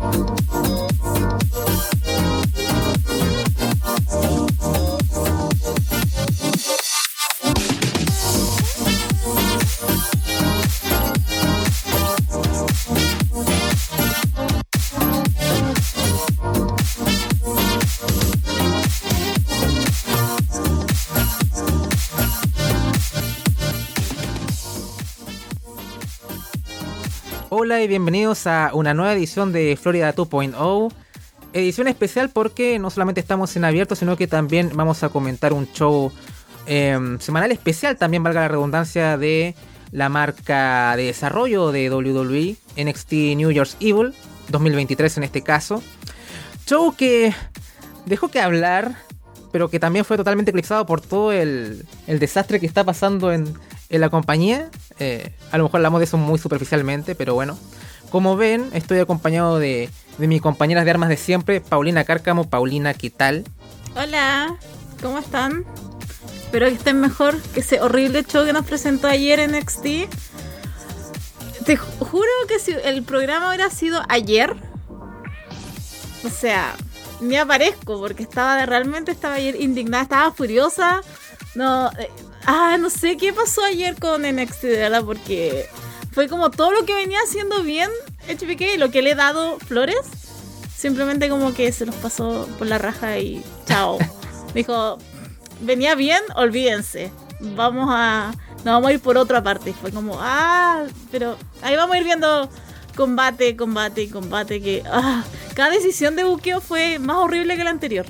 Hola y bienvenidos a una nueva edición de Florida 2.0. Edición especial porque no solamente estamos en abierto, sino que también vamos a comentar un show em, semanal especial, también valga la redundancia, de la marca de desarrollo de WWE, NXT New Year's Evil, 2023 en este caso. Show que dejó que hablar, pero que también fue totalmente eclipsado por todo el, desastre que está pasando en, en la compañía. Eh, a lo mejor hablamos de eso muy superficialmente, pero bueno. Como ven, estoy acompañado de, de mis compañeras de armas de siempre, Paulina Cárcamo. Paulina, ¿qué tal? Hola, ¿cómo están? Espero que estén mejor que ese horrible show que nos presentó ayer en XT. Te juro que si el programa hubiera sido ayer, o sea, me aparezco porque estaba realmente estaba ayer indignada, estaba furiosa. No, eh, Ah, no sé qué pasó ayer con NXT, de verdad, porque fue como todo lo que venía haciendo bien HBK lo que le he dado flores, simplemente como que se los pasó por la raja y chao. Dijo, venía bien, olvídense. Vamos a. Nos vamos a ir por otra parte. Fue como, ah, pero ahí vamos a ir viendo combate, combate combate. Que ah, cada decisión de buqueo fue más horrible que la anterior.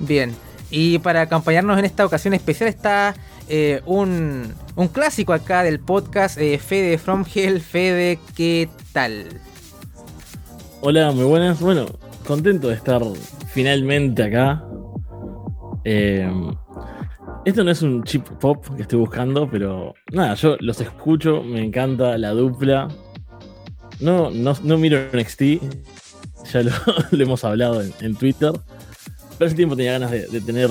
Bien, y para acompañarnos en esta ocasión especial está eh, un, un, clásico acá del podcast, eh, Fede From Hell. Fede, ¿qué tal? Hola, muy buenas. Bueno, contento de estar finalmente acá. Eh, esto no es un chip pop que estoy buscando, pero nada, yo los escucho, me encanta la dupla. No, no, miro NXT, ya lo, hemos hablado en, Twitter. Pero ese tiempo tenía ganas de tener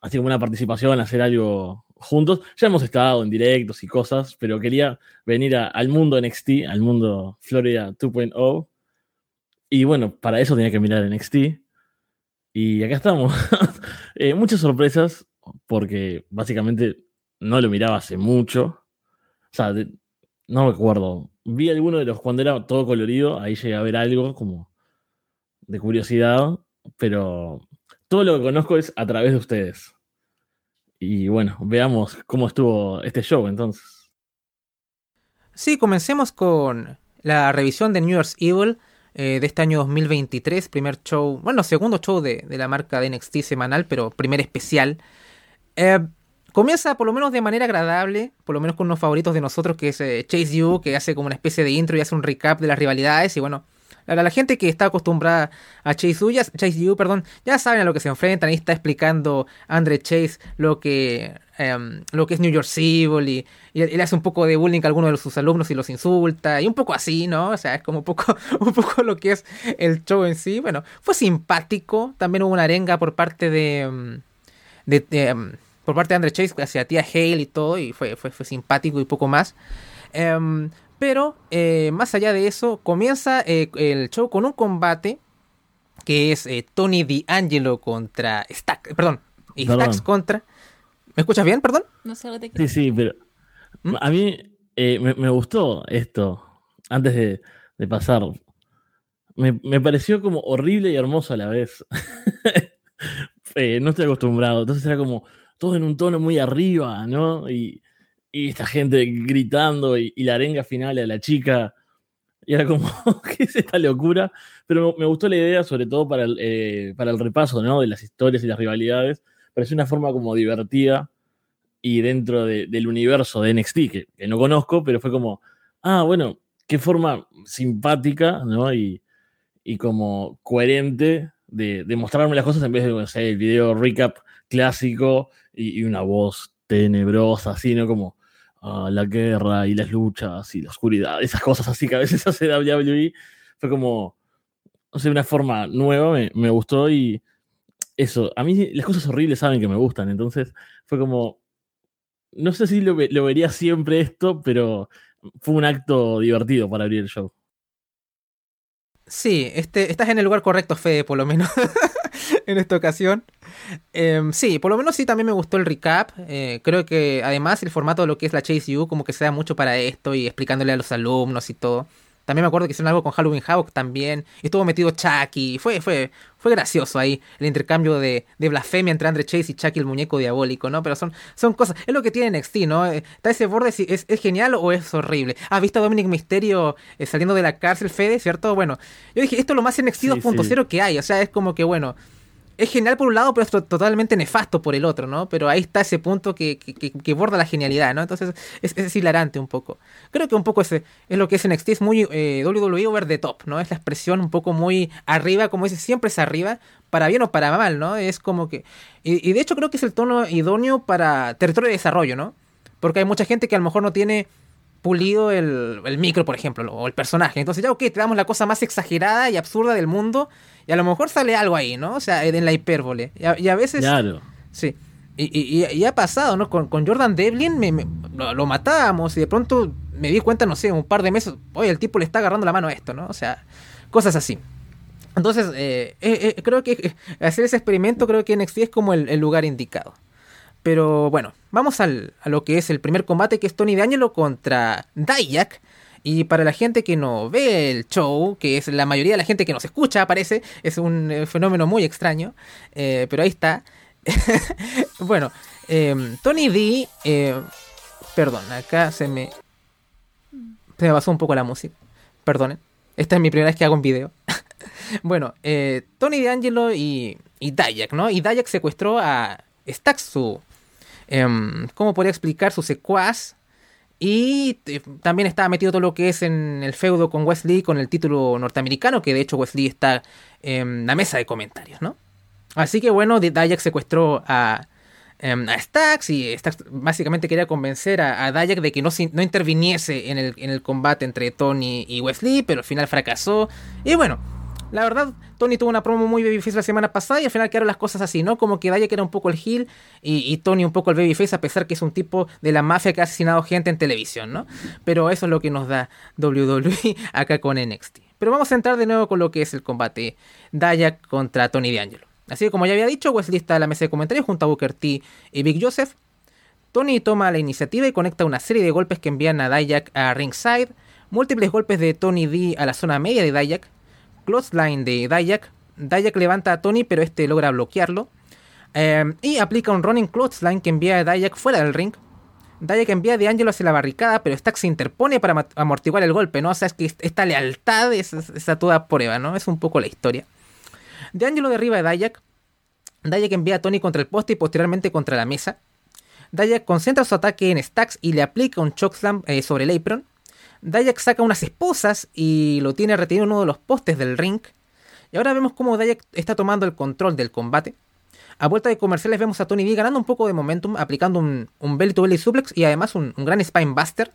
así como una participación, hacer algo juntos. Ya hemos estado en directos y cosas, pero quería venir al mundo NXT, al mundo Florida 2.0. Y bueno, para eso tenía que mirar NXT. Y acá estamos. Eh, muchas sorpresas, porque básicamente no lo miraba hace mucho. O sea, no me acuerdo. Vi alguno de los cuando era todo colorido, ahí llegué a ver algo como de curiosidad, pero todo lo que conozco es a través de ustedes. Y bueno, veamos cómo estuvo este show entonces. Sí, comencemos con la revisión de New Year's Evil eh, de este año 2023, primer show, bueno, segundo show de, la marca de NXT semanal, pero primer especial. Eh, comienza por lo menos de manera agradable, por lo menos con unos favoritos de nosotros, que es eh, Chase You, que hace como una especie de intro y hace un recap de las rivalidades, y bueno, la, gente que está acostumbrada a Chase U, Chase U, perdón, ya saben a lo que se enfrentan. Ahí está explicando Andre Chase lo que, em, lo que es New York Civil y, le hace un poco de bullying a algunos de sus alumnos y los insulta. Y un poco así, ¿no? O sea, es como un poco, un poco lo que es el show en sí. Bueno, fue simpático. También hubo una arenga por parte de. Em, em, por parte de Andre Chase hacia tía Hale y todo. Y fue, fue, fue simpático y poco más. Pero eh, más allá de eso, comienza eh, el show con un combate que es eh, Tony D'Angelo contra Stack, perdón, Stacks contra. ¿Me escuchas bien, perdón? No sé lo que Sí, sí, pero ¿Mm? a mí me, gustó esto antes de, pasar. Me, me, pareció como horrible y hermoso a la vez. no estoy acostumbrado, entonces era como todo en un tono muy arriba, ¿no? Y, y esta gente gritando y, la arenga final a la chica. Y era como, ¿qué es esta locura? Pero me, gustó la idea, sobre todo para el, eh, para el repaso ¿no? de las historias y las rivalidades. Pareció una forma como divertida y dentro del universo de NXT, que, no conozco, pero fue como, ah, bueno, qué forma simpática ¿no? y, y como coherente de, de, mostrarme las cosas en vez de, sé, el video recap clásico y, y una voz tenebrosa, así, ¿no? Como, la guerra y las luchas y la oscuridad, esas cosas así que a veces hace WWE, fue como, no sé, una forma nueva, me, gustó y eso, a mí las cosas horribles saben que me gustan, entonces fue como, no sé si lo, lo vería siempre esto, pero fue un acto divertido para abrir el show. Sí, este, estás en el lugar correcto, Fede, por lo menos, en esta ocasión. Em, sí, por lo menos sí también me gustó el recap. Eh, creo que además el formato de lo que es la Chase U como que se da mucho para esto y explicándole a los alumnos y todo. También me acuerdo que hicieron algo con Halloween Havoc también. Estuvo metido Chucky. Fue, fue, fue gracioso ahí el intercambio de, de blasfemia entre Andre Chase y Chucky, el muñeco diabólico, ¿no? Pero son, son cosas. Es lo que tiene NXT, ¿no? Eh, está ese borde si es, es genial o es horrible. ¿Has visto a Dominic Mysterio eh, saliendo de la cárcel, Fede? ¿Cierto? Bueno, yo dije, esto es lo más NXT Sí, 2.0 que hay. O sea, es como que, bueno es genial por un lado, pero es to- totalmente nefasto por el otro, ¿no? Pero ahí está ese punto que, que, que- borda la genialidad, ¿no? Entonces es, hilarante un poco. Creo que un poco ese es lo que es NXT, es muy eh, WWE over the top, ¿no? Es la expresión un poco muy arriba, como dice, siempre es arriba, para bien o para mal, ¿no? Es como que... Y de hecho creo que es el tono idóneo para territorio de desarrollo, ¿no? Porque hay mucha gente que a lo mejor no tiene pulido el, el micro, por ejemplo, o el personaje. Entonces ya, ok, te damos la cosa más exagerada y absurda del mundo y a lo mejor sale algo ahí, ¿no? O sea, en la hipérbole. Y a, y a veces... Claro. Sí. Y, y- ha pasado, ¿no? Con, con Jordan Devlin me, me- lo, lo matábamos y de pronto me di cuenta, no sé, un par de meses, oye, el tipo le está agarrando la mano a esto, ¿no? O sea, cosas así. Entonces, eh, eh, eh, creo que eh, hacer ese experimento, creo que NXT es como el, el lugar indicado. Pero bueno, vamos al- a lo que es el primer combate, que es Tony D'Angelo contra Dayak. Y para la gente que no ve el show, que es la mayoría de la gente que nos escucha, parece, es un eh, fenómeno muy extraño. eh, pero ahí está. bueno, eh, Tony D. eh, perdón, acá se me. Se me pasó un poco la música. Perdonen. Esta es mi primera vez que hago un video. bueno, Tony D'Angelo y, y Dayak, ¿no? Y Dayak secuestró a Stax, su. Em, ¿Cómo podría explicar? Su secuaz. Y eh, también estaba metido todo lo que es en el feudo con Wesley con el título norteamericano, que de hecho Wesley está en la mesa de comentarios, ¿no? Así que bueno, Dayak secuestró a, em, a Stax y Stax básicamente quería convencer a, a Dayak de que no, no interviniese en el, en el combate entre Tony y Wesley, pero al final fracasó. Y bueno, la verdad, Tony tuvo una promo muy babyface la semana pasada y al final quedaron las cosas así, ¿no? Como que Dayak era un poco el heel y, Tony un poco el babyface, a pesar que es un tipo de la mafia que ha asesinado gente en televisión, ¿no? Pero eso es lo que nos da WWE acá con NXT. Pero vamos a entrar de nuevo con lo que es el combate Dayak contra Tony D'Angelo. Así que como ya había dicho, Wesley está en la mesa de comentarios junto a Booker T y Big Joseph. Tony toma la iniciativa y conecta una serie de golpes que envían a Dayak a ringside, múltiples golpes de Tony D a la zona media de Dayak, clothesline de Dayak, Dayak levanta a Tony pero este logra bloquearlo, eh, y aplica un running clothesline que envía a Dayak fuera del ring. Dayak envía a D'Angelo hacia la barricada, pero Stack se interpone para amortiguar el golpe, ¿no? O sea, es que esta lealtad es, es- a toda prueba, ¿no? Es un poco la historia. D'Angelo derriba a Dayak. Dayak envía a Tony contra el poste y posteriormente contra la mesa. Dayak concentra su ataque en Stacks y le aplica un chokeslam eh, sobre el apron. Dayak saca unas esposas y lo tiene retenido en uno de los postes del ring. Y ahora vemos cómo Dayak está tomando el control del combate. A vuelta de comerciales vemos a Tony D ganando un poco de momentum, aplicando un, un belly to belly suplex y además un, un gran spine buster.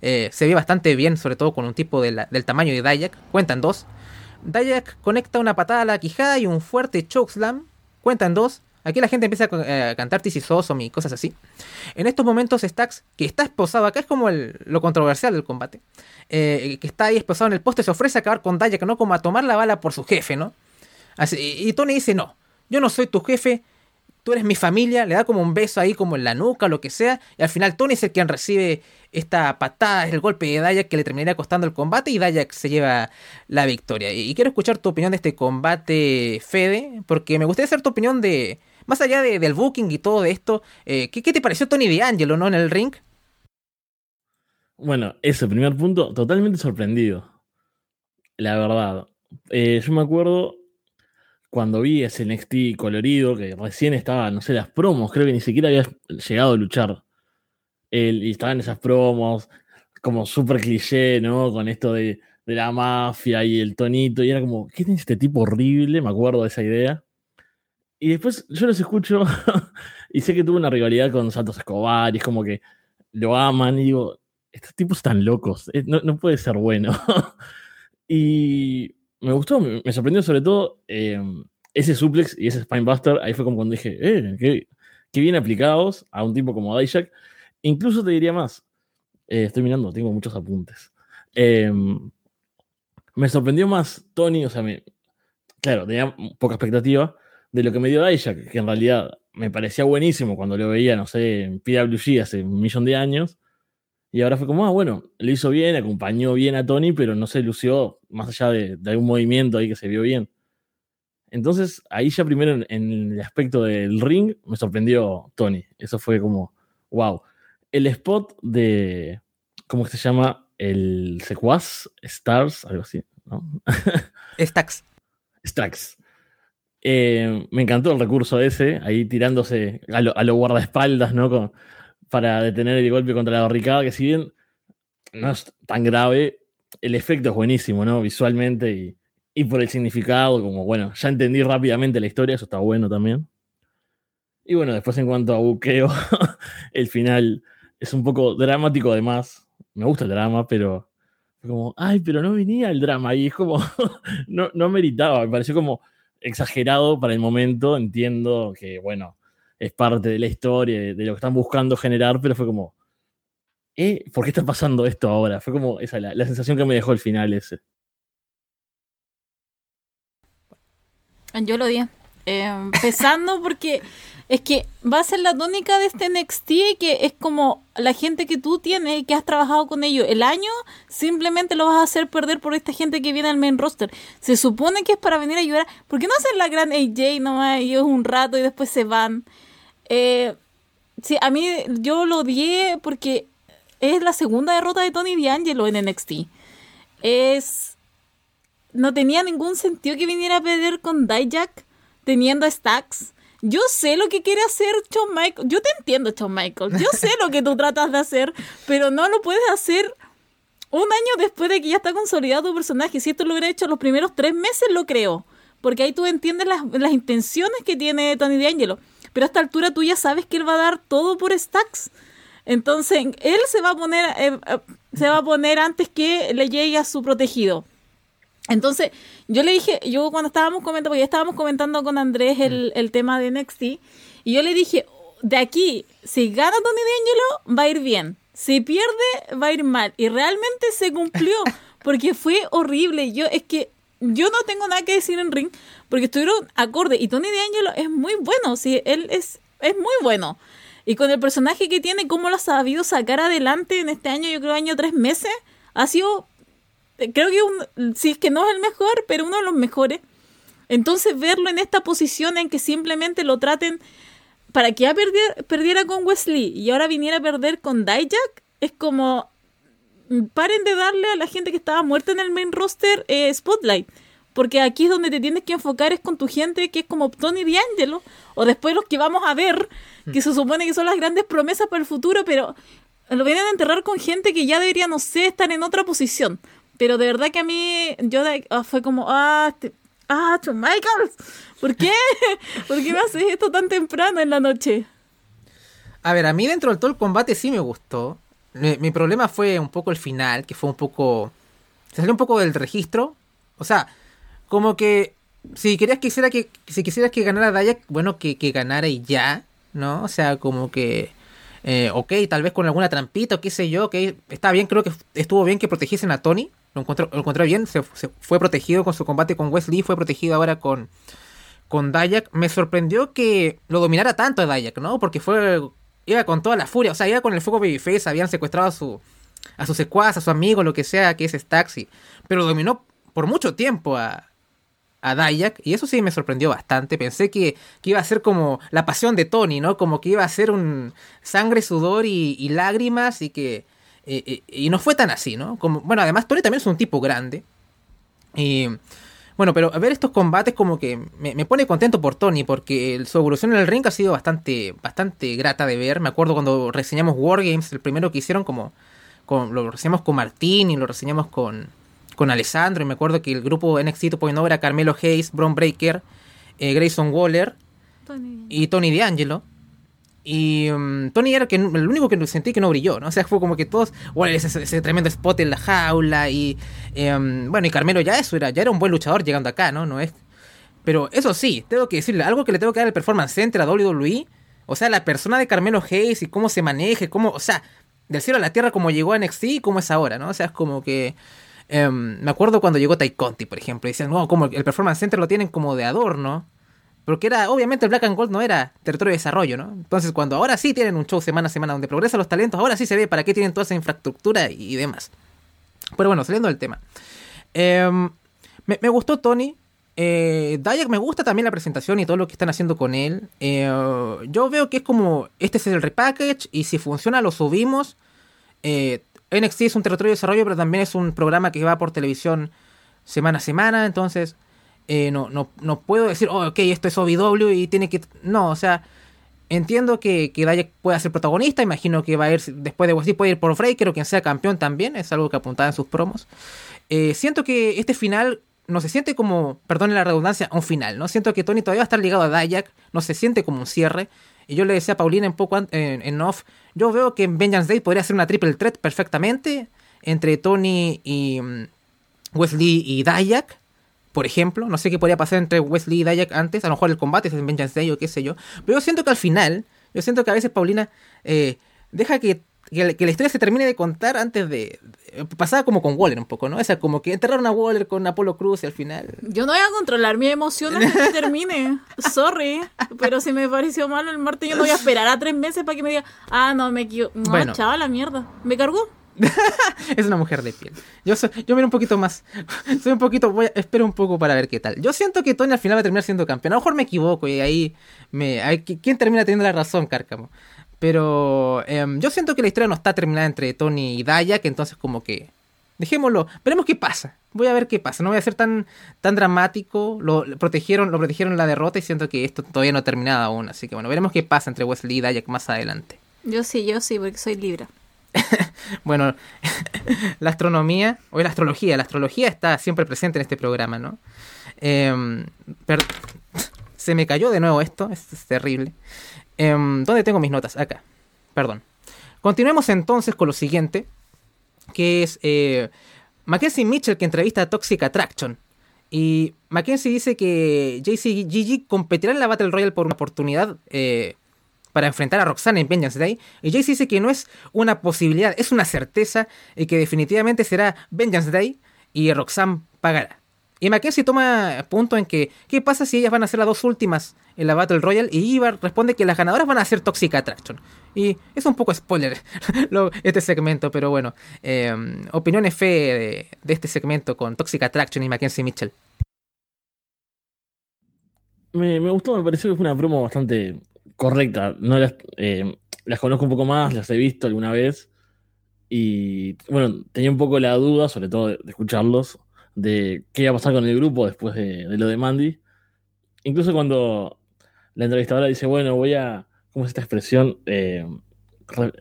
Eh, se ve bastante bien, sobre todo con un tipo del tamaño de Dayak. Cuentan dos. Dayak conecta una patada a la quijada y un fuerte chokeslam. Cuentan dos. Aquí la gente empieza eh, a cantar Tissy Awesome y cosas así. En estos momentos Stax, que está esposado acá, es como lo controversial del combate. eh, que está ahí esposado en el poste, se ofrece a acabar con Dayak, ¿no? Como a tomar la bala por su jefe, ¿no? Y Tony dice, no, yo no soy tu jefe, tú eres mi familia, le da como un beso ahí como en la nuca, lo que sea, y al final Tony es el quien recibe esta patada, el golpe de Dayak que le terminaría costando el combate y Dayak se lleva la victoria. Y, quiero escuchar tu opinión de este combate, Fede, porque me gustaría saber tu opinión de, más allá de- del booking y todo esto, eh, ¿qué, te pareció Tony D'Angelo, no, en el ring? Bueno, ese primer punto, totalmente sorprendido. La verdad. Eh, yo me acuerdo cuando vi ese NXT colorido, que recién estaba, no sé, las promos, creo que ni siquiera había llegado a luchar. Él, y estaban esas promos, como súper cliché, ¿no? Con esto de, de la mafia y el tonito, y era como, ¿qué tiene este tipo horrible? Me acuerdo de esa idea. Y después yo los escucho y sé que tuvo una rivalidad con Santos Escobar, y es como que lo aman, y digo, estos tipos están locos, eh, no, no puede ser bueno. y me gustó, me, sorprendió sobre todo eh, ese suplex y ese Spinebuster. Ahí fue como cuando dije, eh, qué, qué bien aplicados a un tipo como Dijak. Incluso te diría más, eh, estoy mirando, tengo muchos apuntes. Me sorprendió más Tony, o sea, me, claro, tenía poca expectativa de lo que me dio Dijak, que en realidad me parecía buenísimo cuando lo veía, no sé, en PWG hace un millón de años. Y ahora fue como, ah, bueno, lo hizo bien, acompañó bien a Tony, pero no se lució más allá de, de algún movimiento ahí que se vio bien. Entonces, ahí ya primero en, en, el aspecto del ring me sorprendió Tony. Eso fue como, wow. El spot de, ¿cómo se llama? El secuaz, Stars, algo así, ¿no? Stax. Stax. Eh, me encantó el recurso ese, ahí tirándose a lo, guardaespaldas, ¿no? Con, para detener el golpe contra la barricada, que si bien no es tan grave, el efecto es buenísimo, ¿no? Visualmente y, y por el significado, como bueno, ya entendí rápidamente la historia, eso está bueno también. Y bueno, después en cuanto a buqueo, el final es un poco dramático además. Me gusta el drama, pero como, ay, pero no venía el drama y es como, no, no meritaba, me pareció como exagerado para el momento, entiendo que, bueno, es parte de la historia, de, lo que están buscando generar, pero fue como, ¿eh? ¿Por qué está pasando esto ahora? Fue como esa la, la sensación que me dejó el final ese. Yo lo odié. Empezando porque es que va a ser la tónica de este NXT que es como la gente que tú tienes y que has trabajado con ellos el año, simplemente lo vas a hacer perder por esta gente que viene al main roster. Se supone que es para venir a ayudar. ¿Por qué no hacer la gran AJ nomás ellos un rato y después se van? Eh, sí, a mí yo lo odié porque es la segunda derrota de Tony D'Angelo en NXT. Es. No tenía ningún sentido que viniera a perder con Dijak teniendo Stacks. Yo sé lo que quiere hacer Shawn Michael. Yo te entiendo, Shawn Michael. Yo sé lo que tú tratas de hacer, pero no lo puedes hacer un año después de que ya está consolidado tu personaje. Si esto lo hubiera hecho los primeros tres meses, lo creo. Porque ahí tú entiendes las, intenciones que tiene Tony D'Angelo. Pero a esta altura tú ya sabes que él va a dar todo por Stacks. Entonces, él se va a poner, eh, se va a poner antes que le llegue a su protegido. Entonces, yo le dije, yo cuando estábamos comentando, porque ya estábamos comentando con Andrés el, el, tema de NXT, y yo le dije, de aquí, si gana Tony D'Angelo, va a ir bien. Si pierde, va a ir mal. Y realmente se cumplió, porque fue horrible. Yo, es que yo no tengo nada que decir en ring, porque estuvieron acorde. Y Tony D'Angelo es muy bueno, sí, él es, es muy bueno. Y con el personaje que tiene, cómo lo ha sabido sacar adelante en este año, yo creo año tres meses, ha sido, creo que un, si es que no es el mejor, pero uno de los mejores. Entonces verlo en esta posición en que simplemente lo traten para que ya perdiera, perdiera con Wesley y ahora viniera a perder con Dijak, es como, paren de darle a la gente que estaba muerta en el main roster eh, Spotlight. Porque aquí es donde te tienes que enfocar es con tu gente que es como Tony D'Angelo, o después los que vamos a ver, que se supone que son las grandes promesas para el futuro, pero lo vienen a enterrar con gente que ya debería, no sé, estar en otra posición. Pero de verdad que a mí, yo de, oh, fue como, ah, este, ah, Shawn Michaels, ¿por qué? ¿Por qué me haces esto tan temprano en la noche? A ver, a mí dentro del todo el combate sí me gustó. Mi, problema fue un poco el final, que fue un poco... Se salió un poco del registro. O sea, como que si querías quisiera que si quisieras que ganara Dayak, bueno, que, que ganara y ya, ¿no? O sea, como que eh, ok, tal vez con alguna trampita o qué sé yo, que está bien, creo que estuvo bien que protegiesen a Tony, lo encontró, lo bien, se, fue protegido con su combate con Wesley, fue protegido ahora con, con Dayak. Me sorprendió que lo dominara tanto a Dayak, ¿no? Porque fue, iba con toda la furia, o sea, iba con el fuego babyface, habían secuestrado a su, a su secuaz, a su amigo, lo que sea, que es Staxi, pero dominó por mucho tiempo a, a Dayak, y eso sí me sorprendió bastante. Pensé que, que, iba a ser como la pasión de Tony, ¿no? Como que iba a ser un sangre, sudor y lágrimas, y que. Y no fue tan así, ¿no? Como, bueno, además Tony también es un tipo grande. Y. Bueno, pero ver estos combates como que me, me, pone contento por Tony, porque su evolución en el ring ha sido bastante, bastante grata de ver. Me acuerdo cuando reseñamos Wargames, el primero que hicieron, como, con, lo reseñamos con Martín y lo reseñamos con, con Alessandro. Y me acuerdo que el grupo NXT 2.0 era Carmelo Hayes, Bron Breaker, eh, Grayson Waller Tony. y Tony D'Angelo. Y um, Tony era que, el único que sentí que no brilló, ¿no? O sea, fue como que todos, bueno, ese, tremendo spot en la jaula y, um, bueno, y Carmelo ya eso era, ya era un buen luchador llegando acá, ¿no? No es... Pero eso sí, tengo que decirle, algo que le tengo que dar al Performance Center a WWE, o sea, la persona de Carmelo Hayes y cómo se maneje, cómo, o sea, del cielo a la tierra como llegó a NXT y cómo es ahora, ¿no? O sea, es como que Em, me acuerdo cuando llegó Tai Conti, por ejemplo, y decían, no, como el Performance Center lo tienen como de adorno. Porque era, obviamente el Black and Gold no era territorio de desarrollo, ¿no? Entonces cuando ahora sí tienen un show semana a semana donde progresan los talentos, ahora sí se ve para qué tienen toda esa infraestructura y, demás. Pero bueno, saliendo del tema. Em, me, gustó Tony. Eh, me gusta también la presentación y todo lo que están haciendo con él. Eh, yo veo que es como, este es el repackage y si funciona lo subimos. Eh, NXT es un territorio de desarrollo, pero también es un programa que va por televisión semana a semana, entonces eh, no, no, no, puedo decir, oh, ok, esto es OVW y tiene que... No, o sea, entiendo que, que Dayak pueda ser protagonista, imagino que va a ir después de Wesley, puede ir por Breaker o quien sea campeón también, es algo que apuntaba en sus promos. Eh, siento que este final no se siente como, perdone la redundancia, un final, ¿no? Siento que Tony todavía va a estar ligado a Dayak, no se siente como un cierre. Y yo le decía a Paulina en poco en, en off, yo veo que en Vengeance Day podría ser una triple threat perfectamente entre Tony y mm, Wesley y Dayak por ejemplo. No sé qué podría pasar entre Wesley y Dayak antes. A lo mejor el combate es en Vengeance Day o qué sé yo. Pero yo siento que al final, yo siento que a veces Paulina eh, deja que, que, la historia se termine de contar antes de, Pasaba como con Waller un poco, ¿no? O sea, como que enterraron a Waller con Apolo Cruz y al final. Yo no voy a controlar mi emoción hasta que termine. Sorry. Pero si me pareció malo el martes, yo no voy a esperar a tres meses para que me diga, ah, no, me equivoco. No, bueno. la mierda. ¿Me cargó? es una mujer de piel. Yo yo miro un poquito más. Soy un poquito. Voy espero un poco para ver qué tal. Yo siento que Tony al final va a terminar siendo campeón. A lo mejor me equivoco y ahí me. ¿Quién termina teniendo la razón, Cárcamo? Pero em, yo siento que la historia no está terminada entre Tony y Daya, que entonces como que. Dejémoslo. Veremos qué pasa. Voy a ver qué pasa. No voy a ser tan, tan dramático. Lo, protegieron, lo protegieron la derrota y siento que esto todavía no ha terminado aún. Así que bueno, veremos qué pasa entre Wesley y Daya más adelante. Yo sí, yo sí, porque soy Libra. bueno, la astronomía, o la astrología, la astrología está siempre presente en este programa, ¿no? Em, se me cayó de nuevo esto, es, terrible. Em, ¿Dónde tengo mis notas? Acá, perdón. Continuemos entonces con lo siguiente, que es eh, Mackenzie Mitchell que entrevista a Toxic Attraction. Y Mackenzie dice que JCGG competirá en la Battle Royale por una oportunidad eh, para enfrentar a Roxanne en Vengeance Day. Y Jace dice que no es una posibilidad, es una certeza y que definitivamente será Vengeance Day y Roxanne pagará. Y Mackenzie toma punto en que, ¿qué pasa si ellas van a ser las dos últimas en la Battle Royale? Y Ivar responde que las ganadoras van a ser Toxic Attraction. Y es un poco spoiler este segmento, pero bueno. Eh, opiniones fe de, de, este segmento con Toxic Attraction y Mackenzie Mitchell. Me, me, gustó, me pareció que fue una promo bastante correcta. No las, eh, las conozco un poco más, las he visto alguna vez. Y bueno, tenía un poco la duda, sobre todo de, escucharlos, de qué iba a pasar con el grupo después de, lo de Mandy. Incluso cuando la entrevistadora dice, bueno, voy a. ¿Cómo es esta expresión? Eh,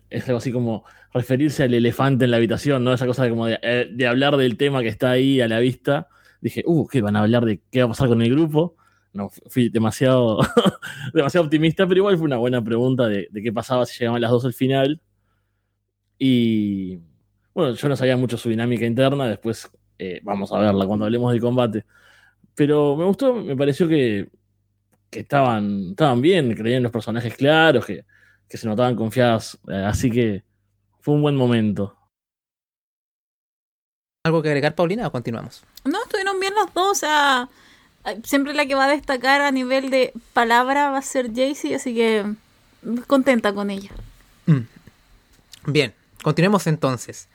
es algo así como referirse al elefante en la habitación, ¿no? Esa cosa de, como de, eh, hablar del tema que está ahí a la vista. Dije, uh, ¿qué van a hablar de qué va a pasar con el grupo? No fui demasiado, demasiado optimista, pero igual fue una buena pregunta de, qué pasaba si llegaban las dos al final. Y bueno, yo no sabía mucho su dinámica interna, después eh, vamos a verla cuando hablemos del combate. Pero me gustó, me pareció que, estaban, estaban bien, creían los personajes claros, que, que se notaban confiadas, eh, así que fue un buen momento. ¿Algo que agregar, Paulina, o continuamos? No, estuvieron bien los dos, o sea siempre la que va a destacar a nivel de palabra va a ser Jaycee, así que contenta con ella. Mm. Bien, continuemos entonces.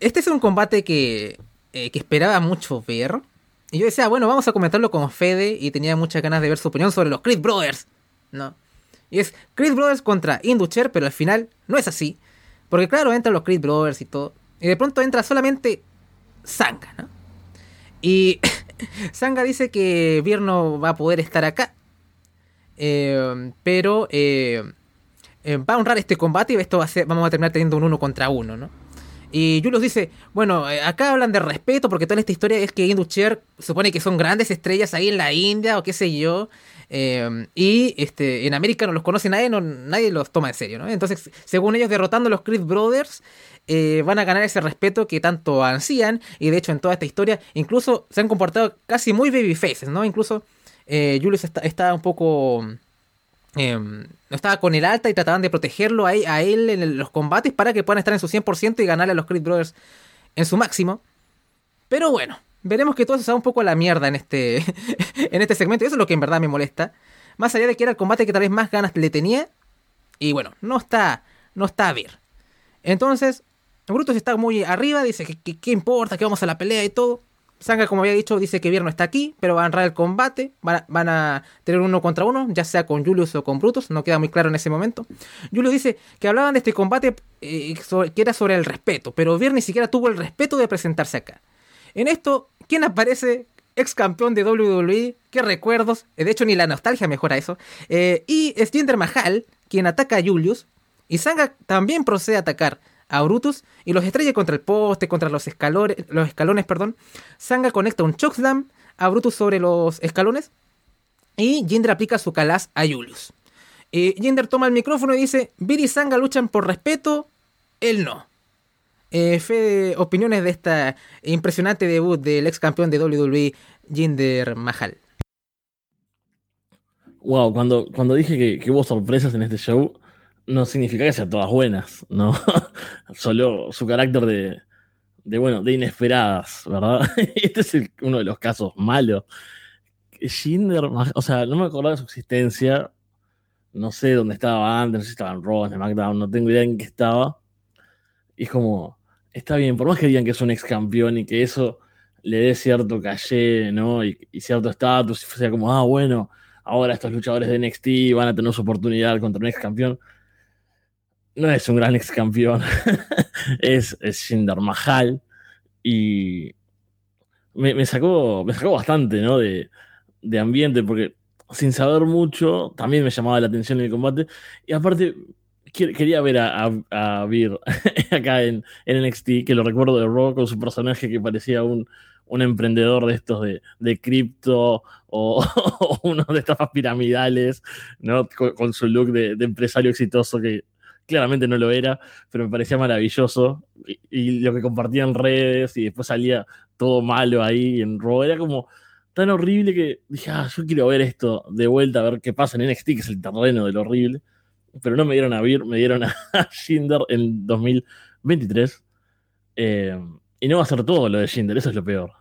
Este es un combate que, eh, que esperaba mucho ver. Y yo decía, bueno, vamos a comentarlo con Fede y tenía muchas ganas de ver su opinión sobre los Creed Brothers. ¿No? Y es Creed Brothers contra Inducher, pero al final no es así. Porque claro, entran los Creed Brothers y todo. Y de pronto entra solamente Sanga, ¿no? Y Sanga dice que Vierno va a poder estar acá. Eh, pero eh, eh, va a honrar este combate y esto va a ser, vamos a terminar teniendo un uno contra uno, ¿no? Y Julius dice, bueno, acá hablan de respeto porque toda esta historia es que Inducher supone que son grandes estrellas ahí en la India o qué sé yo. Y este, en América no los conoce nadie, no, nadie los toma en serio, ¿no? Entonces, según ellos, derrotando a los Creed Brothers, eh, van a ganar ese respeto que tanto ansían. Y de hecho, en toda esta historia, incluso se han comportado casi muy babyfaces, ¿no? Incluso eh, Julius está, un poco. Em, estaba con el alta y trataban de protegerlo a, él en los combates para que puedan estar en su 100% y ganarle a los Creed Brothers en su máximo. Pero bueno, veremos que todo se un poco a la mierda en este, en este segmento. Y eso es lo que en verdad me molesta. Más allá de que era el combate que tal vez más ganas le tenía. Y bueno, no está, no está a ver. Entonces, Brutus está muy arriba, dice que qué importa, que vamos a la pelea y todo. Sanga, como había dicho, dice que Vierno está aquí, pero va a entrar el combate. Van a, tener uno contra uno, ya sea con Julius o con Brutus, no queda muy claro en ese momento. Julius dice que hablaban de este combate eh, que era sobre el respeto, pero Vierno ni siquiera tuvo el respeto de presentarse acá. En esto, ¿quién aparece? Ex campeón de WWE, qué recuerdos, eh, de hecho ni la nostalgia mejora eso. Eh, y es Jinder Mahal, quien ataca a Julius, y Sanga también procede a atacar a Brutus y los estrella contra el poste, contra los escalones, los escalones, perdón. Sanga conecta un chokeslam a Brutus sobre los escalones y Jinder aplica su calas a Julius. Eh, Jinder toma el micrófono y dice, Bill y Sanga luchan por respeto, él no. Eh, opiniones de esta impresionante debut del ex campeón de WWE, Jinder Mahal. Wow, cuando, cuando dije que, que, hubo sorpresas en este show, no significa que sean todas buenas, ¿no? Solo su carácter de, de, bueno, de inesperadas, ¿verdad? este es uno de los casos malos. Jinder, o sea, no me acordaba de su existencia. No sé dónde estaba antes, no sé si estaba en Raw, en SmackDown, no tengo idea en qué estaba. Y es como, está bien, por más que digan que es un ex campeón y que eso le dé cierto caché, ¿no? Y, cierto estatus, y sea como, ah, bueno, ahora estos luchadores de NXT van a tener su oportunidad contra un ex campeón. No es un gran ex campeón, es, es Mahal. Y me, sacó, me sacó bastante, ¿no? De, de ambiente, porque sin saber mucho, también me llamaba la atención en el combate. Y aparte, quería ver a, a, Beer acá en, en, NXT, que lo recuerdo de Raw con su personaje que parecía un, un emprendedor de estos de, de cripto o, uno de estafas piramidales, ¿no? Con, su look de, empresario exitoso que claramente no lo era, pero me parecía maravilloso. Y, lo que compartía en redes y después salía todo malo ahí en Raw, era como tan horrible que dije, ah, yo quiero ver esto de vuelta, a ver qué pasa en NXT, que es el terreno de lo horrible pero no me dieron a Beer, me dieron a Shinder en 2023. Eh, y no va a ser todo lo de Shinder, eso es lo peor.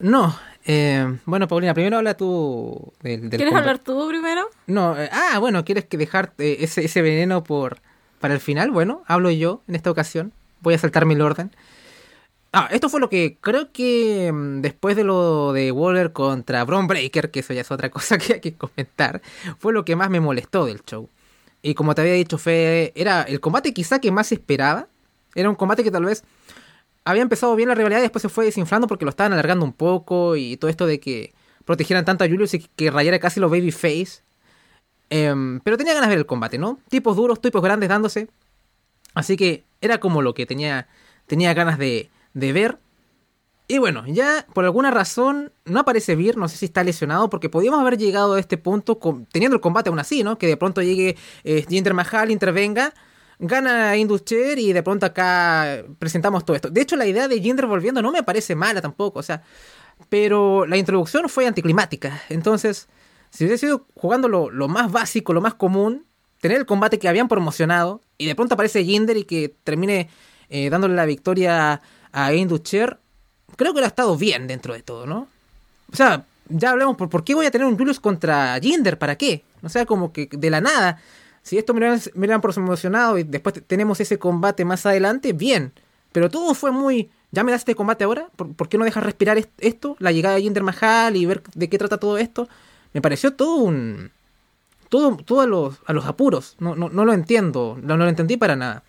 No, eh, bueno, Paulina, primero habla tú del, ¿Quieres hablar tú primero? No, eh, ah, bueno, ¿quieres que dejar ese, ese veneno por para el final? Bueno, hablo yo en esta ocasión. Voy a saltarme el orden. Ah, esto fue lo que creo que mm, después de lo de Waller contra Bron Breaker, que eso ya es otra cosa que hay que comentar, fue lo que más me molestó del show. Y como te había dicho, Fede, era el combate quizá que más esperaba. Era un combate que tal vez había empezado bien la rivalidad y después se fue desinflando porque lo estaban alargando un poco y todo esto de que protegieran tanto a Julius y que rayara casi los babyface. Em, pero tenía ganas de ver el combate, ¿no? Tipos duros, tipos grandes dándose. Así que era como lo que tenía, tenía ganas de, de ver. Y bueno, ya por alguna razón no aparece Vir, no sé si está lesionado, porque podíamos haber llegado a este punto teniendo el combate aún así, ¿no? Que de pronto llegue eh, Jinder Mahal, intervenga, gana Induscher y de pronto acá presentamos todo esto. De hecho, la idea de Jinder volviendo no me parece mala tampoco, o sea, pero la introducción fue anticlimática. Entonces, si hubiese sido jugando lo, más básico, lo más común, tener el combate que habían promocionado y de pronto aparece Jinder y que termine eh, dándole la victoria a Inducher, creo que lo ha estado bien dentro de todo, ¿no? O sea, ya hablamos por, por qué voy a tener un Julius contra Jinder, ¿para qué? O sea, como que de la nada. Si esto me lo, me lo promocionado y después tenemos ese combate más adelante, bien. Pero todo fue muy. ¿Ya me das este combate ahora? ¿Por, qué no dejas respirar esto? La llegada de Jinder Mahal y ver de qué trata todo esto. Me pareció todo un. Todo, todo a, los, a los apuros. No, no, no lo entiendo. No, no lo entendí para nada.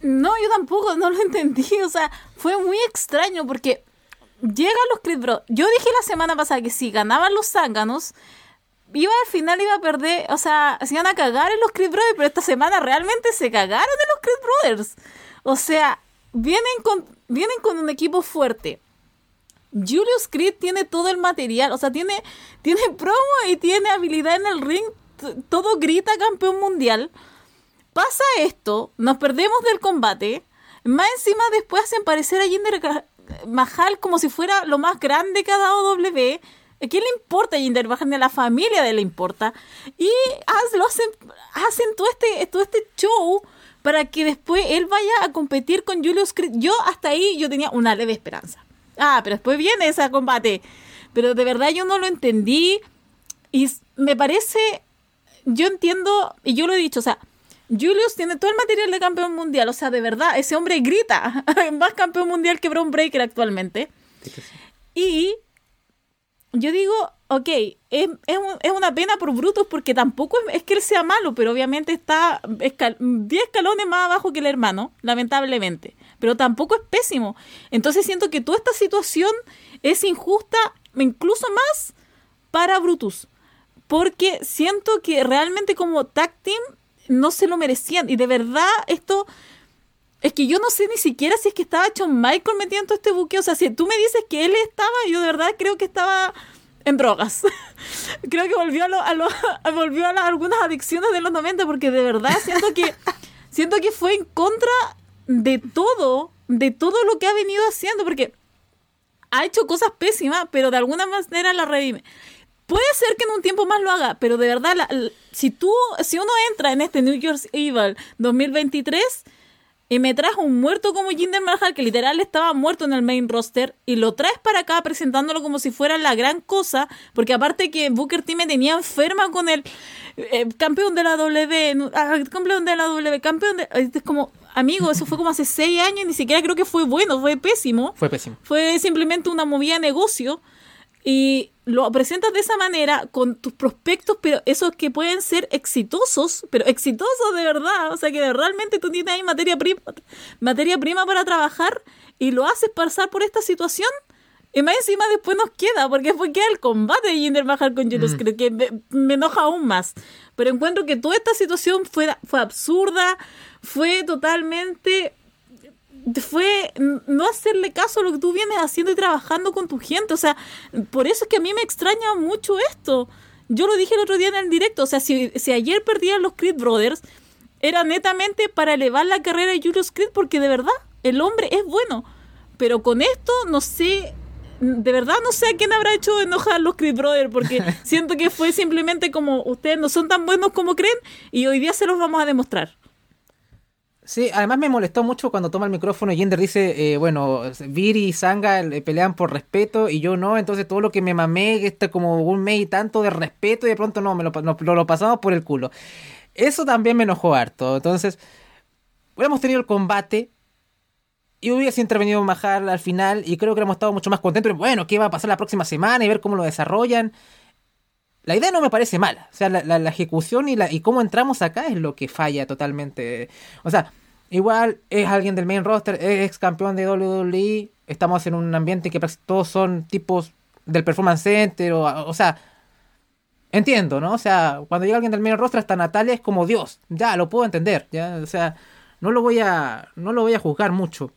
No, yo tampoco, no lo entendí. O sea, fue muy extraño porque llegan los Creed Bros. Yo dije la semana pasada que si ganaban los zánganos, iba al final iba a perder, o sea, se iban a cagar en los Creed Brothers, pero esta semana realmente se cagaron en los Creed Brothers. O sea, vienen con, vienen con un equipo fuerte. Julius Creed tiene todo el material, o sea, tiene, tiene promo y tiene habilidad en el ring, todo grita campeón mundial pasa esto, nos perdemos del combate, más encima después hacen parecer a Jinder Mahal como si fuera lo más grande que ha dado W. ¿A quién le importa Jinder Mahal? A la familia de le importa. Y hacen, hacen todo, este, todo este show para que después él vaya a competir con Julius Creed. Yo hasta ahí yo tenía una leve esperanza. Ah, pero después viene ese combate. Pero de verdad yo no lo entendí y me parece, yo entiendo, y yo lo he dicho, o sea, Julius tiene todo el material de campeón mundial, o sea, de verdad, ese hombre grita, más campeón mundial que Braun Breaker actualmente. Y yo digo, ok, es, es, una pena por Brutus porque tampoco es, que él sea malo, pero obviamente está 10 escalones más abajo que el hermano, lamentablemente. Pero tampoco es pésimo. Entonces siento que toda esta situación es injusta, incluso más para Brutus. Porque siento que realmente como tag team no se lo merecían. Y de verdad esto... Es que yo no sé ni siquiera si es que estaba John Michael metido en todo este buque. O sea, si tú me dices que él estaba, yo de verdad creo que estaba en drogas. Creo que volvió a, lo, a, volvió a algunas adicciones de los 90 porque de verdad siento que siento que fue en contra de todo, de todo lo que ha venido haciendo porque ha hecho cosas pésimas, pero de alguna manera la redime. Puede ser que en un tiempo más lo haga, pero de verdad, si tú, si uno entra en este New Year's Evil 2023 y me traes un muerto como Jinder Mahal, que literal estaba muerto en el main roster, y lo traes para acá presentándolo como si fuera la gran cosa, porque aparte que Booker T me tenía enferma con el eh, campeón de la W, ah, campeón de la W, campeón de... Es como, amigo, eso fue como hace seis años, ni siquiera creo que fue bueno, fue pésimo. Fue pésimo. Fue simplemente una movida de negocio. Y lo presentas de esa manera con tus prospectos, pero esos que pueden ser exitosos, pero exitosos de verdad, o sea que realmente tú tienes ahí materia prima, materia prima para trabajar y lo haces pasar por esta situación. Y más encima después nos queda, porque fue que el combate de Jinder Mahal con Julius mm. que me, enoja aún más. Pero encuentro que toda esta situación fue, fue absurda, fue totalmente fue no hacerle caso a lo que tú vienes haciendo y trabajando con tu gente. O sea, por eso es que a mí me extraña mucho esto. Yo lo dije el otro día en el directo. O sea, si, si ayer perdían los Creed Brothers, era netamente para elevar la carrera de Julius Creed, porque de verdad, el hombre es bueno. Pero con esto, no sé, de verdad no sé a quién habrá hecho enojar los Creed Brothers, porque siento que fue simplemente como ustedes no son tan buenos como creen y hoy día se los vamos a demostrar. Sí, además me molestó mucho cuando toma el micrófono y Jinder dice, eh, bueno, Viri y Sanga pelean por respeto y yo no, entonces todo lo que me mamé, este como un mes y tanto de respeto y de pronto no, me lo, lo, pasamos por el culo. Eso también me enojó harto, entonces hubiéramos tenido el combate y hubiese intervenido Mahal al final y creo que hubiéramos estado mucho más contentos, bueno, ¿qué va a pasar la próxima semana y ver cómo lo desarrollan? La idea no me parece mala. O sea, la, la, ejecución y, la, cómo entramos acá es lo que falla totalmente. O sea, igual es alguien del main roster, es ex campeón de WWE. Estamos en un ambiente que todos son tipos del Performance Center. O, sea, entiendo, ¿no? O sea, cuando llega alguien del main roster hasta Natalia es como Dios. Ya, lo puedo entender. ¿ya? O sea, no lo voy a, no lo voy a juzgar mucho.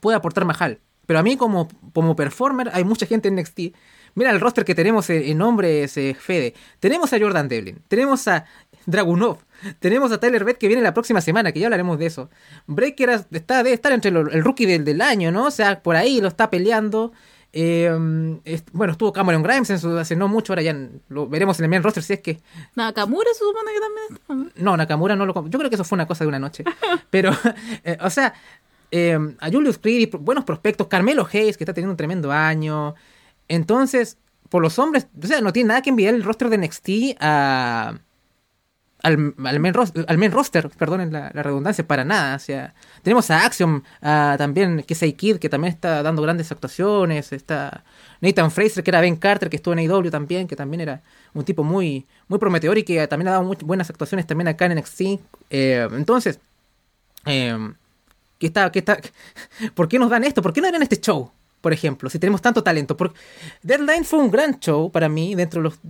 Puede aportar Mahal. Pero a mí como, como performer hay mucha gente en NXT Mira el roster que tenemos en nombres, Fede. Tenemos a Jordan Devlin, tenemos a Dragunov, tenemos a Tyler Beth que viene la próxima semana, que ya hablaremos de eso. Breaker está, debe estar entre el rookie del, año, ¿no? O sea, por ahí lo está peleando. Eh, bueno, estuvo Cameron Grimes en su, hace no mucho, ahora ya lo veremos en el main roster si es que. Nakamura se supone que también. No, Nakamura no lo. Yo creo que eso fue una cosa de una noche. Pero, eh, o sea, eh, a Julius Creed, buenos prospectos, Carmelo Hayes, que está teniendo un tremendo año. Entonces, por los hombres, o sea, no tiene nada que enviar el roster de NXT a, al, al, main, roster, al main roster, perdonen la, redundancia, para nada. O sea, tenemos a Axiom, a, también que es Kid, que también está dando grandes actuaciones. Está Nathan Fraser, que era Ben Carter, que estuvo en AEW también, que también era un tipo muy, muy prometedor y que también ha dado muy buenas actuaciones también acá en NXT. Eh, entonces, eh, ¿qué está, qué está, ¿por qué nos dan esto? ¿Por qué no dan este show? Por ejemplo, si tenemos tanto talento. Porque Deadline fue un gran show para mí, dentro de los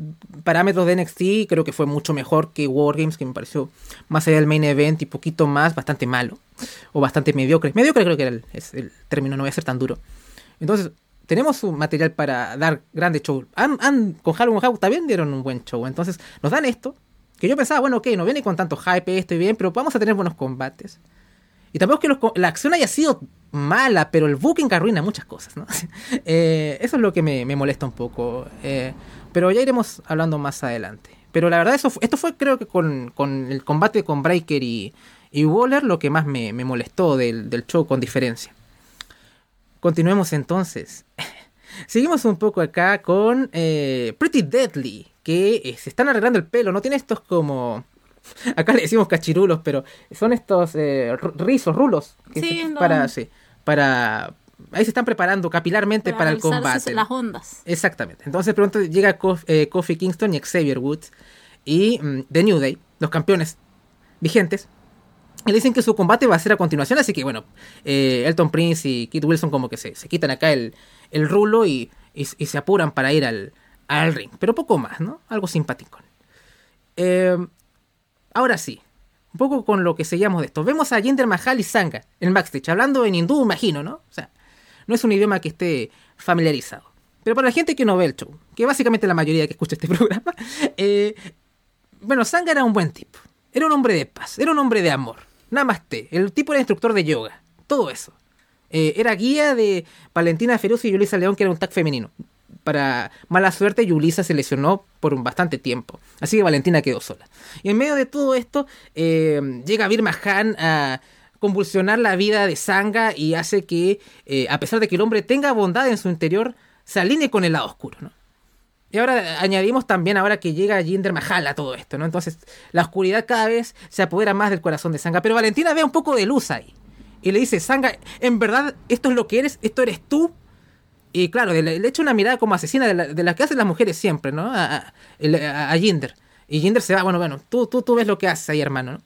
parámetros de NXT, creo que fue mucho mejor que Wargames, que me pareció más allá del main event y poquito más, bastante malo, o bastante mediocre. Mediocre creo que era el, término, no voy a ser tan duro. Entonces, tenemos un material para dar grandes shows. Han, con Halloween House también dieron un buen show, entonces nos dan esto, que yo pensaba, bueno, ok, no viene con tanto hype, esto y bien, pero vamos a tener buenos combates. Y tampoco es que la acción haya sido mala, pero el booking arruina muchas cosas, ¿no? Eh, eso es lo que me, molesta un poco. Eh, pero ya iremos hablando más adelante. Pero la verdad, eso, esto fue creo que con, el combate con Breaker y, y Waller lo que más me, me molestó del, del show con diferencia. Continuemos entonces. Seguimos un poco acá con eh, Pretty Deadly, que se están arreglando el pelo, no tiene estos como... Acá le decimos cachirulos, pero son estos eh, rizos, rulos. que Sí, se- para, sí, para... Ahí se están preparando capilarmente para, el combate. las ondas. Exactamente. Entonces pronto llega Kof- eh, Kofi Kingston y Xavier Woods y mm, The New Day, los campeones vigentes. Y dicen que su combate va a ser a continuación, así que bueno, eh, Elton Prince y Kit Wilson como que se, se quitan acá el, el rulo y, y- y se apuran para ir al, al ring. Pero poco más, ¿no? Algo simpático. Eh, ahora sí, un poco con lo que seguíamos de esto. Vemos a Jinder Mahal y Sanga en backstage, hablando en hindú, imagino, ¿no? O sea, no es un idioma que esté familiarizado. Pero para la gente que no ve el show, que básicamente la mayoría que escucha este programa, eh, bueno, Sanga era un buen tipo. Era un hombre de paz, era un hombre de amor. Namaste. El tipo era instructor de yoga. Todo eso. Eh, era guía de Valentina Feruz y Yulisa León, que era un tag femenino. Para mala suerte, Yulisa se lesionó por un bastante tiempo. Así que Valentina quedó sola. Y en medio de todo esto, eh, llega Vir Mahan a convulsionar la vida de Sanga y hace que, eh, a pesar de que el hombre tenga bondad en su interior, se alinee con el lado oscuro, ¿no? Y ahora añadimos también ahora que llega Jinder Mahal a todo esto, ¿no? Entonces la oscuridad cada vez se apodera más del corazón de Sanga. Pero Valentina ve un poco de luz ahí. Y le dice, Sanga, en verdad esto es lo que eres, esto eres tú. Y claro, le, le echa una mirada como asesina de la, de la que hacen las mujeres siempre, ¿no? A, a- a- Jinder. Y Jinder se va, bueno, bueno, tú, tú, tú ves lo que haces ahí, hermano, ¿no?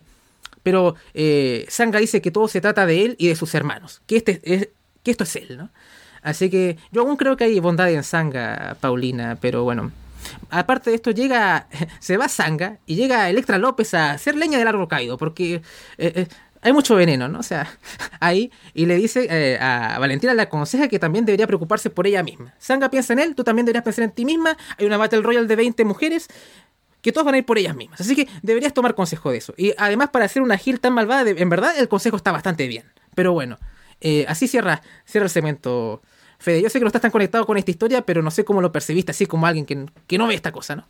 Pero eh, Sanga dice que todo se trata de él y de sus hermanos. Que, este es, que esto es él, ¿no? Así que yo aún creo que hay bondad en Sanga, Paulina, pero bueno. Aparte de esto, llega. Se va Sanga y llega Electra López a hacer leña del árbol caído, porque eh, eh, hay mucho veneno, ¿no? O sea, ahí. Y le dice eh, a Valentina, le aconseja que también debería preocuparse por ella misma. Sanga piensa en él, tú también deberías pensar en ti misma. Hay una Battle Royale de 20 mujeres que todas van a ir por ellas mismas. Así que deberías tomar consejo de eso. Y además, para hacer una Gil tan malvada, en verdad el consejo está bastante bien. Pero bueno, eh, así cierra, cierra el segmento. Fede, yo sé que no estás tan conectado con esta historia, pero no sé cómo lo percibiste así como alguien que, que no ve esta cosa, ¿no?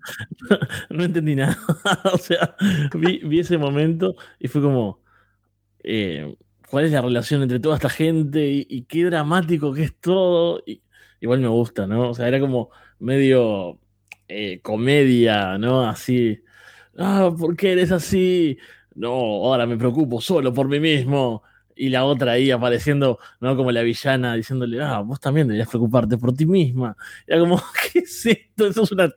no entendí nada. o sea, vi, vi ese momento y fue como. Eh, ¿Cuál es la relación entre toda esta gente? Y, qué dramático que es todo. Y, igual me gusta, ¿no? O sea, era como medio eh, comedia, ¿no? Así. Ah, ¿por qué eres así? No, ahora me preocupo solo por mí mismo. Y la otra ahí apareciendo, ¿no? Como la villana diciéndole, ah, vos también deberías preocuparte por ti misma. Era como, ¿qué es esto? Eso es una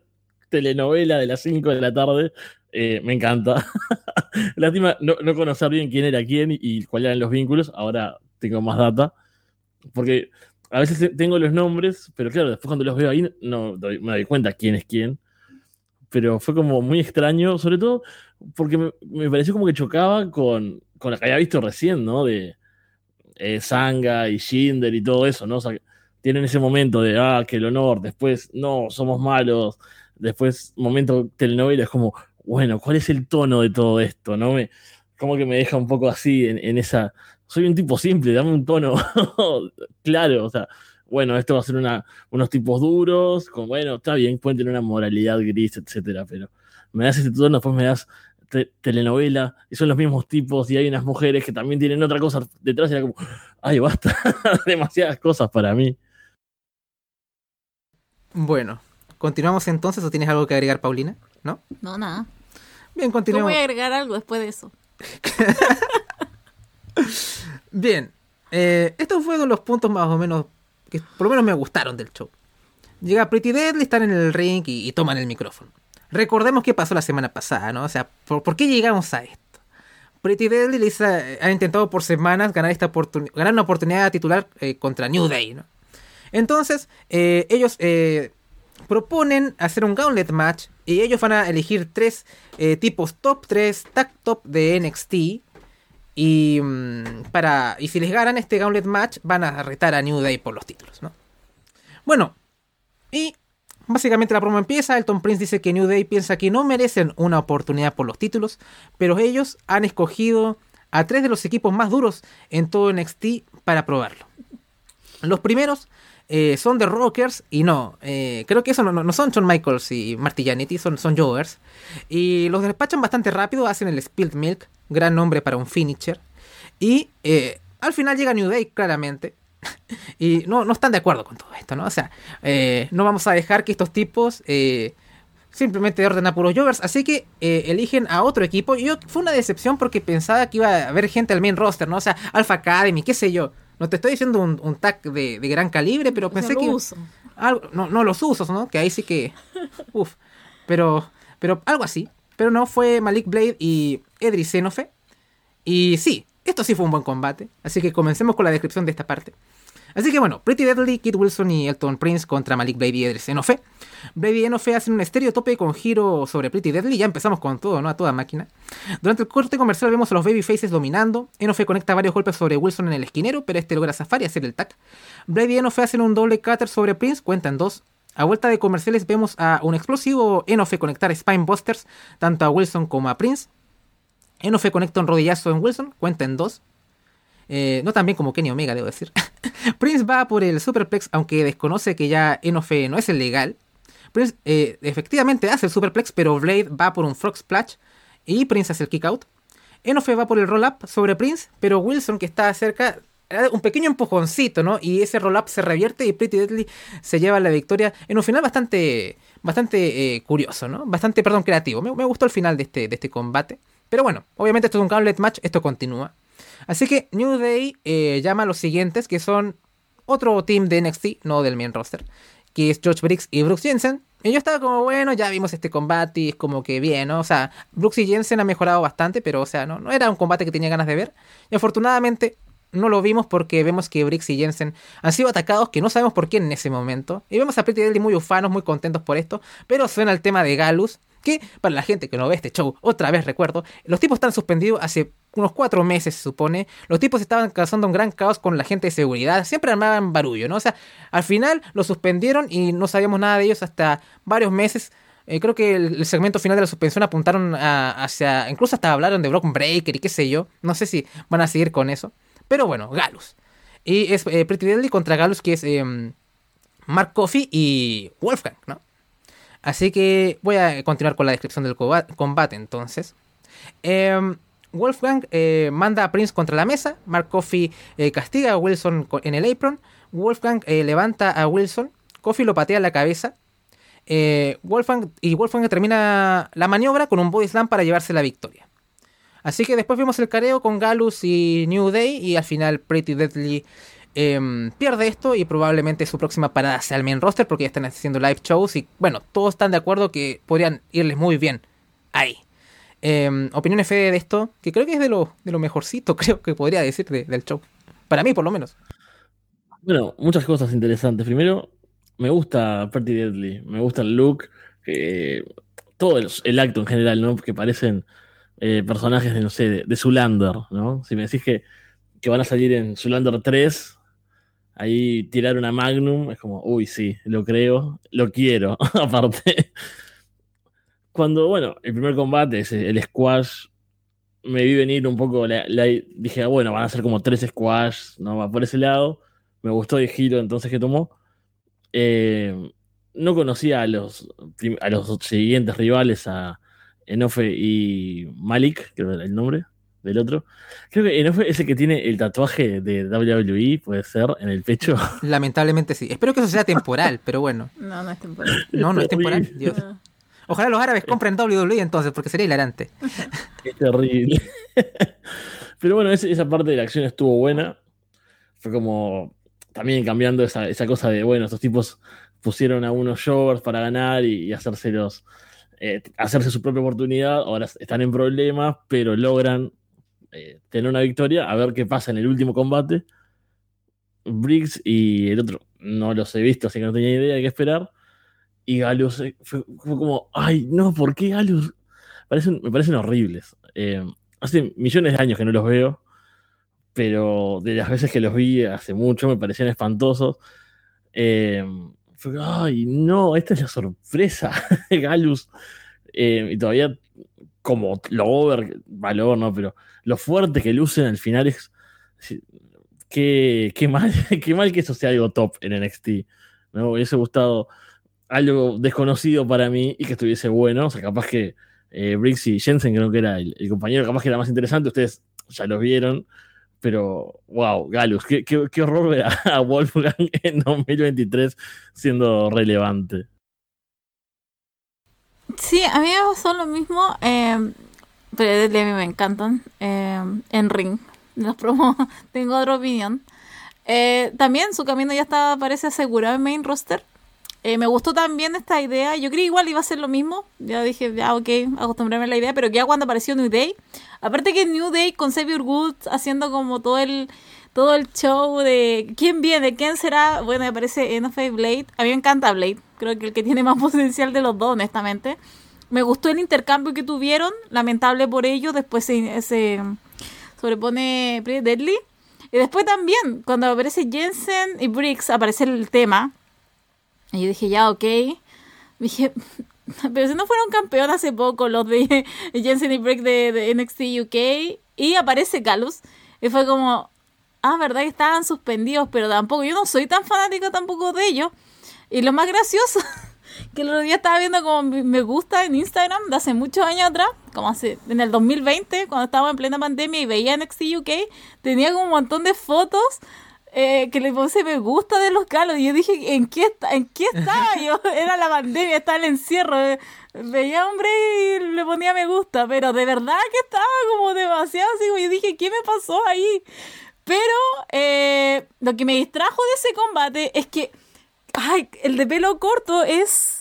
telenovela de las 5 de la tarde. Eh, me encanta. Lástima no, no conocer bien quién era quién y, cuáles eran los vínculos. Ahora tengo más data. Porque a veces te- tengo los nombres, pero claro, después cuando los veo ahí no me doy cuenta quién es quién. Pero fue como muy extraño, sobre todo porque me, me pareció como que chocaba con, con la que había visto recién, ¿no? De eh, Sanga y Shinder y todo eso, ¿no? Tienen ese momento de, ah, que el honor, después, no, somos malos, después, momento telenovela, es como, bueno, ¿cuál es el tono de todo esto? ¿No? Me, como que me deja un poco así en, en esa. Soy un tipo simple, dame un tono claro, o sea, bueno, esto va a ser una, unos tipos duros, con, bueno, está bien, pueden tener una moralidad gris, etcétera, pero me das este tono, después me das te- telenovela, y son los mismos tipos, y hay unas mujeres que también tienen otra cosa detrás, y era como, ay, basta, demasiadas cosas para mí. Bueno, continuamos entonces o tienes algo que agregar, Paulina? ¿No? No, nada. Bien, Yo continuemos. voy a agregar algo después de eso. Bien, eh, estos fueron los puntos más o menos que por lo menos me gustaron del show. Llega Pretty Deadly, están en el ring y, y toman el micrófono. Recordemos qué pasó la semana pasada, ¿no? O sea, ¿por, por qué llegamos a esto? Pretty Deadly hizo- ha intentado por semanas ganar, esta ganar una oportunidad titular eh, contra New Day, ¿no? Entonces, eh, ellos eh, proponen hacer un gauntlet match y ellos van a elegir tres eh, tipos top, tres tag top de NXT. Y, mm, para, y si les ganan este gauntlet match, van a retar a New Day por los títulos, ¿no? Bueno, y básicamente la promo empieza. Elton Prince dice que New Day piensa que no merecen una oportunidad por los títulos, pero ellos han escogido a tres de los equipos más duros en todo NXT para probarlo. Los primeros eh, son de Rockers y no, eh, creo que eso no, son John Michaels y Marty Jannetty, son, son Jovers. Y los despachan bastante rápido, hacen el Spilled Milk, gran nombre para un finisher. Y eh, al final llega New Day, claramente. y no, no están de acuerdo con todo esto, ¿no? O sea, no vamos a dejar que estos tipos simplemente orden a puros Jovers. Así que eligen a otro equipo. Y yo, fue una decepción porque pensaba que iba a haber gente al main roster, ¿no? O sea, Alpha Academy, qué sé yo. No te estoy diciendo un, un tag de, de gran calibre, pero O sea, pensé lo que. uso. Algo, no, no los usos, ¿no? Que ahí sí que. Uf. Pero, pero algo así. Pero no, fue Malik Blade y Edris Xenofe. Y sí, esto sí fue un buen combate. Así que comencemos con la descripción de esta parte. Así que bueno, Pretty Deadly, Kid Wilson y Elton Prince contra Malik Blade y Edris Xenofe. Blade y Enofe hacen un estéreo tope con giro sobre Pretty Deadly. Ya empezamos con todo, ¿no? A toda máquina. Durante el corte comercial vemos a los Babyfaces dominando. Enofe conecta varios golpes sobre Wilson en el esquinero, pero este logra zafar y hacer el tag. Blade y Enofe hacen un doble cutter sobre Prince, cuentan dos. A vuelta de comerciales vemos a un explosivo Enofe conectar Spine Busters tanto a Wilson como a Prince. Enofe conecta un rodillazo en Wilson, cuenta en dos. Eh, no tan bien como Kenny Omega, debo decir. Prince va por el Superplex, aunque desconoce que ya Enofe no es el legal. Prince eh, efectivamente hace el Superplex, pero Blade va por un Frog Splash y Prince hace el Kick Out. Enofe va por el Roll Up sobre Prince, pero Wilson, que está cerca, un pequeño empujoncito, ¿no? Y ese Roll Up se revierte y Pretty Deadly se lleva la victoria en un final bastante, bastante eh, curioso, ¿no? Bastante, perdón, creativo. Me, me gustó el final de este, de este combate. Pero bueno, obviamente esto es un gauntlet match, esto continúa. Así que New Day eh, llama a los siguientes, que son otro team de NXT, no del main roster, que es George Briggs y Brooks Jensen. Y yo estaba como, bueno, ya vimos este combate y es como que bien, ¿no? O sea, Brooks y Jensen han mejorado bastante, pero, o sea, no, era un combate que tenía ganas de ver. Y afortunadamente no lo vimos porque vemos que Briggs y Jensen han sido atacados, que no sabemos por qué en ese momento. Y vemos a Pretty Deadly muy ufanos, muy contentos por esto, pero suena el tema de Galus, que para la gente que no ve este show, otra vez recuerdo, los tipos están suspendidos hace unos cuatro meses, se supone. Los tipos estaban causando un gran caos con la gente de seguridad, siempre armaban barullo, ¿no? O sea, al final los suspendieron y no sabíamos nada de ellos hasta varios meses. Eh, creo que el, segmento final de la suspensión apuntaron a- hacia. Incluso hasta hablaron de Brock Breaker y qué sé yo. No sé si van a seguir con eso. Pero bueno, Galus. Y es eh, Pretty Deadly contra Galus, que es em, Mark Coffey y Wolfgang, ¿no? Así que voy a continuar con la descripción del combate entonces. Em, Wolfgang eh, manda a Prince contra la mesa. Mark Coffey eh, castiga a Wilson en el apron. Wolfgang eh, levanta a Wilson. Coffey lo patea en la cabeza. Wolfgang, y Wolfgang termina la maniobra con un body slam para llevarse la victoria. Así que después vimos el careo con Galus y New Day. Y al final Pretty Deadly em, pierde esto. Y probablemente su próxima parada sea el main roster. Porque ya están haciendo live shows. Y bueno, todos están de acuerdo que podrían irles muy bien ahí. Em, opiniones Fede de esto, que creo que es de lo, de lo mejorcito, creo que podría decir de- del show. Para mí, por lo menos. Bueno, muchas cosas interesantes. Primero, me gusta Pretty Deadly, me gusta el look, todo el, acto en general, ¿no? Que parecen eh, personajes de, no sé, de, de Zulander, ¿no? Si me decís que, que van a salir en Zulander 3, ahí tirar una Magnum, es como, uy, sí, lo creo, lo quiero, aparte. Cuando, bueno, el primer combate, ese, el squash, me vi venir un poco, la- la- dije, ah, bueno, van a ser como tres squash, ¿no? Va por ese lado me gustó el giro entonces que tomó. Eh, no conocía a los, a los siguientes rivales, a Enofe y Malik, creo que era el nombre del otro. Creo que Enofe es el que tiene el tatuaje de WWE, puede ser, en el pecho. Lamentablemente sí. Espero que eso sea temporal, pero bueno. No, no es temporal. No, no es temporal. Dios. No. Ojalá los árabes compren WWE entonces, porque sería hilarante. Es terrible. Pero bueno, esa parte de la acción estuvo buena. Fue como también cambiando esa, esa cosa de, bueno, estos tipos pusieron a unos showers para ganar y, y hacérselos, eh, hacerse su propia oportunidad. Ahora están en problemas, pero logran eh, tener una victoria. A ver qué pasa en el último combate. Briggs y el otro no los he visto, así que no tenía idea de qué esperar. Y Galus eh, fue, como, ay, no, ¿por qué Galus? Me parecen horribles. Eh, hace millones de años que no los veo, pero de las veces que los vi hace mucho me parecían espantosos. Eh, fue, ay, no, esta es la sorpresa Galus. Eh, y todavía, como lo over, valor, no, pero lo fuerte que lucen al final es. qué, qué, mal, qué mal que eso sea algo top en NXT. Me hubiese gustado algo desconocido para mí y que estuviese bueno. O sea, capaz que eh, y Jensen creo que era el, compañero, capaz que era más interesante. Ustedes ya lo vieron. Pero, wow, Galus, qué, horror ver a Wolfgang en 2023 siendo relevante. Sí, a mí me pasó lo mismo. Eh, pero de mí me encantan. Eh, en Ring. Los promo. Tengo otra opinión. Eh, también su camino ya está, parece asegurado en main roster. Eh, me gustó también esta idea. Yo creí igual iba a ser lo mismo. Ya dije, ya, ok, acostumbrarme a la idea. Pero ya cuando apareció New Day. Aparte que New Day con Xavier Woods haciendo como todo el todo el show de quién viene, quién será. Bueno, aparece NFA Blade. A mí me encanta Blade. Creo que el que tiene más potencial de los dos, honestamente. Me gustó el intercambio que tuvieron. Lamentable por ello. Después se, se sobrepone Deadly. Y después también, cuando aparece Jensen y Briggs, aparece el tema y yo dije, ya, ok. Dije, pero si no fueron campeón hace poco los de Jensen y Break de, NXT UK y aparece Galus y fue como, ah, verdad que estaban suspendidos, pero tampoco, yo no soy tan fanática tampoco de ellos. Y lo más gracioso, que el otro día estaba viendo como me gusta en Instagram de hace muchos años atrás, como hace, en el 2020, cuando estaba en plena pandemia y veía NXT UK, tenía como un montón de fotos eh, que le puse me gusta de los calos. Y yo dije, ¿en qué, ¿en qué estaba yo? Era la pandemia, estaba el encierro. Veía hombre y le ponía me gusta, pero de verdad que estaba como demasiado así. Y dije, ¿qué me pasó ahí? Pero eh, lo que me distrajo de ese combate es que ay, el de pelo corto es.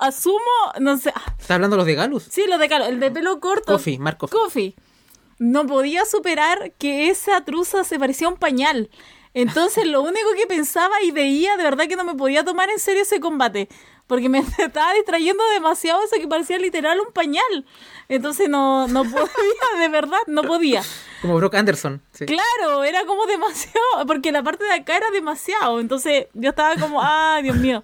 Asumo, no sé. ¿Estás hablando de los de Galus? Sí, los de Galus. El de pelo corto. Coffee, Marco. Coffee no podía superar que esa truza se parecía a un pañal. Entonces lo único que pensaba y veía, de verdad que no me podía tomar en serio ese combate. Porque me estaba distrayendo demasiado eso que parecía literal un pañal. Entonces no, no podía, de verdad, no podía. Como Brock Anderson. Claro, era como demasiado, porque la parte de acá era demasiado. Entonces yo estaba como, ah, Dios mío.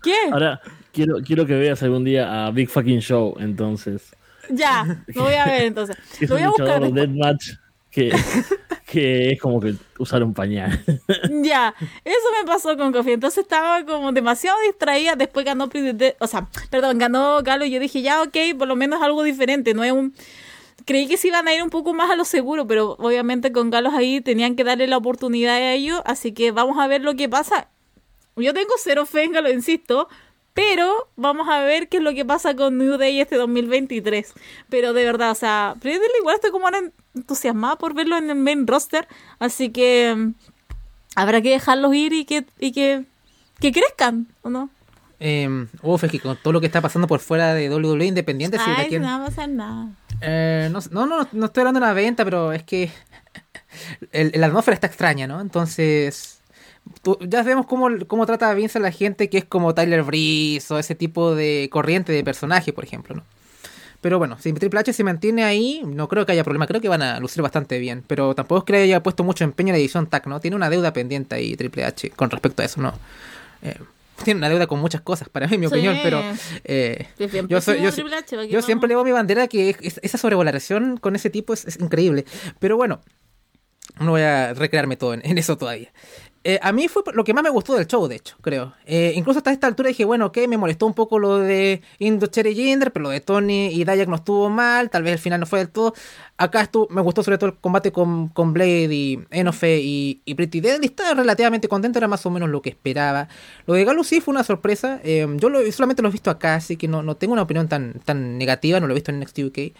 ¿Qué? Ahora, quiero, quiero que veas algún día a Big Fucking Show, entonces. Ya, lo voy a ver entonces. Es lo voy a buscar. Deathmatch que, que es como que usar un pañal. Ya, eso me pasó con Kofi. Entonces estaba como demasiado distraída. Después ganó O sea, perdón, ganó Galo y yo dije, ya, ok, por lo menos algo diferente. No es un. Creí que se iban a ir un poco más a lo seguro, pero obviamente con Galos ahí tenían que darle la oportunidad a ellos. Así que vamos a ver lo que pasa. Yo tengo cero fe en Galo, insisto. Pero vamos a ver qué es lo que pasa con New Day este 2023. Pero de verdad, o sea, igual estoy como entusiasmada por verlo en el main roster. Así que mm, habrá que dejarlos ir y que, y que, que crezcan, ¿o no? Eh, uf, es que con todo lo que está pasando por fuera de WWE Independiente, Ay, si no va a pasar nada. Eh, no, no, no, no, estoy hablando de una venta, pero es que el, la atmósfera está extraña, ¿no? Entonces ya sabemos cómo, cómo trata Vince a la gente que es como Tyler Breeze o ese tipo de corriente de personaje, por ejemplo, ¿no? Pero bueno, si Triple H se mantiene ahí, no creo que haya problema. Creo que van a lucir bastante bien. Pero tampoco es que le haya puesto mucho empeño en la edición TAC, ¿no? Tiene una deuda pendiente ahí Triple H con respecto a eso, ¿no? Eh, tiene una deuda con muchas cosas, para mí, en mi opinión, pero eh, yo, yo, siempre le doy mi bandera que esa sobrevaloración con ese tipo es, increíble. Pero bueno, no voy a recrearme todo en eso todavía. Eh, a mí fue lo que más me gustó del show, de hecho, creo. Eh, incluso hasta esta altura dije, bueno, ok, me molestó un poco lo de Indo Cherry Jinder, pero lo de Tony y Dayak no estuvo mal, tal vez el final no fue del todo. Acá estuvo, me gustó sobre todo el combate con, con Blade y Enofe y, y Pretty Deadly. Estaba relativamente contento, era más o menos lo que esperaba. Lo de Galo sí fue una sorpresa. Eh, yo solamente lo he visto acá, así que no, no tengo una opinión tan, tan negativa, no lo he visto en NXT UK.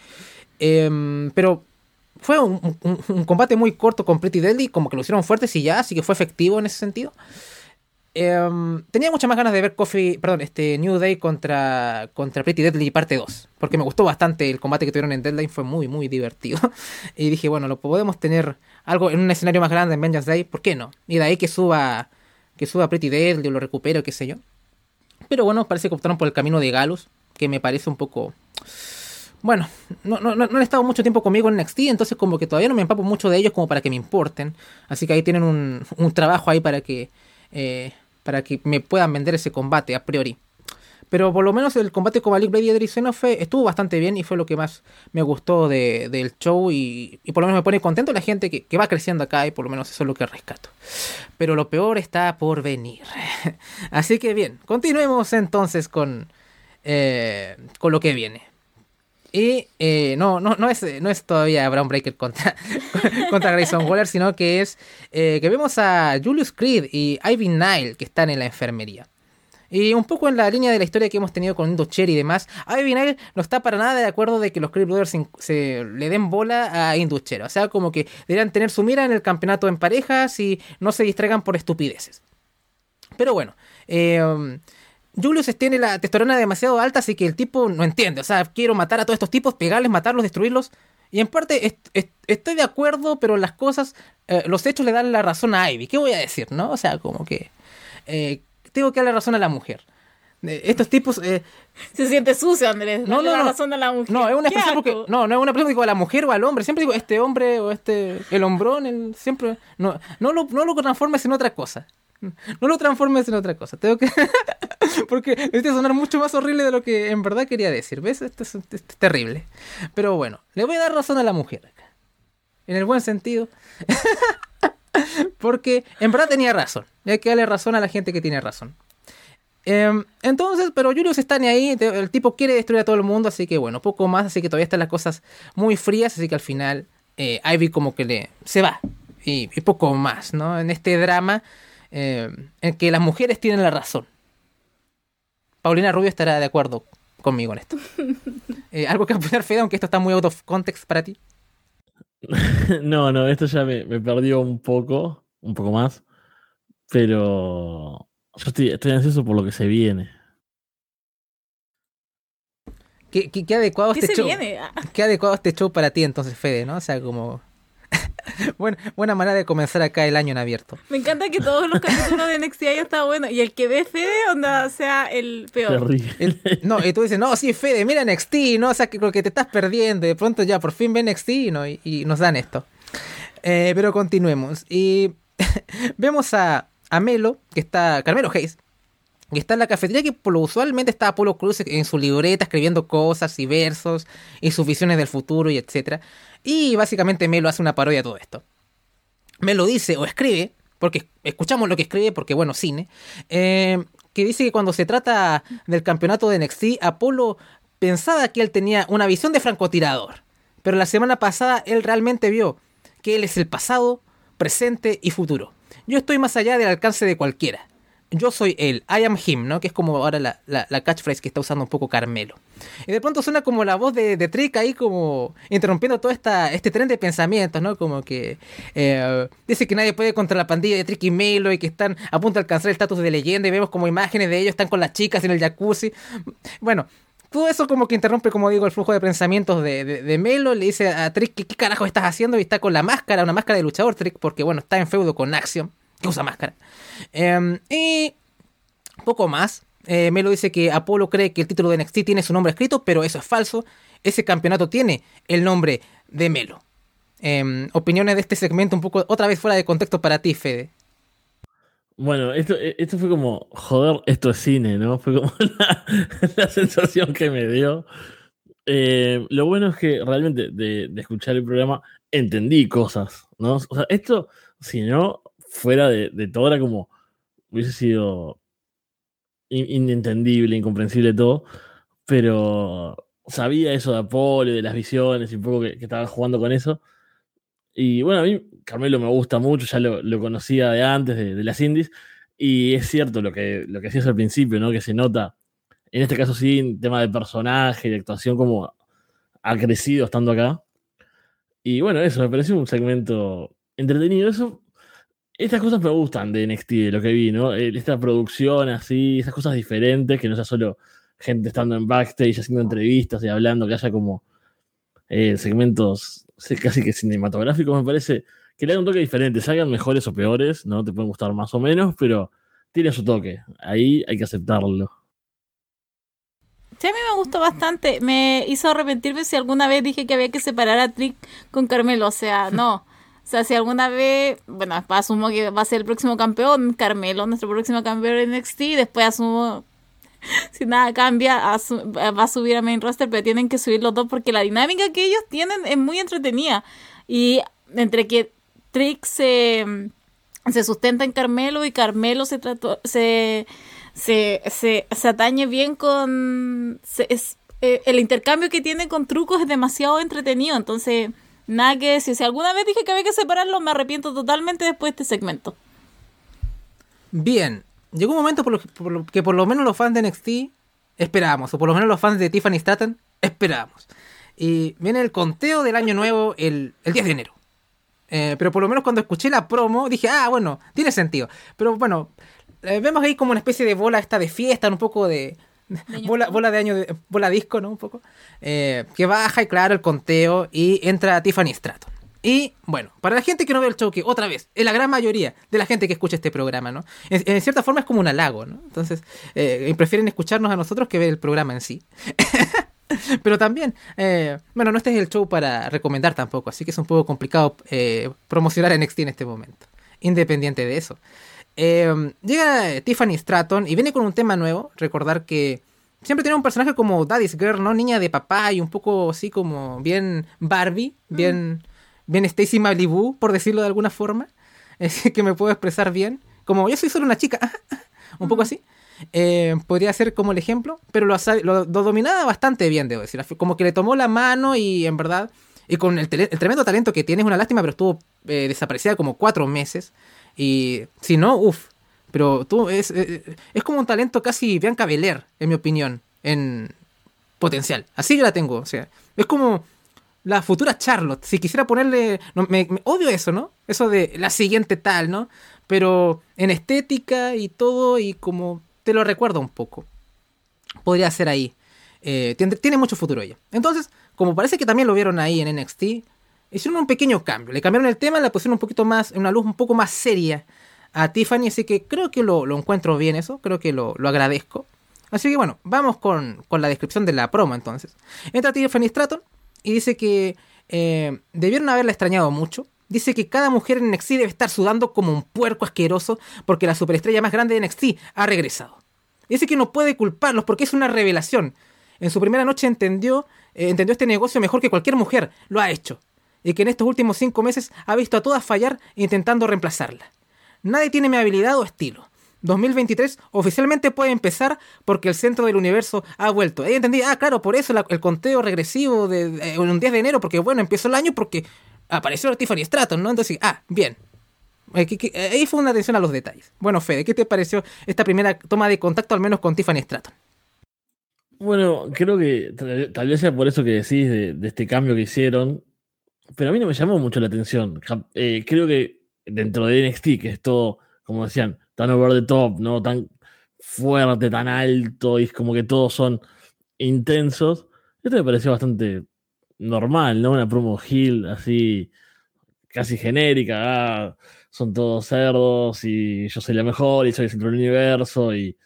pero fue un, combate muy corto con Pretty Deadly, como que lo hicieron fuertes y ya, así que fue efectivo en ese sentido. Em, tenía muchas más ganas de ver Coffee, perdón, este New Day contra, contra Pretty Deadly parte 2, porque me gustó bastante el combate que tuvieron en Deadline, fue muy, muy divertido. y dije, bueno, lo podemos tener algo en un escenario más grande en Vengeance Day, ¿por qué no? Y de ahí que suba, que suba Pretty Deadly o lo recupero, qué sé yo. Pero bueno, parece que optaron por el camino de Galus, que me parece un poco bueno, no, no, no, han estado mucho tiempo conmigo en NXT, entonces como que todavía no me empapo mucho de ellos como para que me importen. Así que ahí tienen un, un trabajo ahí para que, eh, para que me puedan vender ese combate a priori. Pero por lo menos el combate con Malik Blade y Edric fue, estuvo bastante bien y fue lo que más me gustó de, del show y, y, por lo menos me pone contento la gente que, que, va creciendo acá y por lo menos eso es lo que rescato. Pero lo peor está por venir. Así que bien, continuemos entonces con, eh, con lo que viene. Y eh, no, no, no, es, no es todavía Brown Breaker contra, contra Grayson Waller, sino que es eh, que vemos a Julius Creed y Ivy Nile que están en la enfermería. Y un poco en la línea de la historia que hemos tenido con Indo Cher y demás, Ivy Nile no está para nada de acuerdo de que los Creed Brothers se, le den bola a Indo Cher. O sea, como que deberían tener su mira en el campeonato en parejas y no se distraigan por estupideces. Pero bueno, eh, Julius tiene la testosterona demasiado alta, así que el tipo no entiende. O sea, quiero matar a todos estos tipos, pegarles, matarlos, destruirlos. Y en parte est est estoy de acuerdo, pero las cosas, eh, los hechos le dan la razón a Ivy. ¿Qué voy a decir, no? O sea, como que eh, tengo que darle razón a la mujer. Eh, estos tipos... Se siente sucio, Andrés. No, no, no. la razón a la mujer. No, es una expresión porque... No, no es una expresión digo a la mujer o al hombre. Siempre digo este hombre o este... El hombrón, el, siempre... No, no, lo, no lo transformes en otra cosa. No lo transformes en otra cosa. Tengo que. Porque necesita sonar mucho más horrible de lo que en verdad quería decir. ¿Ves? Esto es, terrible. Pero bueno, le voy a dar razón a la mujer. En el buen sentido. Porque en verdad tenía razón. Hay que darle razón a la gente que tiene razón. Eh, entonces, pero Julius está ni ahí. El tipo quiere destruir a todo el mundo. Así que bueno, poco más. Así que todavía están las cosas muy frías. Así que al final, eh, Ivy como que le. se va. Y, y poco más, ¿no? En este drama eh, en que las mujeres tienen la razón. Paulina Rubio estará de acuerdo conmigo en esto. Eh, ¿Algo que apoyar, Fede, aunque esto está muy out of context para ti? no, no, esto ya me, me, perdió un poco, un poco más. Pero yo estoy, estoy ansioso por lo que se viene. ¿Qué, qué, qué adecuado ¿Qué este se show? viene? ¿Qué adecuado este show para ti entonces, Fede, no? O sea, como... buena, buena manera de comenzar acá el año en abierto. Me encanta que todos los capítulos de NXT hayan estado buenos. Y el que ve Fede, onda, sea el peor. El, no, y tú dices, no, sí, Fede, mira NXT, ¿no? O sea, que, que te estás perdiendo. Y de pronto ya por fin ve NXT, ¿no? Y, y nos dan esto. Eh, pero continuemos. Y vemos a, a Melo, que está. Carmelo Hayes. Que está en la cafetería que por lo usualmente está Apolo Cruz en su libreta escribiendo cosas y versos y sus visiones del futuro y etcétera. Y básicamente Melo hace una parodia de todo esto. Melo dice o escribe, porque escuchamos lo que escribe, porque bueno, cine, eh, que dice que cuando se trata del campeonato de NXT, Apolo pensaba que él tenía una visión de francotirador. Pero la semana pasada él realmente vio que él es el pasado, presente y futuro. Yo estoy más allá del alcance de cualquiera yo soy él, I am him, ¿no? Que es como ahora la, la, catchphrase que está usando un poco Carmelo. Y de pronto suena como la voz de, de Trick ahí como interrumpiendo todo esta, este tren de pensamientos, ¿no? Como que eh, dice que nadie puede contra la pandilla de Trick y Melo y que están a punto de alcanzar el estatus de leyenda y vemos como imágenes de ellos, están con las chicas en el jacuzzi. Bueno, todo eso como que interrumpe, como digo, el flujo de pensamientos de, de, de Melo. Le dice a Trick, ¿qué, ¿qué carajo estás haciendo? Y está con la máscara, una máscara de luchador, Trick, porque bueno, está en feudo con Axiom que usa máscara. Eh, y poco más. Eh, Melo dice que Apolo cree que el título de NXT tiene su nombre escrito, pero eso es falso. Ese campeonato tiene el nombre de Melo. Eh, opiniones de este segmento un poco otra vez fuera de contexto para ti, Fede. Bueno, esto, esto fue como, joder, esto es cine, ¿no? Fue como la, sensación que me dio. Eh, lo bueno es que realmente de, de, escuchar el programa entendí cosas, ¿no? O sea, esto, si no, fuera de, de todo, era como, hubiese sido inentendible, incomprensible todo, pero sabía eso de Apolo, de las visiones y un poco que, que estaban jugando con eso. Y bueno, a mí Carmelo me gusta mucho, ya lo, lo conocía de antes, de, de, las indies, y es cierto lo que, lo que hacías al principio, ¿no? Que se nota, en este caso sí, en tema de personaje de actuación, como ha crecido estando acá. Y bueno, eso, me pareció un segmento entretenido. Eso estas cosas me gustan de NXT, de lo que vi, ¿no? Esta producción así, esas cosas diferentes, que no sea solo gente estando en backstage, haciendo entrevistas y hablando, que haya como eh, segmentos casi que cinematográficos, me parece que le dan un toque diferente, salgan mejores o peores, ¿no? Te pueden gustar más o menos, pero tiene su toque. Ahí hay que aceptarlo. Sí, a mí me gustó bastante. Me hizo arrepentirme si alguna vez dije que había que separar a Trick con Carmelo. O sea, no. O sea, si alguna vez, bueno, asumo que va a ser el próximo campeón, Carmelo, nuestro próximo campeón en NXT, después asumo si nada cambia, va a subir a main roster, pero tienen que subir los dos porque la dinámica que ellos tienen es muy entretenida. Y entre que Trix se, se sustenta en Carmelo y Carmelo se trató, se, se, se, atañe bien con... eh, el intercambio que tiene con trucos es demasiado entretenido, entonces nada que decir. Si alguna vez dije que había que separarlo, me arrepiento totalmente después de este segmento. Bien, llegó un momento por lo, que por lo menos los fans de NXT esperábamos, o por lo menos los fans de Tiffany Stratton esperábamos. Y viene el conteo del año nuevo el, el 10 de enero. Eh, pero por lo menos cuando escuché la promo dije, ah, bueno, tiene sentido. Pero bueno, eh, vemos ahí como una especie de bola esta de fiesta, un poco de... bola, bola de año, de, bola disco, ¿no? Un poco. Eh, que baja y claro el conteo y entra Tiffany Stratton. Y bueno, para la gente que no ve el show, que otra vez, es la gran mayoría de la gente que escucha este programa, ¿no? En, cierta forma es como un halago, ¿no? Entonces, prefieren escucharnos a nosotros que ver el programa en sí. Pero también, eh, bueno, no este es el show para recomendar tampoco, así que es un poco complicado eh, promocionar NXT en este momento, independiente de eso. Eh, llega Tiffany Stratton y viene con un tema nuevo, recordar que siempre tiene un personaje como Daddy's Girl, ¿no? Niña de papá y un poco así como bien Barbie, mm. bien, bien Stacy Malibu, por decirlo de alguna forma, que me puedo expresar bien. Como yo soy solo una chica, un poco así. Eh, podría ser como el ejemplo, pero lo, lo, dominaba bastante bien, debo decir. Como que le tomó la mano y en verdad, y con el, tremendo talento que tiene, es una lástima, pero estuvo eh, desaparecida como cuatro meses. Y si no, uff, pero tú es, eh, es como un talento casi Bianca Belair, en mi opinión, en potencial. Así que la tengo, o sea, es como la futura Charlotte. Si quisiera ponerle. me, odio eso, ¿no? Eso de la siguiente tal, ¿no? Pero en estética y todo, y como te lo recuerdo un poco. Podría ser ahí. Eh, tiene, mucho futuro ella. Entonces, como parece que también lo vieron ahí en NXT, hicieron un pequeño cambio. Le cambiaron el tema, la pusieron un poquito más, una luz un poco más seria a Tiffany. Así que creo que lo, encuentro bien eso, creo que lo, agradezco. Así que bueno, vamos con, la descripción de la promo entonces. Entra Tiffany Stratton y dice que eh, debieron haberla extrañado mucho. Dice que cada mujer en NXT debe estar sudando como un puerco asqueroso porque la superestrella más grande de NXT ha regresado. Dice que no puede culparlos porque es una revelación. En su primera noche entendió, eh, entendió este negocio mejor que cualquier mujer lo ha hecho. Y que en estos últimos cinco meses ha visto a todas fallar intentando reemplazarla. Nadie tiene mi habilidad o estilo. 2023 oficialmente puede empezar porque el centro del universo ha vuelto. Ahí entendí, ah, claro, por eso el conteo regresivo de, un 10 de enero, porque bueno, empezó el año porque apareció Tiffany Stratton, ¿no? Entonces, ah, bien. Ahí fue una atención a los detalles. Bueno, Fede, ¿qué te pareció esta primera toma de contacto, al menos con Tiffany Stratton? Bueno, creo que tal vez sea por eso que decís de, este cambio que hicieron, pero a mí no me llamó mucho la atención. Eh, creo que dentro de NXT, que es todo, como decían, tan over the top, ¿no? Tan fuerte, tan alto, y es como que todos son intensos. Esto me pareció bastante normal, ¿no? Una promo Hill así, casi genérica. Ah, son todos cerdos y yo soy la mejor y soy el centro del universo y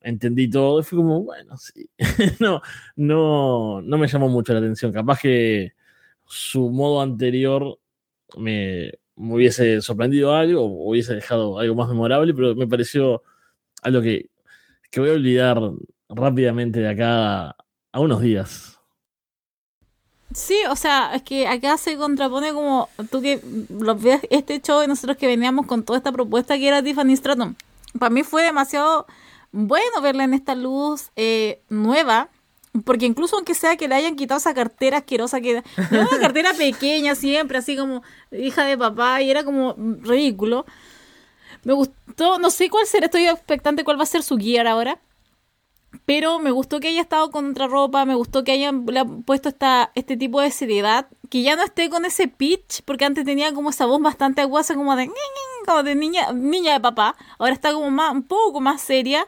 entendí todo. Y fue como, bueno, sí. no, no, no me llamó mucho la atención. Capaz que su modo anterior me, hubiese sorprendido algo o hubiese dejado algo más memorable, pero me pareció algo que, que voy a olvidar rápidamente de acá a unos días. Sí, o sea, es que acá se contrapone como tú que lo ves este show y nosotros que veníamos con toda esta propuesta que era Tiffany Stratton. Para mí fue demasiado bueno verla en esta luz eh, nueva, porque incluso aunque sea que le hayan quitado esa cartera asquerosa que era una cartera pequeña siempre, así como hija de papá, y era como ridículo. Me gustó, no sé cuál será, estoy expectante cuál va a ser su guía ahora. Pero me gustó que haya estado con otra ropa, me gustó que hayan le puesto esta, este tipo de seriedad, que ya no esté con ese pitch, porque antes tenía como esa voz bastante aguasa, como de, como de niña, niña de papá. Ahora está como más, un poco más seria,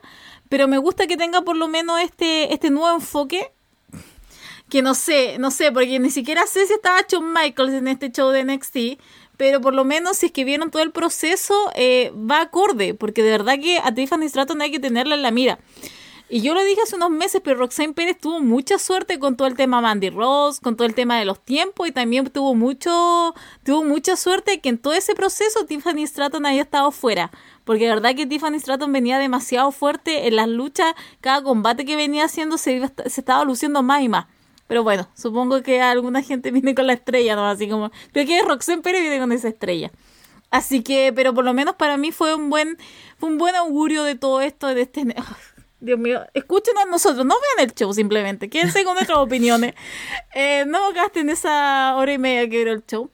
pero me gusta que tenga por lo menos este, este nuevo enfoque. Que no sé, no sé, porque ni siquiera sé si estaba Shawn Michaels en este show de NXT, pero por lo menos si es que vieron todo el proceso, eh, va acorde, porque de verdad que a Tiffany Stratton hay que tenerla en la mira. Y yo lo dije hace unos meses, pero Roxanne Pérez tuvo mucha suerte con todo el tema Mandy Ross, con todo el tema de los tiempos y también tuvo mucho tuvo mucha suerte que en todo ese proceso Tiffany Stratton haya estado fuera, porque de verdad que Tiffany Stratton venía demasiado fuerte en las luchas, cada combate que venía haciendo se, se estaba luciendo más y más. Pero bueno, supongo que alguna gente viene con la estrella, ¿no? Así como, creo que Roxanne Pérez viene con esa estrella. Así que, pero por lo menos para mí fue un buen, fue un buen augurio de todo esto, de este... Dios mío, escúchenos a nosotros, no vean el show simplemente, quédense con nuestras opiniones. Eh, no gasten esa hora y media que era el show.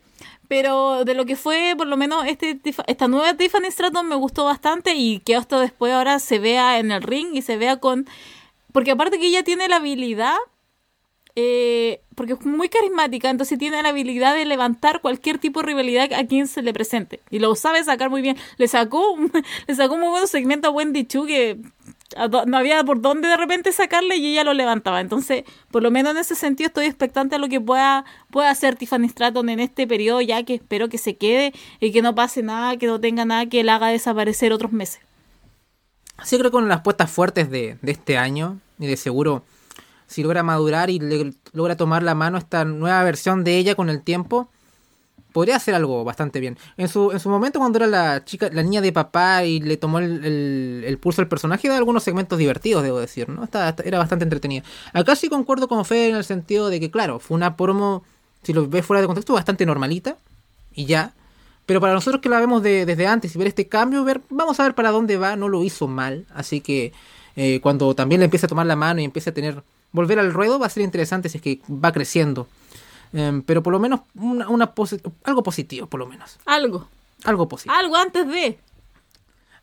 Pero de lo que fue, por lo menos, este, esta nueva Tiffany Stratton me gustó bastante y que esto después ahora se vea en el ring y se vea con... Porque aparte que ella tiene la habilidad eh, porque es muy carismática, entonces tiene la habilidad de levantar cualquier tipo de rivalidad a quien se le presente. Y lo sabe sacar muy bien. Le sacó, le sacó un muy buen segmento a Wendy Chu que no había por dónde de repente sacarle y ella lo levantaba. Entonces, por lo menos en ese sentido estoy expectante a lo que pueda, pueda hacer Tiffany Stratton en este periodo, ya que espero que se quede y que no pase nada, que no tenga nada que la haga desaparecer otros meses. Sí, creo que con las puestas fuertes de este año, y de seguro si logra madurar y logra tomar la mano esta nueva versión de ella con el tiempo, podría hacer algo bastante bien. En su, en su momento, cuando era la chica, la niña de papá y le tomó el, pulso al personaje, da algunos segmentos divertidos, debo decir, ¿no? era bastante entretenida. Acá sí concuerdo con Fede en el sentido de que, claro, fue una promo, si lo ves fuera de contexto, bastante normalita. Y ya. Pero para nosotros que la vemos desde antes y ver este cambio, ver, vamos a ver para dónde va, no lo hizo mal. Así que eh, cuando también le empieza a tomar la mano y empieza a tener volver al ruedo va a ser interesante si es que va creciendo. Em, pero por lo menos una, algo positivo, por lo menos. Algo. Algo positivo. Algo antes de.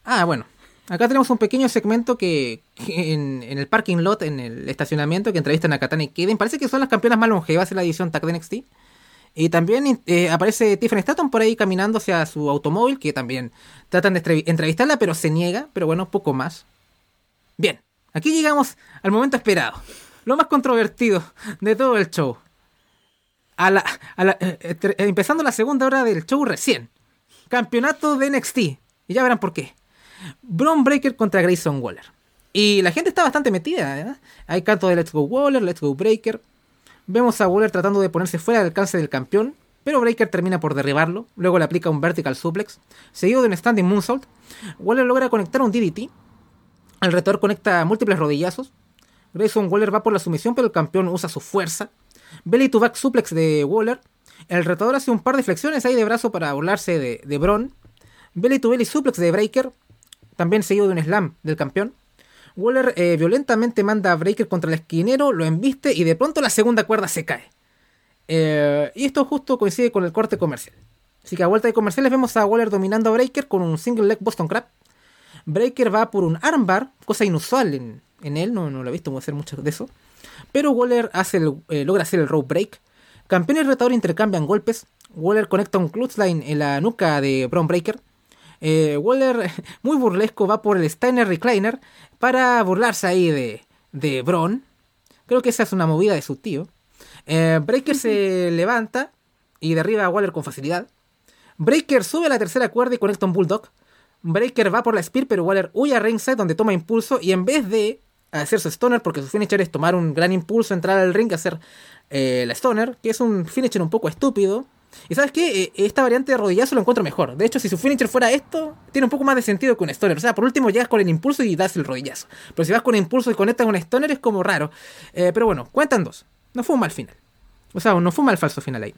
Ah, bueno. Acá tenemos un pequeño segmento que, en, el parking lot, en el estacionamiento, que entrevistan a Katana y Kaden. Parece que son las campeonas más longevas en la edición TAC de NXT. Y también eh, aparece Tiffany Stratton por ahí caminando hacia su automóvil, que también tratan de entrevistarla, pero se niega. Pero bueno, poco más. Bien, aquí llegamos al momento esperado lo más controvertido de todo el show. A la, eh, eh, empezando la segunda hora del show recién. Campeonato de NXT. Y ya verán por qué. Braun Breaker contra Grayson Waller. Y la gente está bastante metida. ¿eh? Hay canto de Let's Go Waller, Let's Go Breaker. Vemos a Waller tratando de ponerse fuera del alcance del campeón. Pero Breaker termina por derribarlo. Luego le aplica un vertical suplex. Seguido de un standing moonsault. Waller logra conectar un DDT. El retor conecta múltiples rodillazos. Grayson Waller va por la sumisión, pero el campeón usa su fuerza. Belly to back suplex de Waller. El retador hace un par de flexiones ahí de brazo para burlarse de, de Bron. Belly to belly suplex de Breaker. También seguido de un slam del campeón. Waller eh, violentamente manda a Breaker contra el esquinero, lo embiste y de pronto la segunda cuerda se cae. Eh, y esto justo coincide con el corte comercial. Así que a vuelta de comerciales vemos a Waller dominando a Breaker con un single leg Boston Crab. Breaker va por un armbar, cosa inusual en, en él, no, no lo he visto hacer mucho de eso. Pero Waller hace eh, logra hacer el rope break. Campeón y retador intercambian golpes. Waller conecta un clothesline en la nuca de Braun Breaker. Eh, Waller, muy burlesco, va por el Steiner Recliner para burlarse ahí de, de Braun. Creo que esa es una movida de su tío. Eh, Breaker se levanta y derriba a Waller con facilidad. Breaker sube a la tercera cuerda y conecta un Bulldog. Breaker va por la Spear, pero Waller huye a ringside donde toma impulso y en vez de hacer su stoner, porque su finisher es tomar un gran impulso, entrar al ring, hacer eh, la stoner, que es un finisher un poco estúpido. Y sabes qué, eh, esta variante de rodillazo lo encuentro mejor. De hecho, si su finisher fuera esto, tiene un poco más de sentido que un stoner. O sea, por último llegas con el impulso y das el rodillazo. Pero si vas con el impulso y conectas con un stoner es como raro. Eh, pero bueno, cuentan dos. No fue un mal final. O sea, no fue un mal falso final ahí.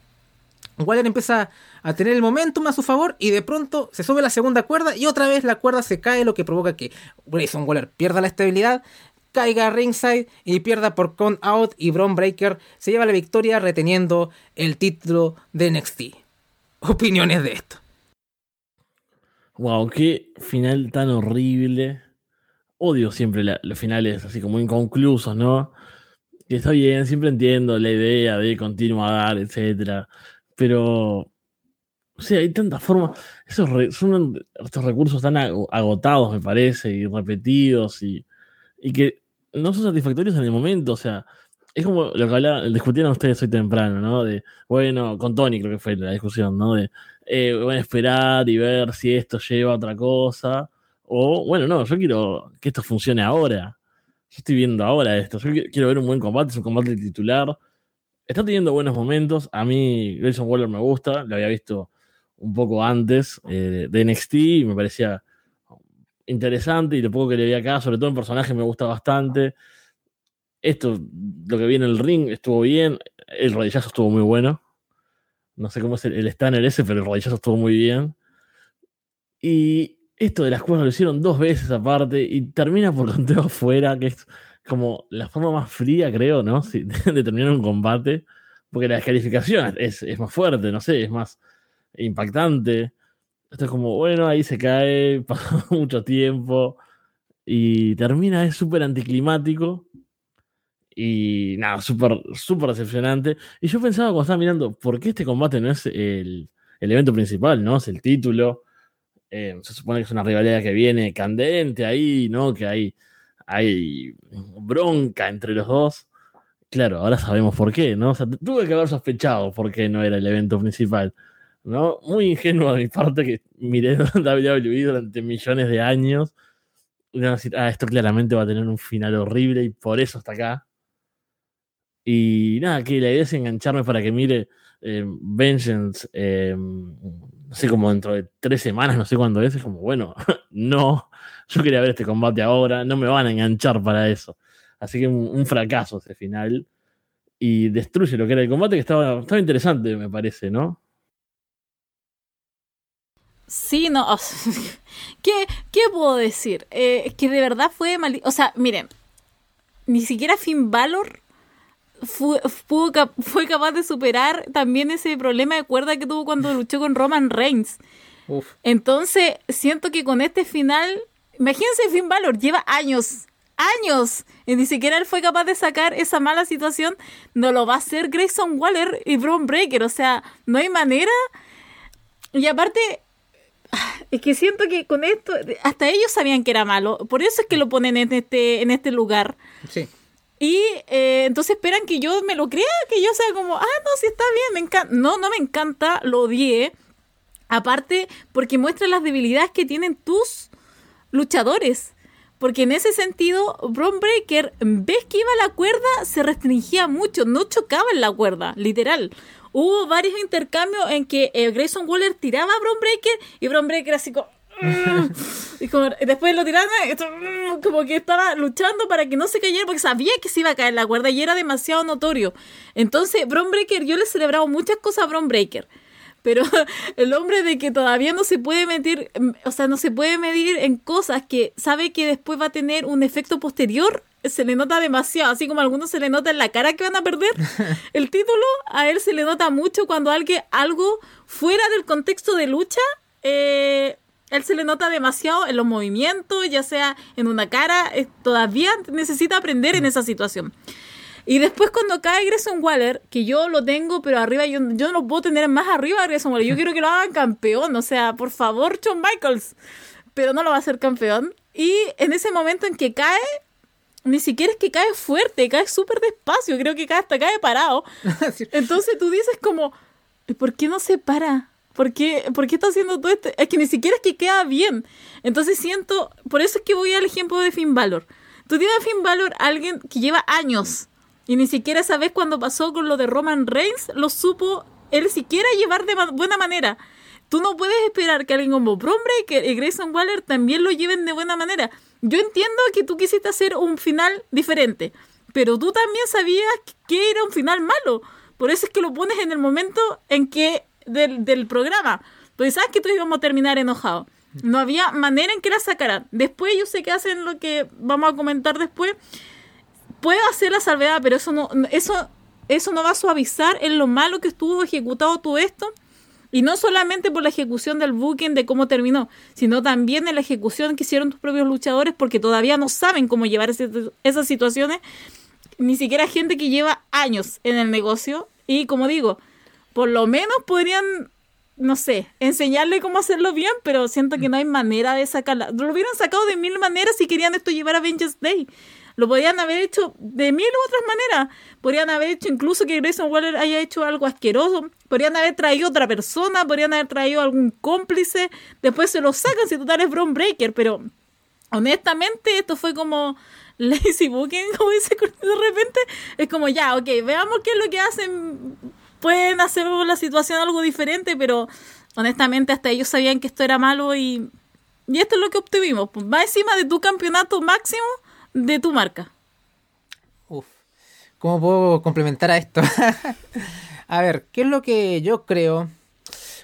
Waller empieza a tener el momentum a su favor y de pronto se sube la segunda cuerda y otra vez la cuerda se cae, lo que provoca que Grayson Waller pierda la estabilidad, caiga ringside y pierda por count out y Braun Breaker se lleva la victoria reteniendo el título de NXT. Opiniones de esto. Wow, qué final tan horrible. Odio siempre los finales así como inconclusos, ¿no? Que está bien, siempre entiendo la idea de continuar, etcétera. Pero o sea, hay tantas formas. Esos son estos recursos tan agotados, me parece, y repetidos, y, y, que no son satisfactorios en el momento. O sea, es como lo que hablaba, discutieron ustedes hoy temprano, ¿no? De, bueno, con Tony creo que fue la discusión, ¿no? De, eh, a esperar y ver si esto lleva a otra cosa. O, bueno, no, yo quiero que esto funcione ahora. Yo estoy viendo ahora esto. Yo quiero ver un buen combate, es un combate titular está teniendo buenos momentos. A mí Grayson Waller me gusta, lo había visto un poco antes eh, de NXT y me parecía interesante y lo poco que le vi acá, sobre todo el personaje me gusta bastante. Esto, lo que viene en el ring, estuvo bien. El rodillazo estuvo muy bueno. No sé cómo es el, el ese, pero el rodillazo estuvo muy bien. Y esto de las cuerdas lo hicieron dos veces aparte y termina por conteo afuera, que es como la forma más fría, creo, ¿no? de terminar un combate. Porque la descalificación es, es más fuerte, no sé, es más impactante. Esto es como, bueno, ahí se cae, pasó mucho tiempo y termina, es súper anticlimático y nada, súper, súper decepcionante. Y yo pensaba cuando estaba mirando, ¿por qué este combate no es el, el evento principal, no? Es el título. Eh, se supone que es una rivalidad que viene candente ahí, ¿no? Que hay, hay bronca entre los dos. Claro, ahora sabemos por qué, ¿no? O sea, tuve que haber sospechado por qué no era el evento principal. ¿No? Muy ingenuo de mi parte que miré WWE durante millones de años. Y a decir, ah, esto claramente va a tener un final horrible y por eso está acá. Y nada, que la idea es engancharme para que mire eh, Vengeance, eh, no sé, como dentro de tres semanas, no sé cuándo es. Es como, bueno, no, yo quería ver este combate ahora, no me van a enganchar para eso. Así que un, un fracaso ese final. Y destruye lo que era el combate, que estaba, estaba interesante, me parece, ¿no? Sí, no. ¿Qué, ¿Qué puedo decir? Eh, es que de verdad fue mal. O sea, miren, ni siquiera Finn Balor fue, fue, fue, capaz de superar también ese problema de cuerda que tuvo cuando luchó con Roman Reigns. Uf. Entonces, siento que con este final. Imagínense, Finn Balor lleva años, años, y ni siquiera él fue capaz de sacar esa mala situación. No lo va a hacer Grayson Waller y Braun Breaker. O sea, no hay manera. Y aparte, es que siento que con esto, hasta ellos sabían que era malo. Por eso es que lo ponen en este, en este lugar. Sí. Y eh, entonces esperan que yo me lo crea, que yo sea como, ah, no, sí está bien, me encanta. No, no me encanta, lo odié. Aparte, porque muestra las debilidades que tienen tus luchadores. Porque en ese sentido, Bron Breaker, ves que iba a la cuerda, se restringía mucho, no chocaba en la cuerda, literal hubo varios intercambios en que eh, Grayson Waller tiraba a Bron Breaker y Bron Breaker así como... y, como, después lo tiraron mm, como que estaba luchando para que no se cayera porque sabía que se iba a caer la cuerda y era demasiado notorio. Entonces, Bron Breaker, yo le he celebrado muchas cosas a Bron Breaker. Pero el hombre de que todavía no se puede medir, mm, o sea, no se puede medir en cosas que sabe que después va a tener un efecto posterior, se le nota demasiado, así como a algunos se le nota en la cara que van a perder el título, a él se le nota mucho cuando alguien, algo fuera del contexto de lucha, eh, él se le nota demasiado en los movimientos, ya sea en una cara, eh, todavía necesita aprender en esa situación. Y después cuando cae Grayson Waller, que yo lo tengo, pero arriba yo, yo no lo puedo tener más arriba Grayson Waller. Yo quiero que lo hagan campeón. O sea, por favor, John Michaels. Pero no lo va a hacer campeón. Y en ese momento en que cae, ni siquiera es que cae fuerte, cae súper despacio. Creo que cae hasta cae parado. Entonces tú dices como, ¿por qué no se para? ¿Por qué, ¿Por qué está haciendo todo esto? Es que ni siquiera es que queda bien. Entonces siento, por eso es que voy al ejemplo de Finn Balor. Tú tienes a Finn Balor, alguien que lleva años y ni siquiera esa vez cuando pasó con lo de Roman Reigns lo supo él siquiera llevar de buena manera. Tú no puedes esperar que alguien como Bron Breaker y Grayson Waller también lo lleven de buena manera. Yo entiendo que tú quisiste hacer un final diferente, pero tú también sabías que era un final malo. Por eso es que lo pones en el momento en que del, programa. Pues sabes que tú íbamos a terminar enojado. No había manera en que la sacaran. Después yo sé que hacen lo que vamos a comentar después puedo hacer la salvedad, pero eso no, eso, eso no va a suavizar en lo malo que estuvo ejecutado todo esto. Y no solamente por la ejecución del booking de cómo terminó, sino también en la ejecución que hicieron tus propios luchadores porque todavía no saben cómo llevar esas situaciones. Ni siquiera gente que lleva años en el negocio. Y como digo, por lo menos podrían, no sé, enseñarle cómo hacerlo bien, pero siento que no hay manera de sacarla. Lo hubieran sacado de mil maneras si querían esto llevar a Avengers Day. Lo podrían haber hecho de mil otras maneras. Podrían haber hecho incluso que Grayson Waller haya hecho algo asqueroso. Podrían haber traído otra persona. Podrían haber traído algún cómplice. Después se lo sacan si total es Bron Breaker. Pero honestamente esto fue como lazy booking, como dice de repente. Es como ya, ok, veamos qué es lo que hacen. Pueden hacer la situación algo diferente, pero honestamente hasta ellos sabían que esto era malo y Y esto es lo que obtuvimos. Va encima de tu campeonato máximo de tu marca. Uf. ¿Cómo puedo complementar a esto? a ver, ¿qué es lo que yo creo?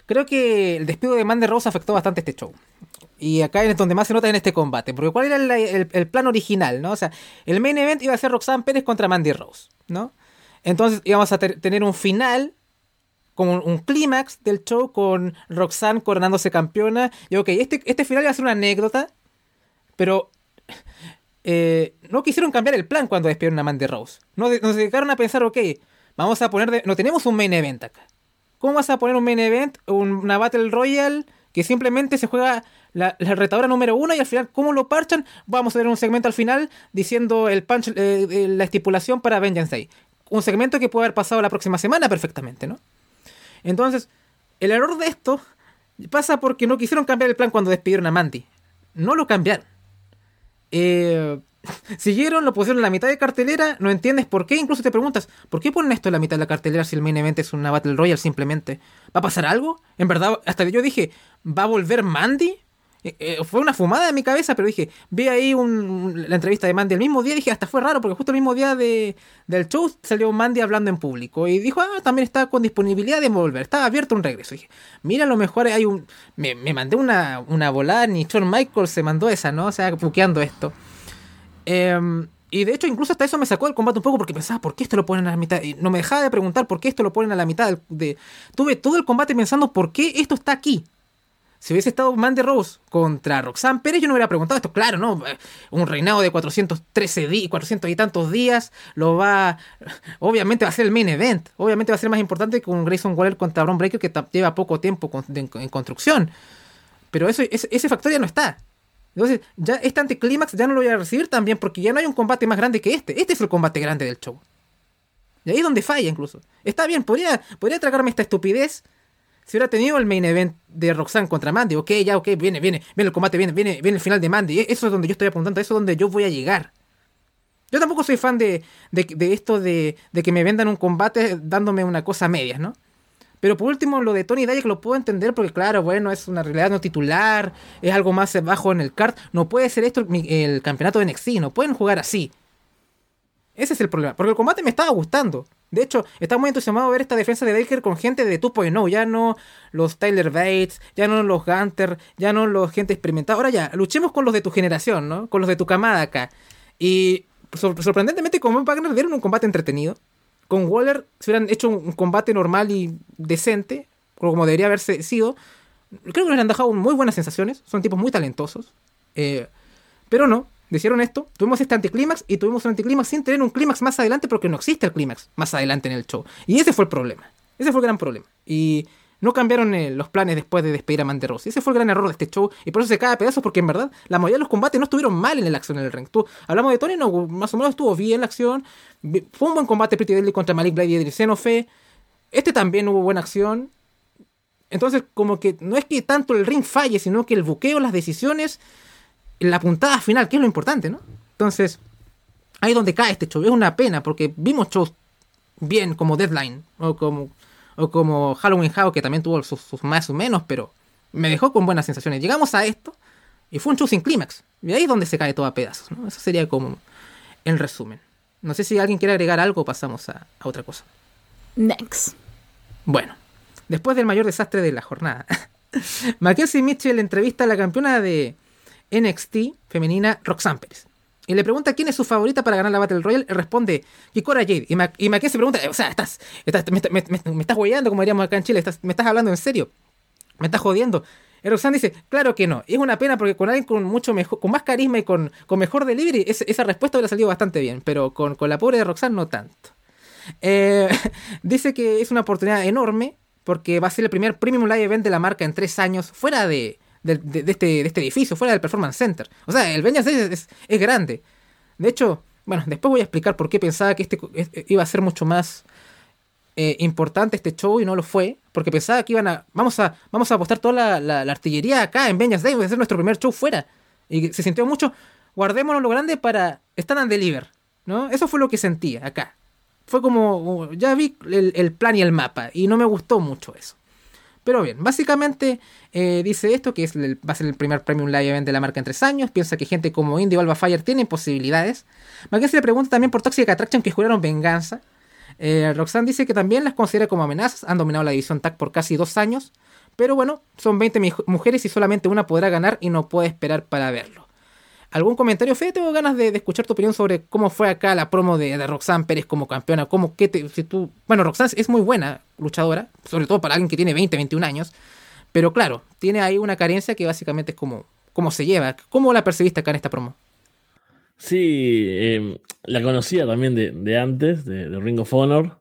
Creo que el despido de Mandy Rose afectó bastante este show. Y acá es donde más se nota en este combate. Porque ¿cuál era el, el- plan original? ¿no? O sea, el main event iba a ser Roxanne Pérez contra Mandy Rose. ¿no? Entonces íbamos a tener un final, como un, un clímax del show con Roxanne coronándose campeona. Y ok, este, este final iba a ser una anécdota. Pero eh, no quisieron cambiar el plan cuando despidieron a Mandy Rose. No, de- nos dedicaron a pensar, ok, vamos a poner... de- no tenemos un main event acá. ¿Cómo vas a poner un main event, un- una Battle Royale que simplemente se juega la, la retadora número uno y al final, ¿cómo lo parchan? Vamos a tener un segmento al final diciendo el punch, eh, eh, la estipulación para Vengeance Day. Un segmento que puede haber pasado la próxima semana perfectamente, ¿no? Entonces, el error de esto pasa porque no quisieron cambiar el plan cuando despidieron a Mandy. No lo cambiaron. Eh, siguieron, lo pusieron en la mitad de cartelera, no entiendes por qué, incluso te preguntas, ¿por qué ponen esto en la mitad de la cartelera si el main event es una Battle Royale simplemente? ¿Va a pasar algo? En verdad, hasta yo dije, ¿va a volver Mandy? Eh, fue una fumada en mi cabeza, pero dije, vi ahí la entrevista de Mandy el mismo día, dije, hasta fue raro, porque justo el mismo día de, del show salió Mandy hablando en público y dijo, ah, también está con disponibilidad de volver, estaba abierto un regreso. dije, mira, a lo mejor hay un... Me, me mandé una, una volada, ni Shawn Michaels se mandó esa, ¿no? O sea, buqueando esto. Em, y de hecho, incluso hasta eso me sacó del combate un poco porque pensaba, ¿por qué esto lo ponen a la mitad? Y no me dejaba de preguntar por qué esto lo ponen a la mitad. De... Tuve todo el combate pensando, ¿por qué esto está aquí? Si hubiese estado Mandy Rose contra Roxanne Pérez, yo no hubiera preguntado esto. Claro, ¿no? Eh, Un reinado de 413 días, 400 y tantos días, lo va. Obviamente va a ser el main event. Obviamente va a ser más importante que un Grayson Waller contra Braun Breaker que lleva poco tiempo en construcción. Pero eso, ese, ese factor ya no está. Entonces, ya este anticlímax ya no lo voy a recibir también porque ya no hay un combate más grande que este. Este es el combate grande del show. Y ahí es donde falla incluso. Está bien, podría, podría tragarme esta estupidez si hubiera tenido el main event de Roxanne contra Mandy. Ok, ya, ok, viene, viene, viene el combate, viene, viene, viene el final de Mandy. E- Eso es donde yo estoy apuntando, eso es donde yo voy a llegar. Yo tampoco soy fan de, de, esto de, de que me vendan un combate dándome una cosa a medias, ¿no? Pero por último, lo de Tony que lo puedo entender porque, claro, bueno, es una realidad no titular, es algo más bajo en el card. No puede ser esto el campeonato de NXT, no pueden jugar así. Ese es el problema, porque el combate me estaba gustando. De hecho, estaba muy entusiasmado ver esta defensa de Baker con gente de 2.0, ya no los Tyler Bates, ya no los Gunter, ya no los gente experimentada. Ahora ya, luchemos con los de tu generación, ¿no? Con los de tu camada acá. Y sor- sorprendentemente con Wagner dieron un combate entretenido. Con Waller, si hubieran hecho un combate normal y decente, como debería haberse sido, creo que les han dejado muy buenas sensaciones. Son tipos muy talentosos. Eh, pero no, hicieron esto. Tuvimos este anticlímax y tuvimos un anticlímax sin tener un clímax más adelante porque no existe el clímax más adelante en el show. Y ese fue el problema. Ese fue el gran problema. Y no cambiaron eh, los planes después de despedir a Mandy Rose. Ese fue el gran error de este show. Y por eso se cae a pedazos porque en verdad la mayoría de los combates no estuvieron mal en la acción en el ring. Tú, hablamos de Tony, no, más o menos estuvo bien la acción. Fue un buen combate Pretty Deadly contra Malik Blade y Edric Xenofe. Este también hubo buena acción. Entonces, como que no es que tanto el ring falle, sino que el buqueo, las decisiones, la puntada final, que es lo importante, ¿no? Entonces, ahí es donde cae este show. Es una pena, porque vimos shows bien como Deadline, o como, o como Halloween Havoc, que también tuvo sus, sus más o menos, pero me dejó con buenas sensaciones. Llegamos a esto, y fue un show sin clímax. Y ahí es donde se cae todo a pedazos, ¿no? Eso sería como el resumen. No sé si alguien quiere agregar algo o pasamos a, a otra cosa. Next. Bueno, después del mayor desastre de la jornada, Mackenzie Mitchell entrevista a la campeona de NXT femenina Roxanne Pérez. Y le pregunta quién es su favorita para ganar la Battle Royale. Y responde Kikora Jade. Y, Ma- y Mackenzie pregunta, o sea, estás, estás- me, me- estás hueando, como diríamos acá en Chile. Estás, ¿Me estás hablando en serio? ¿Me estás jodiendo? Y Roxanne dice, claro que no. Es una pena porque con alguien con mucho mejor, con más carisma y con, con mejor delivery, es- esa respuesta hubiera salido bastante bien. Pero con, con la pobre de Roxanne no tanto. Eh, dice que es una oportunidad enorme porque va a ser el primer Premium Live Event de la marca en tres años fuera de, de, este, de este edificio, fuera del Performance Center. O sea, el Vengeance es, es- grande. De hecho, bueno, después voy a explicar por qué pensaba que este es- iba a ser mucho más eh, importante este show y no lo fue, porque pensaba que iban a vamos a vamos a apostar toda la, la- artillería acá en Vengeance Day, va a ser nuestro primer show fuera. Y se sintió mucho, guardémonos lo grande para Stand and Deliver, ¿no? Eso fue lo que sentía acá. Fue como, uh, ya vi el plan y el mapa y no me gustó mucho eso. Pero bien, básicamente eh, dice esto, que es el- va a ser el primer Premium Live Event de la marca en tres años. Piensa que gente como Indy o Alba Fire tienen posibilidades. Mackenzie le pregunta también por Toxic Attraction que juraron venganza. Eh, Roxanne dice que también las considera como amenazas. Han dominado la división TAC por casi dos años. Pero bueno, son 20 mi- mujeres y solamente una podrá ganar y no puede esperar para verlo. ¿Algún comentario, Fede? Tengo ganas de, escuchar tu opinión sobre cómo fue acá la promo de, de Roxanne Pérez como campeona. Cómo, qué te, si tú... Bueno, Roxanne es muy buena luchadora, sobre todo para alguien que tiene 20, 21 años. Pero claro, tiene ahí una carencia que básicamente es como cómo se lleva. ¿Cómo la percibiste acá en esta promo? Sí, eh, la conocía también de, antes, de, Ring of Honor,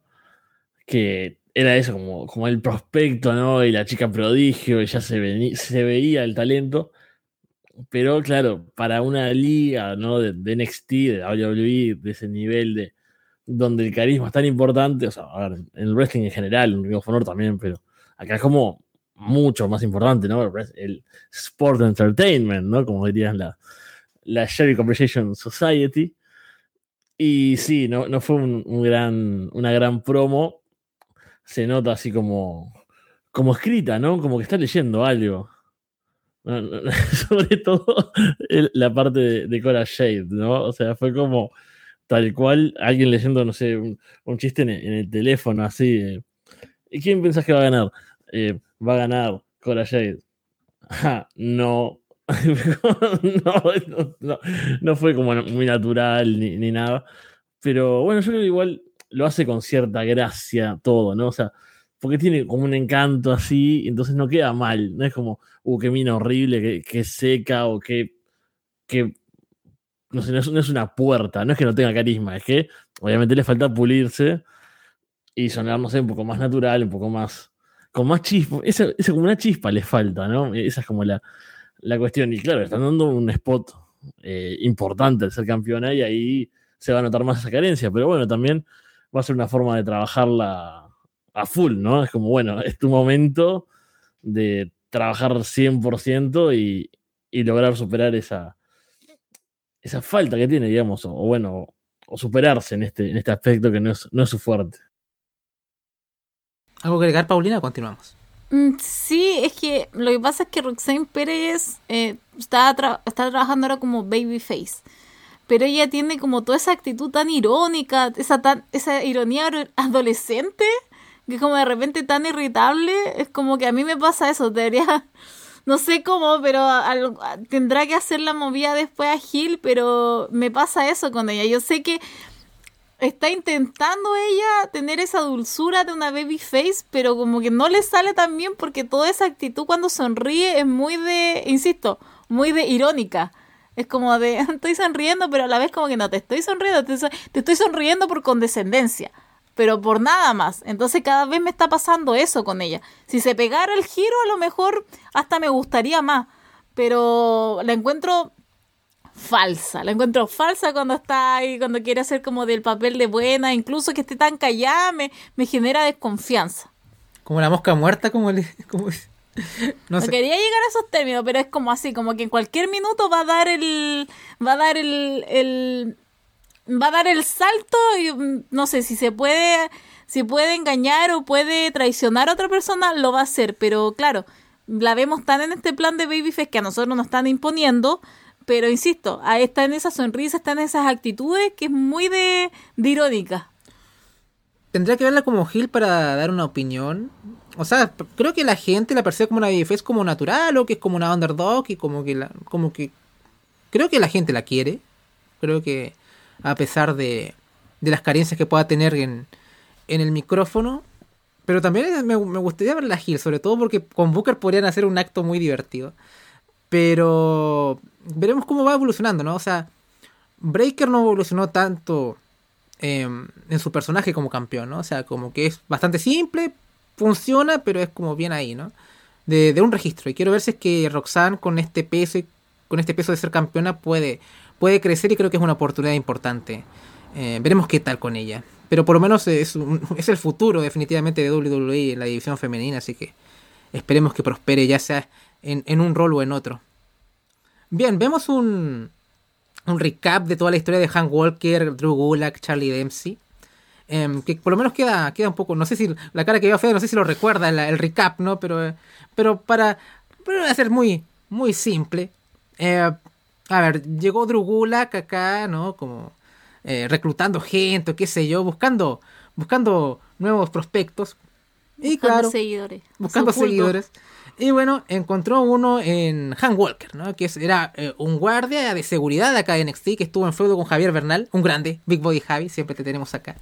que era eso, como, como el prospecto, ¿no? Y la chica prodigio, y ya se, se veía el talento. Pero claro, para una liga, ¿no? De, de NXT, de WWE, de ese nivel de donde el carisma es tan importante, o sea, a ver, en el wrestling en general, en Ring of también, pero acá es como mucho más importante, ¿no? El, sport entertainment, ¿no? Como dirían la, la Sherry Conversation Society. Y sí, no, no fue un gran, una gran promo. Se nota así como, como escrita, ¿no? Como que está leyendo algo. Sobre todo la parte de, de Cora Shade, ¿no? O sea, fue como tal cual alguien leyendo, no sé, un, chiste en el, teléfono, así. eh, ¿Y quién pensás que va a ganar? Eh, va a ganar Cora Shade. Ajá, no. no, no, no, no fue como muy natural ni, ni nada. Pero bueno, yo creo que igual lo hace con cierta gracia todo, ¿no? O sea, porque tiene como un encanto así, entonces no queda mal. No es como, uh, qué mina horrible, qué, seca o qué. qué no sé, no es, no es una puerta, no es que no tenga carisma, es que obviamente le falta pulirse y sonar, no sé, un poco más natural, un poco más. con más chispa. Esa, esa como una chispa le falta, ¿no? Esa es como la, la cuestión. Y claro, están dando un spot eh, importante al ser campeona y ahí se va a notar más esa carencia. Pero bueno, también va a ser una forma de trabajarla a full, ¿no? Es como, bueno, es tu momento de trabajar 100% y, y lograr superar esa, esa falta que tiene, digamos, o, o bueno, o superarse en este, en este aspecto que no es, no es su fuerte. ¿Algo que agregar, Paulina? Continuamos. Mm, Sí, es que lo que pasa es que Roxanne Pérez eh, está, tra- está trabajando ahora como babyface. Pero ella tiene como toda esa actitud tan irónica, esa, tan, esa ironía adolescente, que como de repente tan irritable. Es como que a mí me pasa eso, debería... No sé cómo, pero tendrá que hacer la movida después a Gil, pero me pasa eso con ella. Yo sé que está intentando ella tener esa dulzura de una baby face, pero como que no le sale tan bien porque toda esa actitud cuando sonríe es muy de, insisto, muy de irónica. Es como de, estoy sonriendo, pero a la vez como que no te estoy sonriendo, te, te estoy sonriendo por condescendencia, pero por nada más. Entonces cada vez me está pasando eso con ella. Si se pegara el giro, a lo mejor hasta me gustaría más, pero la encuentro falsa. La encuentro falsa cuando está ahí, cuando quiere hacer como del papel de buena, incluso que esté tan callada, me, me genera desconfianza. Como la mosca muerta, como le. Como, no No sé. quería llegar a esos términos, pero es como así, como que en cualquier minuto va a dar el. va a dar el. el va a dar el salto y mm, no sé si se puede. Si puede engañar o puede traicionar a otra persona, lo va a hacer. Pero claro, la vemos tan en este plan de Babyface que a nosotros nos están imponiendo. Pero insisto, ahí está en esa sonrisa, está en esas actitudes que es muy de, de irónica. Tendría que verla como Gil para dar una opinión. O sea, creo que la gente la percibe como una babyface como natural o que es como una underdog y como que la, como que creo que la gente la quiere. Creo que a pesar de, de las carencias que pueda tener en, en el micrófono. Pero también me, gustaría verla a Gil, sobre todo porque con Booker podrían hacer un acto muy divertido. Pero veremos cómo va evolucionando, ¿no? O sea, Breaker no evolucionó tanto eh, en su personaje como campeón, ¿no? O sea, como que es bastante simple, funciona, pero es como bien ahí, ¿no? De, de un registro. Y quiero ver si es que Roxanne con este peso y con este peso de ser campeona puede, puede crecer y creo que es una oportunidad importante. Eh, veremos qué tal con ella. Pero por lo menos es, un- es el futuro definitivamente de WWE en la división femenina, así que esperemos que prospere ya sea en, en un rol o en otro. Bien, vemos un, un recap de toda la historia de Hank Walker, Drew Gulak, Charlie Dempsey. em, que por lo menos queda, queda un poco, no sé si la cara que veo fea, no sé si lo recuerda el, recap, ¿no? Pero, pero para, pero va a ser muy, muy simple. Eh, a ver, llegó Drugulak acá, ¿no? Como eh, reclutando gente, qué sé yo, buscando, buscando nuevos prospectos. Y Buscando claro, seguidores. buscando Su seguidores. Y bueno, encontró uno en Han Walker, ¿no? Que era eh, un guardia de seguridad de acá de NXT que estuvo en feudo con Javier Bernal, un grande, Big Body Javi, siempre te tenemos acá.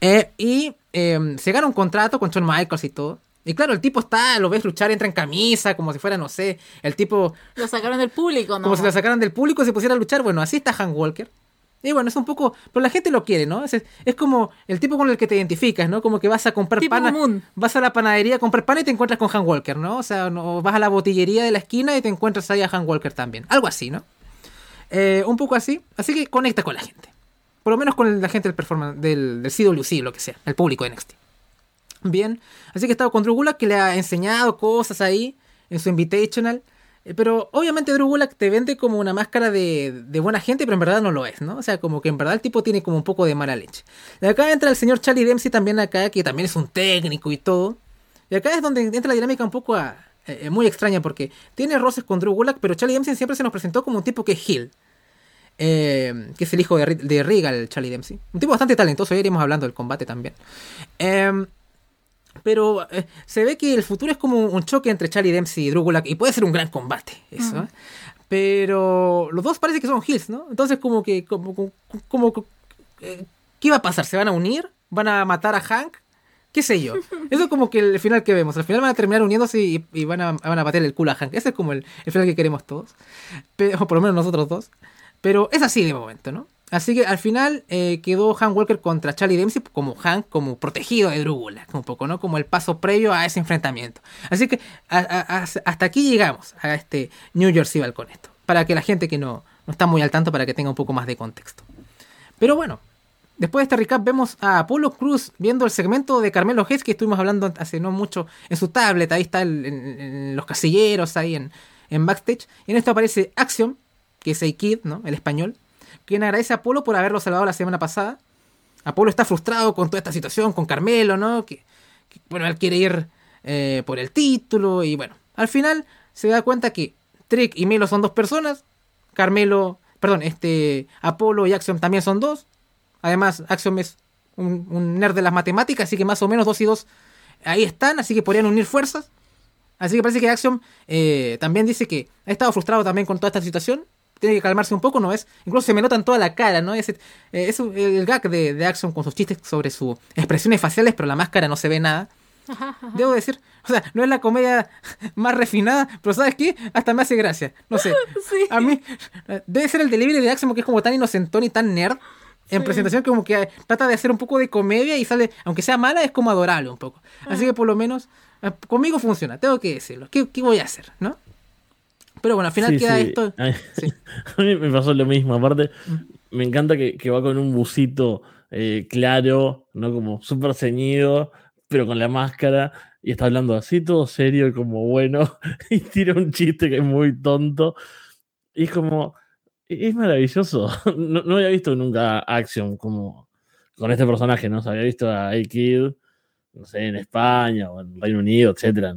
Eh, y eh, se gana un contrato con Shawn Michaels y todo. Y claro, el tipo está, lo ves luchar, entra en camisa, como si fuera, no sé, el tipo, Lo sacaron del público, ¿no? como si lo sacaran del público y se pusiera a luchar. Bueno, así está Han Walker. Y bueno, es un poco. Pero la gente lo quiere, ¿no? Es, es como el tipo con el que te identificas, ¿no? Como que vas a comprar Tipo común. Vas a la panadería a comprar pan y te encuentras con Han Walker, ¿no? O sea, no, vas a la botillería de la esquina y te encuentras ahí a Han Walker también. Algo así, ¿no? Eh, un poco así. Así que conecta con la gente. Por lo menos con la gente del performance, del, del CWC, lo que sea, el público de NXT. Bien, así que he estado con Drew Gulak que le ha enseñado cosas ahí en su Invitational. Eh, Pero obviamente Drew Gulak te vende como una máscara de, de buena gente, pero en verdad no lo es, ¿no? O sea, como que en verdad el tipo tiene como un poco de mala leche. De acá entra el señor Charlie Dempsey también acá, que también es un técnico y todo. Y acá es donde entra la dinámica un poco a- eh, muy extraña, porque tiene roces con Drew Gulak, pero Charlie Dempsey siempre se nos presentó como un tipo que es. Eh, que es el hijo de, de Regal, Charlie Dempsey. Un tipo bastante talentoso, ya iremos hablando del combate también. Em, pero eh, se ve que el futuro es como un choque entre Charlie Dempsey y Drew Gulak, y puede ser un gran combate, eso. ¿eh? Pero los dos parece que son heels, ¿no? Entonces como que, como, como, como- eh, ¿qué va a pasar? ¿Se van a unir? ¿Van a matar a Hank? ¿Qué sé yo? Eso es como que el final que vemos. Al final van a terminar uniéndose y, y van, a, van a patear el culo a Hank. Ese es como el, el final que queremos todos. Pero, o por lo menos nosotros dos. Pero es así de momento, ¿no? Así que al final eh, quedó Hank Walker contra Charlie Dempsey como Hank, como protegido de Drew Gulak, un poco, ¿no? Como el paso previo a ese enfrentamiento. Así que hasta aquí llegamos a este New Jersey Ball con esto. Para que la gente que no, no está muy al tanto, para que tenga un poco más de contexto. Pero bueno, después de este recap vemos a Apolo Cruz viendo el segmento de Carmelo Hayes que estuvimos hablando hace no mucho en su tablet. Ahí está en los casilleros, ahí en, en backstage. Y en esto aparece Action, que es A-Kid, ¿no? El español. Quien agradece a Apolo por haberlo salvado la semana pasada. Apolo está frustrado con toda esta situación, con Carmelo, ¿no? Que, bueno, él quiere ir eh, por el título y bueno, al final se da cuenta que Trick y Melo son dos personas, Carmelo, perdón, este, Apolo y Axiom también son dos. Además, Axiom es un, un nerd de las matemáticas, así que más o menos dos y dos ahí están, así que podrían unir fuerzas. Así que parece que Axiom eh, también dice que ha estado frustrado también con toda esta situación. Tiene que calmarse un poco, ¿no es? Incluso se me nota en toda la cara, ¿no? Ese, eh, es un- el gag de, de con sus chistes sobre sus expresiones faciales, pero la máscara no se ve nada. Debo decir, o sea, no es la comedia más refinada, pero ¿sabes qué? Hasta me hace gracia. No sé. Sí. A mí, debe ser el delivery de Axiom que es como tan inocentón y tan nerd. En presentación, como que trata de hacer un poco de comedia y sale, aunque sea mala, es como adorable un poco. Así que por lo menos, eh, conmigo funciona, tengo que decirlo. ¿Qué, qué voy a hacer, no? Pero bueno, al final Sí, queda sí. esto. Sí. A mí me pasó lo mismo. Aparte, Mm. me encanta que, que va con un busito eh, claro, ¿no? Como súper ceñido, pero con la máscara. Y está hablando así, todo serio y como bueno. Y tira un chiste que es muy tonto. Y es como. e-, Es maravilloso. No, no había visto nunca Action como con este personaje, ¿no? O había visto a A-Kid, no sé, en España o en Reino Unido, etcétera,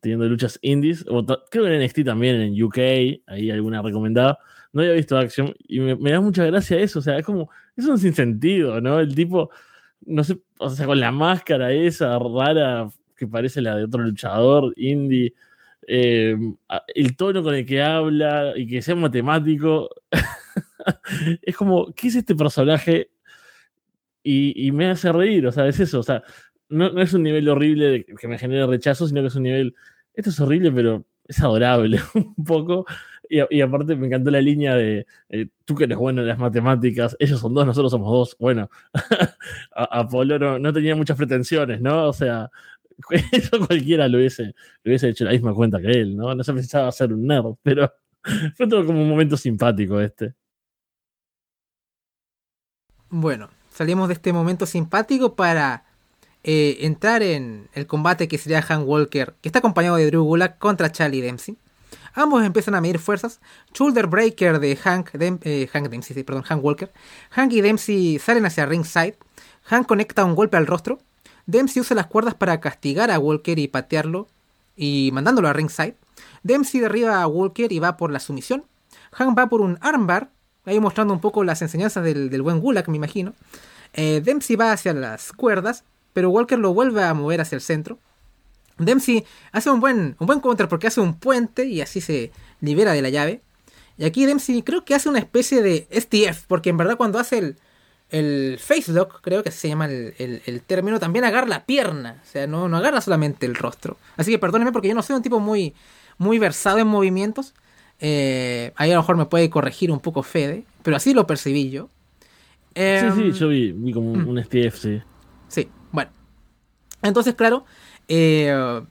teniendo luchas indies. O creo que en NXT también, en UK, ahí alguna recomendada. No había visto Action y me, da mucha gracia eso. O sea, es como, es un sinsentido, ¿no? El tipo, no sé, o sea, con la máscara esa rara que parece la de otro luchador indie. a- el tono con el que habla y que sea matemático. es como, ¿qué es este personaje? Y, y me hace reír, o sea, es eso, o sea, no, no es un nivel horrible que me genere rechazo, sino que es un nivel, esto es horrible, pero es adorable un poco. Y, aparte me encantó la línea de, eh, tú que eres bueno en las matemáticas, ellos son dos, nosotros somos dos. Bueno, Apolo no, no tenía muchas pretensiones, ¿no? O sea, eso cualquiera lo hubiese, lo hubiese hecho la misma cuenta que él, ¿no? No se pensaba ser un nerd, pero fue todo como un momento simpático este. Bueno, salimos de este momento simpático para eh, entrar en el combate que sería Han Walker, que está acompañado de Drew Gulak contra Charlie Dempsey. Ambos empiezan a medir fuerzas. Shoulder Breaker de Hank, eh, Hank Dempsey, perdón, Hank Walker. Hank y Dempsey salen hacia ringside. Hank conecta un golpe al rostro. Dempsey usa las cuerdas para castigar a Walker y patearlo y mandándolo a ringside. Dempsey derriba a Walker y va por la sumisión. Hank va por un armbar, ahí mostrando un poco las enseñanzas del, buen Gulak, me imagino. Eh, Dempsey va hacia las cuerdas, pero Walker lo vuelve a mover hacia el centro. Dempsey hace un buen, un buen counter porque hace un puente y así se libera de la llave. Y aquí Dempsey creo que hace una especie de STF, porque en verdad cuando hace el, el face lock, creo que se llama el, término, también agarra la pierna. O sea, no, no agarra solamente el rostro. Así que perdónenme porque yo no soy un tipo muy, muy versado en movimientos. Eh, ahí a lo mejor me puede corregir un poco Fede, pero así lo percibí yo. sí, sí, em, yo vi, como un, mm. STF, sí. Sí. Entonces, claro, eh,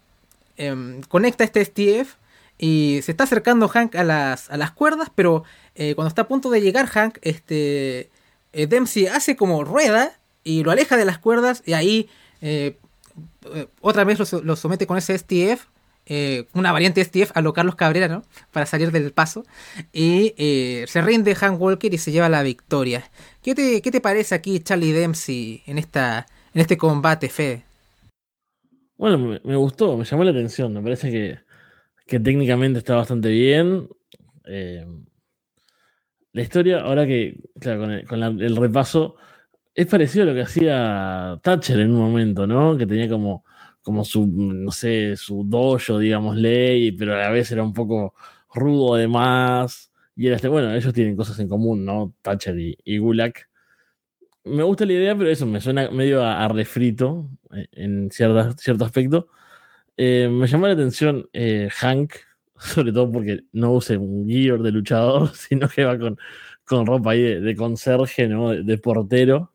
em, conecta este STF y se está acercando Hank a las, a las cuerdas, pero eh, cuando está a punto de llegar Hank, este, Dempsey hace como rueda y lo aleja de las cuerdas y ahí otra vez lo, lo somete con ese STF eh, una variante STF a lo Carlos Cabrera, ¿no? Para salir del paso. Y eh, se rinde Hank Walker y se lleva la victoria. ¿Qué te, qué te parece aquí Charlie Dempsey en, esta, en este combate, Fede? Bueno, me, gustó, me llamó la atención. Me parece que, que técnicamente está bastante bien. Eh, la historia, ahora que, claro, con, el repaso, es parecido a lo que hacía Thatcher en un momento, ¿no? Que tenía como como su, no sé, su dojo, digamos, ley, pero a la vez era un poco rudo además. Y era este, bueno, ellos tienen cosas en común, ¿no? Thatcher y, Gulag. Me gusta la idea, pero eso me suena medio a, refrito eh, en cierto, aspecto. Eh, me llamó la atención eh, Hank, sobre todo porque no usa un gear de luchador, sino que va con, con ropa ahí de, conserje, ¿no? de, portero.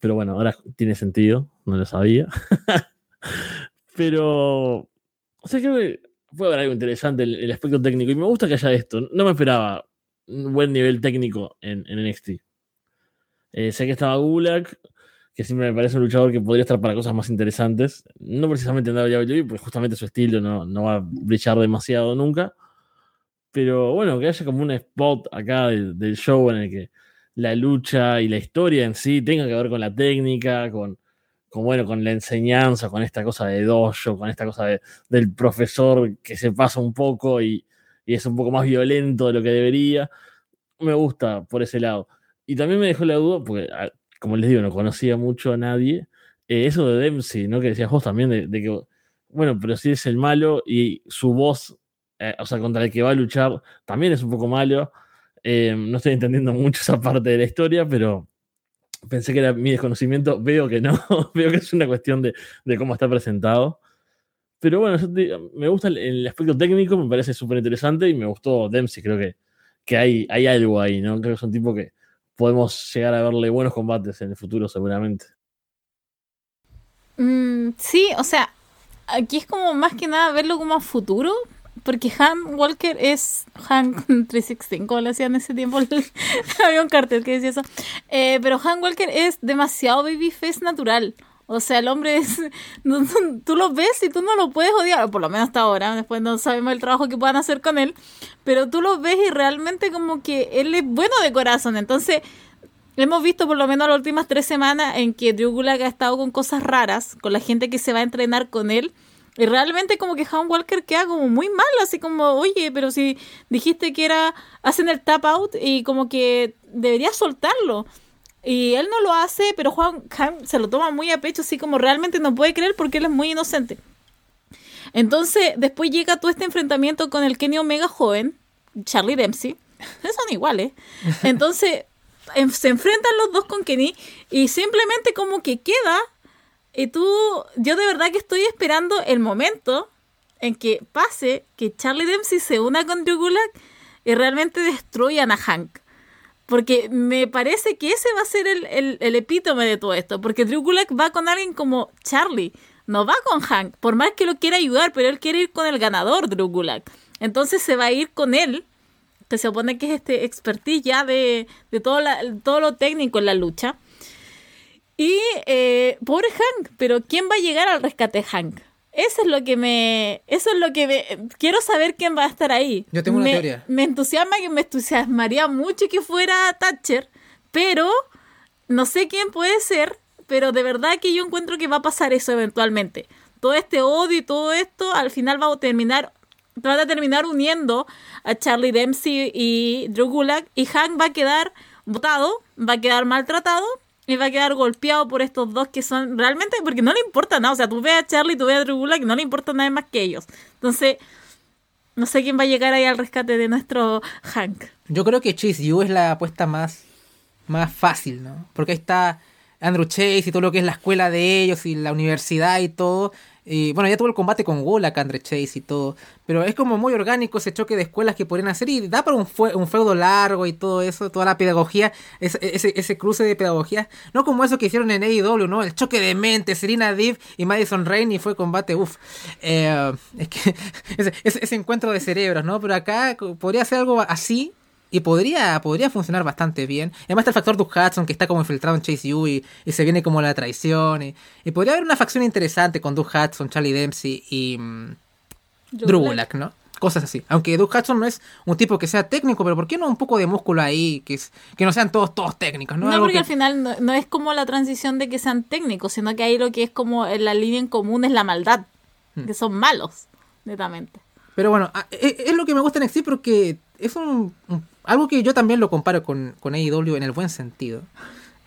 Pero bueno, ahora tiene sentido, no lo sabía. Pero, o sea, creo que puede haber algo interesante el, el, aspecto técnico. Y me gusta que haya esto. No me esperaba un buen nivel técnico en NXT. Eh, sé que estaba Gulag, que siempre me parece un luchador que podría estar para cosas más interesantes. No precisamente en WWE, porque justamente su estilo no, no va a brillar demasiado nunca. Pero bueno, que haya como un spot acá del, show en el que la lucha y la historia en sí tenga que ver con la técnica, con, bueno, con la enseñanza, con esta cosa de dojo, con esta cosa del profesor que se pasa un poco y, es un poco más violento de lo que debería. Me gusta por ese lado. Y también me dejó la duda, porque ah, como les digo, no conocía mucho a nadie, eh, eso de Dempsey, ¿no? Que decías vos también, de, que, bueno, pero si es el malo y su voz, eh, o sea, contra el que va a luchar, también es un poco malo. Eh, no estoy entendiendo mucho esa parte de la historia, pero pensé que era mi desconocimiento, veo que no, veo que es una cuestión de, cómo está presentado. Pero bueno, me gusta el, aspecto técnico, me parece súper interesante y me gustó Dempsey, creo que, que hay, hay algo ahí, ¿no? Creo que es un tipo que podemos llegar a verle buenos combates en el futuro seguramente. Mm, sí, o sea, aquí es como más que nada verlo como a futuro, porque Han Walker es Han 365, como le hacían en ese tiempo. Había un cartel que decía eso. Eh, pero Han Walker es demasiado babyface natural. O sea, el hombre es. tú lo ves y tú no lo puedes odiar, por lo menos hasta ahora. Después no sabemos el trabajo que puedan hacer con él. Pero tú lo ves y realmente, como que él es bueno de corazón. Entonces, hemos visto por lo menos las últimas tres semanas en que Drew Gulak ha estado con cosas raras, con la gente que se va a entrenar con él. Y realmente como que Han Walker queda como muy mal, así como, oye, pero si dijiste que era, hacen el tap out y como que deberías soltarlo. Y él no lo hace, pero Juan Han se lo toma muy a pecho, así como realmente no puede creer porque él es muy inocente. Entonces, después llega todo este enfrentamiento con el Kenny Omega joven, Charlie Dempsey. Son iguales. Entonces, se enfrentan los dos con Kenny y simplemente como que queda y tú, yo de verdad que estoy esperando el momento en que pase que Charlie Dempsey se una con Drew Gulak y realmente destruyan a Hank. Porque me parece que ese va a ser el, epítome de todo esto. Porque Drew Gulak va con alguien como Charlie. No va con Hank. Por más que lo quiera ayudar, pero él quiere ir con el ganador, Drew Gulak. Entonces se va a ir con él. Que se supone que es este expertise ya de, todo, lo técnico en la lucha. Y eh, pobre Hank, pero ¿quién va a llegar al rescate Hank? Eso es lo que me. Eso es lo que me. Quiero saber quién va a estar ahí. Yo tengo una me, teoría. Me entusiasma que me entusiasmaría mucho que fuera Thatcher, pero no sé quién puede ser, pero de verdad que yo encuentro que va a pasar eso eventualmente. Todo este odio y todo esto al final va a terminar van a terminar uniendo a Charlie Dempsey y Drew Gulak y Hank va a quedar votado, va a quedar maltratado y va a quedar golpeado por estos dos que son realmente porque no le importa nada, o sea, tú ves a Charlie, tú ves a Drew Gulak y no le importa nada más que ellos. Entonces, no sé quién va a llegar ahí al rescate de nuestro Hank. Yo creo que Chase U es la apuesta más, más fácil, ¿no? Porque ahí está Andrew Chase y todo lo que es la escuela de ellos y la universidad y todo. Y bueno, ya tuvo el combate con Golak, Andre Chase y todo. Pero es como muy orgánico ese choque de escuelas que podrían hacer y da para un, fue, un feudo largo y todo eso, toda la pedagogía, ese, ese, ese, cruce de pedagogía. No como eso que hicieron en AEW, ¿no? El choque de mente, Serena Deep y Madison Rain y fue combate, uff. Eh, es que ese, ese encuentro de cerebros, ¿no? Pero acá podría ser algo así, y podría, podría funcionar bastante bien. Además está el factor Doug Hudson que está como infiltrado en Chase U y, y se viene como la traición. Y, y, podría haber una facción interesante con Doug Hudson, Charlie Dempsey y um, Drew ¿no? Cosas así. Aunque Doug Hudson no es un tipo que sea técnico, pero ¿por qué no un poco de músculo ahí? Que, es, que no sean todos, todos técnicos, ¿no? No, porque que- al final no, no es como la transición de que sean técnicos, sino que ahí lo que es como en la línea en común es la maldad, Hmm. que son malos, netamente. Pero bueno, a- e- es lo que me gusta en NXT porque es un, un- algo que yo también lo comparo con, con AEW en el buen sentido.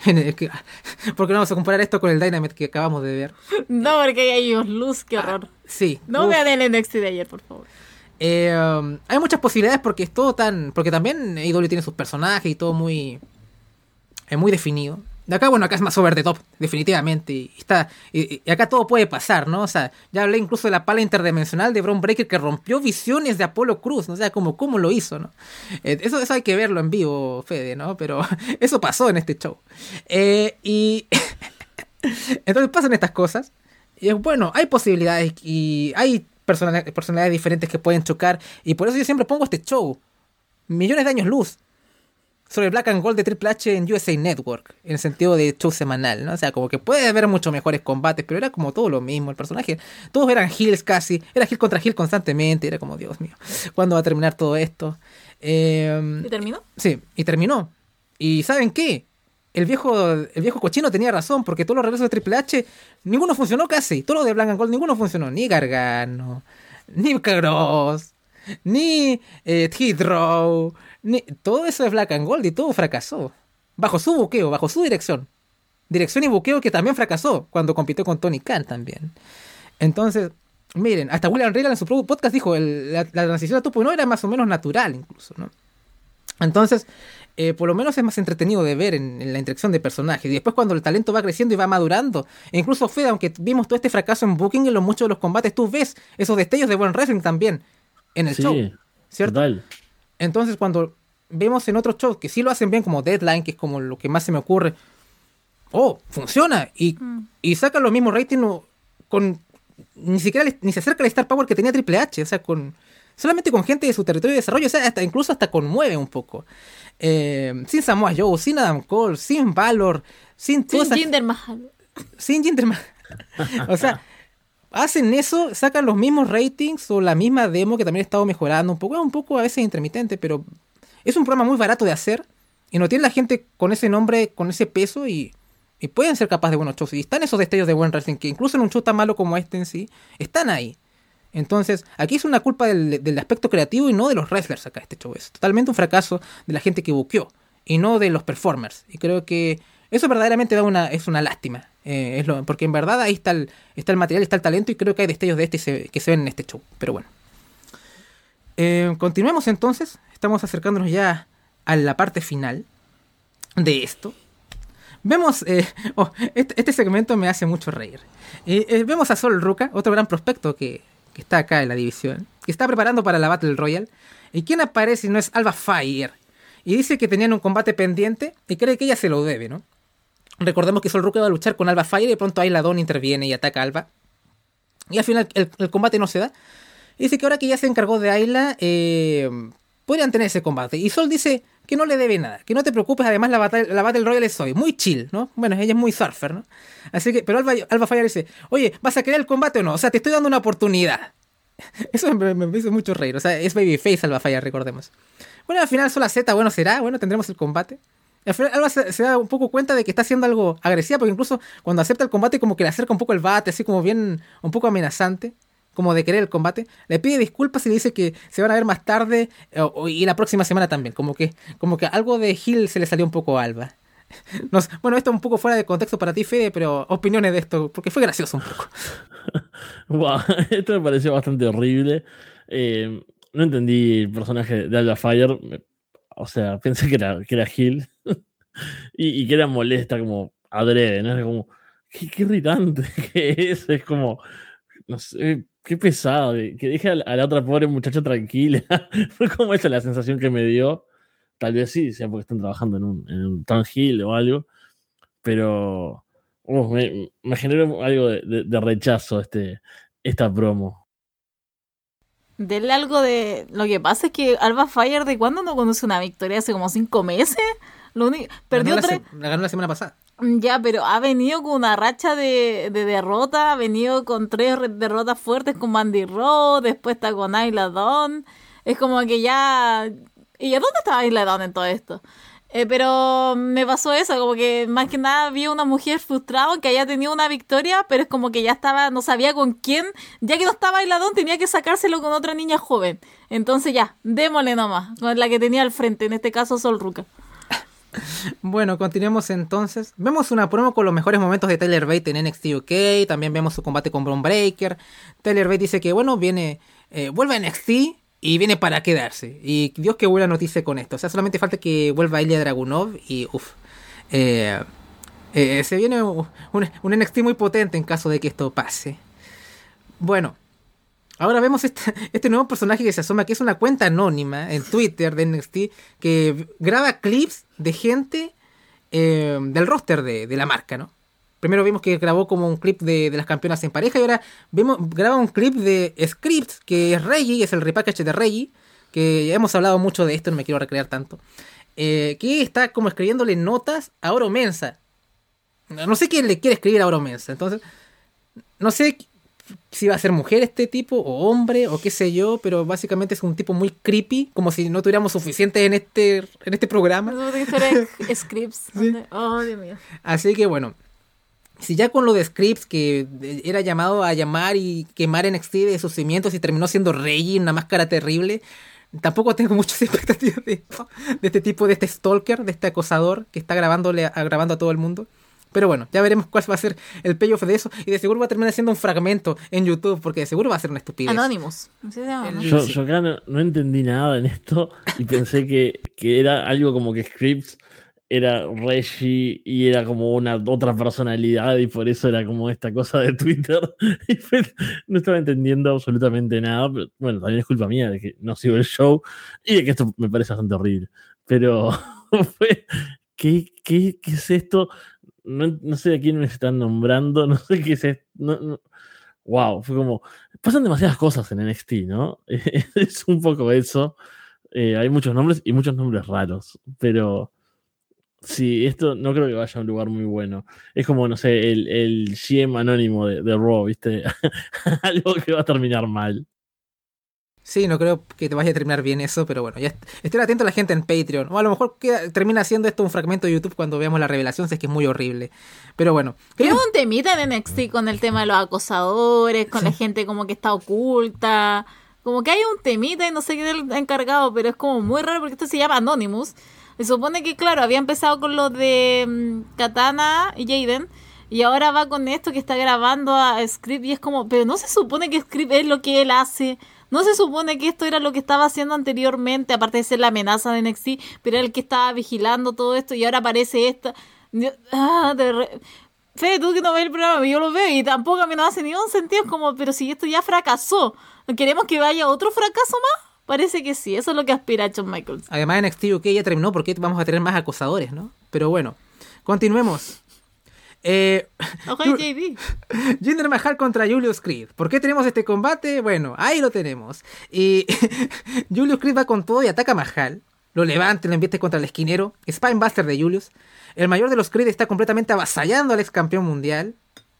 Que- porque no vamos a comparar esto con el Dynamite que acabamos de ver. No, porque hay ellos luz, qué horror. Sí. No Ah, uf. vean el NXT de ayer, por favor. Eh, um, hay muchas posibilidades porque es todo tan. Porque también AEW tiene sus personajes y todo muy. eh, muy definido. De acá, bueno, acá es más over the top, definitivamente. Y, está, y, y acá todo puede pasar, ¿no? O sea, ya hablé incluso de la pala interdimensional de Braun Breaker que rompió visiones de Apolo Cruz, ¿no? O sea, como cómo lo hizo, ¿no? Eh, eso, eso hay que verlo en vivo, Fede, ¿no? Pero eso pasó en este show. Eh, y. Entonces pasan estas cosas. Y bueno, hay posibilidades y hay persona- personalidades diferentes que pueden chocar. Y por eso yo siempre pongo este show. Millones de años luz. Sobre Black and Gold de Triple H en USA Network. En el sentido de show semanal, ¿no? O sea, como que puede haber mucho mejores combates, pero era como todo lo mismo. El personaje, todos eran heels casi. Era heel contra heel constantemente. Era como, Dios mío, ¿cuándo va a terminar todo esto? Eh, ¿Y terminó? Sí, y terminó. ¿Y saben qué? El viejo, el viejo cochino tenía razón, porque todos los regresos de Triple H, ninguno funcionó casi. Todo lo de Black and Gold, ninguno funcionó. Ni Gargano, ni Cross, ni eh. Todo eso de Black and Gold y todo fracasó. Bajo su buqueo, bajo su dirección. Dirección y buqueo que también fracasó cuando compitió con Tony Khan también. Entonces, miren, hasta William Regal en su propio podcast dijo, el- la, la transición a Tupo no era más o menos natural incluso, ¿no? Entonces, eh, por lo menos es más entretenido de ver en, en la interacción de personajes. Y después cuando el talento va creciendo y va madurando, e incluso Fede, aunque vimos todo este fracaso en Booking en los muchos de los combates, tú ves esos destellos de buen wrestling también en el Sí, show. ¿Cierto? total. Entonces, cuando vemos en otros shows que sí lo hacen bien, como Deadline, que es como lo que más se me ocurre, oh, funciona. Y, y sacan los mismos ratings con. Ni siquiera ni se acerca al Star Power que tenía Triple H, o sea, con. Solamente con gente de su territorio de desarrollo, o sea, hasta, incluso hasta conmueve un poco. Eh, sin Samoa Joe, sin Adam Cole, sin Valor, sin Sin Jinder Mahal. sin Jinder Mahal. o sea, hacen eso, sacan los mismos ratings o la misma demo que también ha estado mejorando un poco. Un poco a veces intermitente, pero es un programa muy barato de hacer y no tiene la gente con ese nombre, con ese peso y, y pueden ser capaces de buenos shows. Y están esos destellos de buen wrestling que incluso en un show tan malo como este en sí, están ahí. Entonces, aquí es una culpa del, del aspecto creativo y no de los wrestlers acá este show. Es totalmente un fracaso de la gente que buqueó y no de los performers. Y creo que eso verdaderamente da una, es una lástima. Eh, es lo, porque en verdad ahí está el, está el material, está el talento y creo que hay destellos de este que se ven en este show. Pero bueno. Eh, continuemos entonces. Estamos acercándonos ya a la parte final de esto. Vemos, eh, oh, este, este segmento me hace mucho reír. Vemos a Sol Ruka, otro gran prospecto que, que está acá en la división, que está preparando para la Battle Royale. ¿Y quién aparece si no es Alba Fire? Y dice que tenían un combate pendiente y cree que ella se lo debe, ¿no? Recordemos que Sol Ruka va a luchar con Alba Fire y pronto ahí la Don interviene y ataca a Alba. Y al final el, combate no se da. Dice que ahora que ya se encargó de Ayla, eh, podrían tener ese combate. Y Sol dice que no le debe nada, que no te preocupes, además la Battle, la battle Royale es hoy, muy chill, ¿no? Bueno, ella es muy surfer, ¿no? Así que, pero Alba, Alba Fire dice, oye, ¿vas a querer el combate o no? O sea, te estoy dando una oportunidad. Eso me, me, hizo mucho reír, o sea, es Babyface Alba Fire, recordemos. Bueno, al final Sol Z, bueno, será, bueno, tendremos el combate. Alba se, da un poco cuenta de que está haciendo algo agresiva, porque incluso cuando acepta el combate como que le acerca un poco el bate, así como bien, un poco amenazante como de querer el combate, le pide disculpas y le dice que se van a ver más tarde y la próxima semana también. Como que, como que algo de Hill se le salió un poco a Alba. bueno, esto es un poco fuera de contexto para ti, Fede, pero opiniones de esto, porque fue gracioso un poco. esto me pareció bastante horrible. Eh, no entendí el personaje de Alba Fire. O sea, pensé que era, que era Hill y, y, que era molesta como adrede, ¿no? Es como, qué, qué irritante que es. Es como, no sé, Qué pesado, que deje a la otra pobre muchacha tranquila. Fue como esa la sensación que me dio. Tal vez sí, sea porque están trabajando en un, en un o algo. Pero me, me, generó algo de, rechazo este, esta promo. Dele algo de. Lo que pasa es que Alba Fire, ¿de cuándo no conoce una victoria? Hace como cinco meses. Lo único... Perdió ganó tres. La, ganó la semana pasada. Ya, pero ha venido con una racha de, de derrota, ha venido con tres derrotas fuertes con Mandy Rose, después está con Ayla Dawn. Es como que ya... ¿Y a dónde estaba Ayla Dawn en todo esto? Eh, pero me pasó eso, como que más que nada vi una mujer frustrada que haya tenido una victoria, pero es como que ya estaba, no sabía con quién, ya que no estaba Ayla Dawn, tenía que sacárselo con otra niña joven. Entonces ya, démosle nomás, con la que tenía al frente, en este caso Sol Ruka. Bueno, continuemos entonces. Vemos una promo con los mejores momentos de Tyler Bate en NXT UK. También vemos su combate con Braun Breaker. Tyler Bate dice que, bueno, viene, eh, vuelve a NXT y viene para quedarse. Y Dios que buena noticia con esto. O sea, solamente falta que vuelva Ilya Dragunov y, uff. Eh, eh, se viene un, un, NXT muy potente en caso de que esto pase. Bueno, Ahora vemos este, este, nuevo personaje que se asoma, que es una cuenta anónima en Twitter de NXT, que graba clips de gente eh, del roster de, la marca, ¿no? Primero vimos que grabó como un clip de, de, las campeonas en pareja y ahora vemos, graba un clip de Scripts, que es Reggie, es el repackage de Reggie, que ya hemos hablado mucho de esto, no me quiero recrear tanto, eh, que está como escribiéndole notas a Oro Mensa. No sé quién le quiere escribir a Oro Mensa, entonces, no sé si va a ser mujer este tipo, o hombre, o qué sé yo, pero básicamente es un tipo muy creepy, como si no tuviéramos suficiente en este, en este programa. No, scripts. ¿Sí? Oh, Dios mío. Así que bueno, si ya con lo de scripts que era llamado a llamar y quemar NXT de sus cimientos y terminó siendo Reggie, una máscara terrible, tampoco tengo muchas expectativas de, de este tipo, de este stalker, de este acosador que está grabándole a, grabando a todo el mundo. Pero bueno, ya veremos cuál va a ser el payoff de eso. Y de seguro va a terminar siendo un fragmento en YouTube, porque de seguro va a ser una estupidez. Anonymous. Yo, yo acá no, no, entendí nada en esto y pensé que, que era algo como que Scripps era Reggie y era como una otra personalidad y por eso era como esta cosa de Twitter. no estaba entendiendo absolutamente nada. Pero, bueno, también es culpa mía de que no sigo el show y de que esto me parece bastante horrible. Pero fue, ¿qué, qué, qué es esto? No, no, sé a quién me están nombrando, no sé qué es esto. Wow, fue como. Pasan demasiadas cosas en NXT, ¿no? es un poco eso. Eh, hay muchos nombres y muchos nombres raros, pero. Sí, esto no creo que vaya a un lugar muy bueno. Es como, no sé, el, el GM anónimo de, de Raw, ¿viste? Algo que va a terminar mal. Sí, no creo que te vaya a terminar bien eso, pero bueno, ya estén atento a la gente en Patreon. O a lo mejor queda, termina siendo esto un fragmento de YouTube cuando veamos la revelación, si es que es muy horrible. Pero bueno. Creo un temita en NXT con el tema de los acosadores, con sí. la gente como que está oculta. Como que hay un temita y no sé quién es el encargado, pero es como muy raro porque esto se llama Anonymous. Se supone que, claro, había empezado con lo de um, Katana y Jaden. Y ahora va con esto que está grabando a Script y es como, pero no se supone que Script es lo que él hace. No se supone que esto era lo que estaba haciendo anteriormente, aparte de ser la amenaza de NXT, pero era el que estaba vigilando todo esto y ahora aparece esta. Ah. Fede, tú que no ves el programa, yo lo veo y tampoco a mí no hace ningún sentido. Es como, pero si esto ya fracasó, ¿queremos que vaya otro fracaso más? Parece que sí, eso es lo que aspira John Michaels. Además, NXT UK ya terminó porque vamos a tener más acosadores, ¿no? Pero bueno, continuemos. Eh, JD. Jinder Mahal contra Julius Creed. ¿Por qué tenemos este combate? Bueno, ahí lo tenemos. Y Julius Creed va con todo y ataca a Mahal. Lo levanta y lo envieste contra el esquinero. Spinebuster de Julius. El mayor de los Creed está completamente avasallando al ex campeón mundial.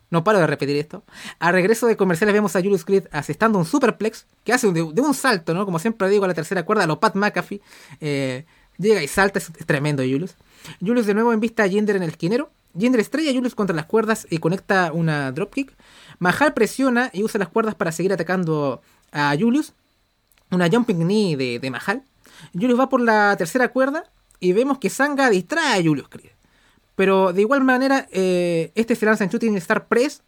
No paro de repetir esto. A regreso de comerciales vemos a Julius Creed asestando un superplex que hace de, de un salto, ¿no? Como siempre digo, a la tercera cuerda, a lo Pat McAfee. Eh, llega y salta, es, es tremendo Julius. Julius de nuevo invista a Jinder en el esquinero. Jinder estrella Julius contra las cuerdas y conecta una dropkick. Mahal presiona y usa las cuerdas para seguir atacando a Julius. Una jumping knee de, de Mahal. Julius va por la tercera cuerda y vemos que Sanga distrae a Julius Creed. Pero de igual manera, eh, este se lanza en Shooting Star Press,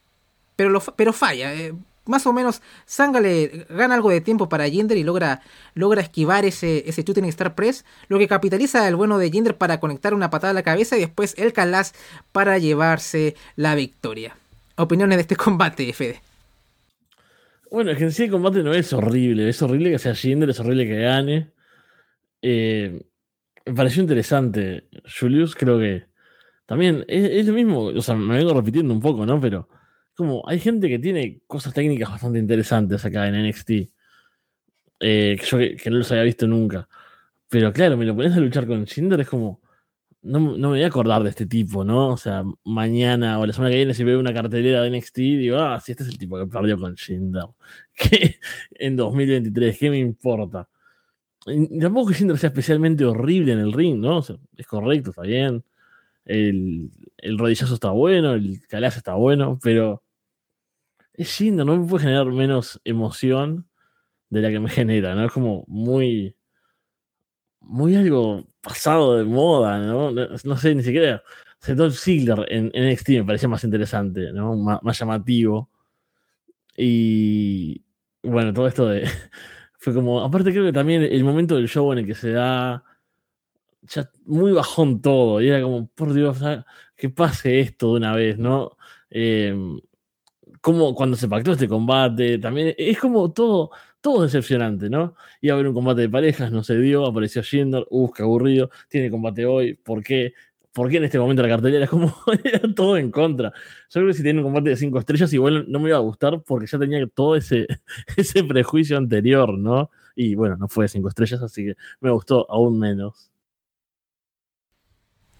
pero, pero falla. eh. Más o menos, Sanga le gana algo de tiempo para Jinder y logra, logra esquivar ese, ese Shooting Star Press, lo que capitaliza el bueno de Jinder para conectar una patada a la cabeza y después el Calas para llevarse la victoria. Opiniones de este combate, Fede. Bueno, es que en sí el combate no es horrible. Es horrible que sea Jinder, es horrible que gane. Eh, me pareció interesante. Julius, creo que también es lo mismo. O sea, me vengo repitiendo un poco, ¿no? Pero como hay gente que tiene cosas técnicas bastante interesantes acá en NXT. eh, que yo que, no los había visto nunca. Pero claro, me lo pones a luchar con Jinder, es como. No, no me voy a acordar de este tipo, ¿no? O sea, mañana o la semana que viene, si veo una cartelera de NXT, digo, ah, sí, este es el tipo que perdió con Jinder. Que en 2023, ¿qué me importa? Y tampoco que Jinder sea especialmente horrible en el ring, ¿no? O sea, es correcto, está bien. El, el rodillazo está bueno, el calazo está bueno, pero es Jinder, no me puede generar menos emoción de la que me genera, ¿no? Es como muy. Muy algo pasado de moda, ¿no? No, sé, ni siquiera. Dolph Ziggler en, en NXT me parecía más interesante, ¿no? Má- más llamativo. Y bueno, todo esto de. Fue como. Aparte, creo que también el momento del show en el que se da. Ya muy bajón todo. Y era como, por Dios, ah, que pase esto de una vez, ¿no? Eh, como cuando se pactó este combate, también es como todo, todo decepcionante, ¿no? Iba a haber un combate de parejas, no se dio, apareció Jinder, uff, qué aburrido, tiene combate hoy, ¿por qué? ¿Por qué en este momento la cartelera es como todo en contra? Yo creo que si tiene un combate de cinco estrellas, igual no me iba a gustar porque ya tenía todo ese, ese prejuicio anterior, ¿no? Y bueno, no fue de cinco estrellas, así que me gustó aún menos.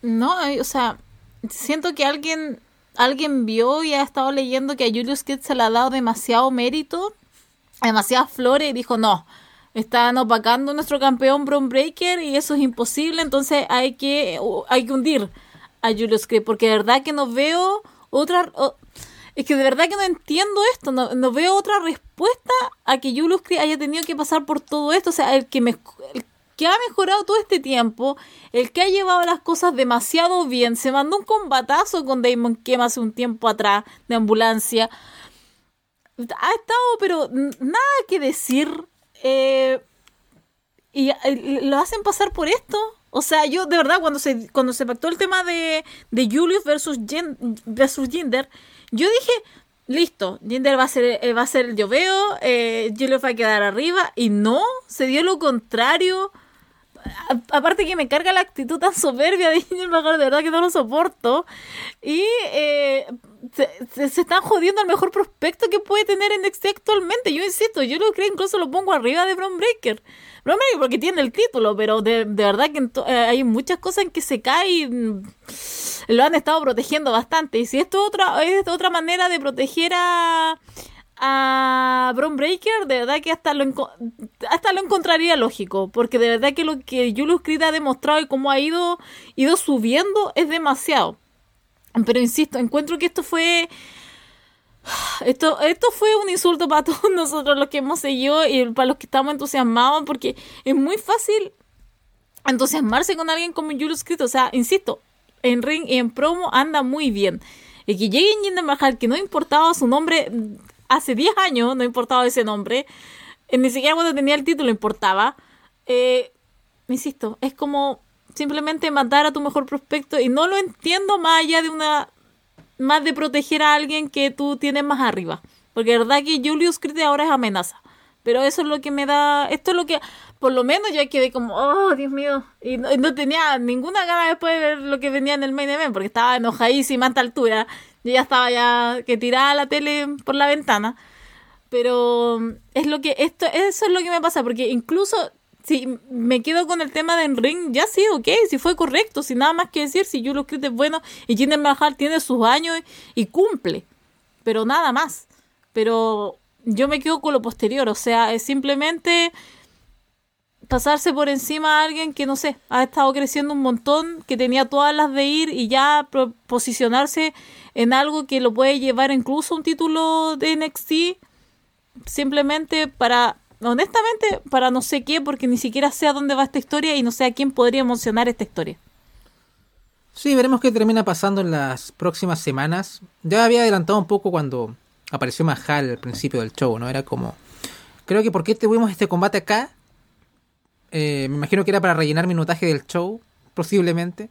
No, ay, o sea, siento que alguien, alguien vio y ha estado leyendo que a Julius Kidd se le ha dado demasiado mérito, demasiadas flores y dijo, no, están opacando nuestro campeón Bron Breaker y eso es imposible, entonces hay que, hay que hundir a Julius Kidd, porque de verdad que no veo otra... es que de verdad que no entiendo esto, no, no veo otra respuesta a que Julius Creed haya tenido que pasar por todo esto, o sea, el que me, que ha mejorado todo este tiempo, el que ha llevado las cosas demasiado bien, se mandó un combatazo con Damon Kem hace un tiempo atrás de ambulancia. Ha estado, pero nada que decir. eh, y eh, lo hacen pasar por esto. O sea, yo de verdad, cuando se, cuando se pactó el tema de, de Julius versus, Jen- versus Jinder, yo dije, listo, Jinder va a ser, eh, va a ser el lloveo, eh, Julius va a quedar arriba, y no, se dio lo contrario. Aparte que me carga la actitud tan soberbia de Mahal, de verdad que no lo soporto. Y eh, se, están jodiendo al mejor prospecto que puede tener en NXT actualmente. Yo insisto, yo lo creo, incluso lo pongo arriba de Bron Breaker. Porque tiene el título, pero de, verdad que eh, hay muchas cosas en que se cae y mm, lo han estado protegiendo bastante. Y si esto es otra, es otra manera de proteger a a Bron Breaker, de verdad que hasta lo, hasta lo encontraría lógico, porque de verdad que lo que Julius Creed ha demostrado y cómo ha ido, ido subiendo es demasiado. Pero insisto, encuentro que esto fue. Esto, esto fue un insulto para todos nosotros los que hemos seguido y para los que estamos entusiasmados, porque es muy fácil entusiasmarse con alguien como Julius Creed. O sea, insisto, en ring y en promo anda muy bien. Y que llegue Jinder Mahal, que no importaba su nombre hace 10 años, no importaba ese nombre, eh, ni siquiera cuando tenía el título importaba. Eh, insisto, es como simplemente matar a tu mejor prospecto y no lo entiendo más allá de una más de proteger a alguien que tú tienes más arriba porque de verdad que Julius Creed ahora es amenaza Pero eso es lo que me da, esto es lo que, por lo menos yo quedé como, oh, Dios mío, y no, y no tenía ninguna gana después de ver lo que venía en el main event, porque estaba enojadísima a esta altura, yo ya estaba ya que tiraba la tele por la ventana, pero es lo que, esto, eso es lo que me pasa, porque incluso si me quedo con el tema de ring, ya sí, ok, si fue correcto, sin nada más que decir, si Julius Creed es bueno y Jinder Mahal tiene sus años y cumple, pero nada más. Pero yo me quedo con lo posterior, o sea, es simplemente pasarse por encima a alguien que, no sé, ha estado creciendo un montón, que tenía todas las de ir y ya posicionarse en algo que lo puede llevar incluso un título de NXT, simplemente para, honestamente, para no sé qué, porque ni siquiera sé a dónde va esta historia y no sé a quién podría emocionar esta historia. Sí, veremos qué termina pasando en las próximas semanas. Ya había adelantado un poco cuando apareció Mahal al principio del show, ¿no? Era como... Creo que por qué tuvimos este combate acá. Eh, me imagino que era para rellenar minutaje del show, posiblemente.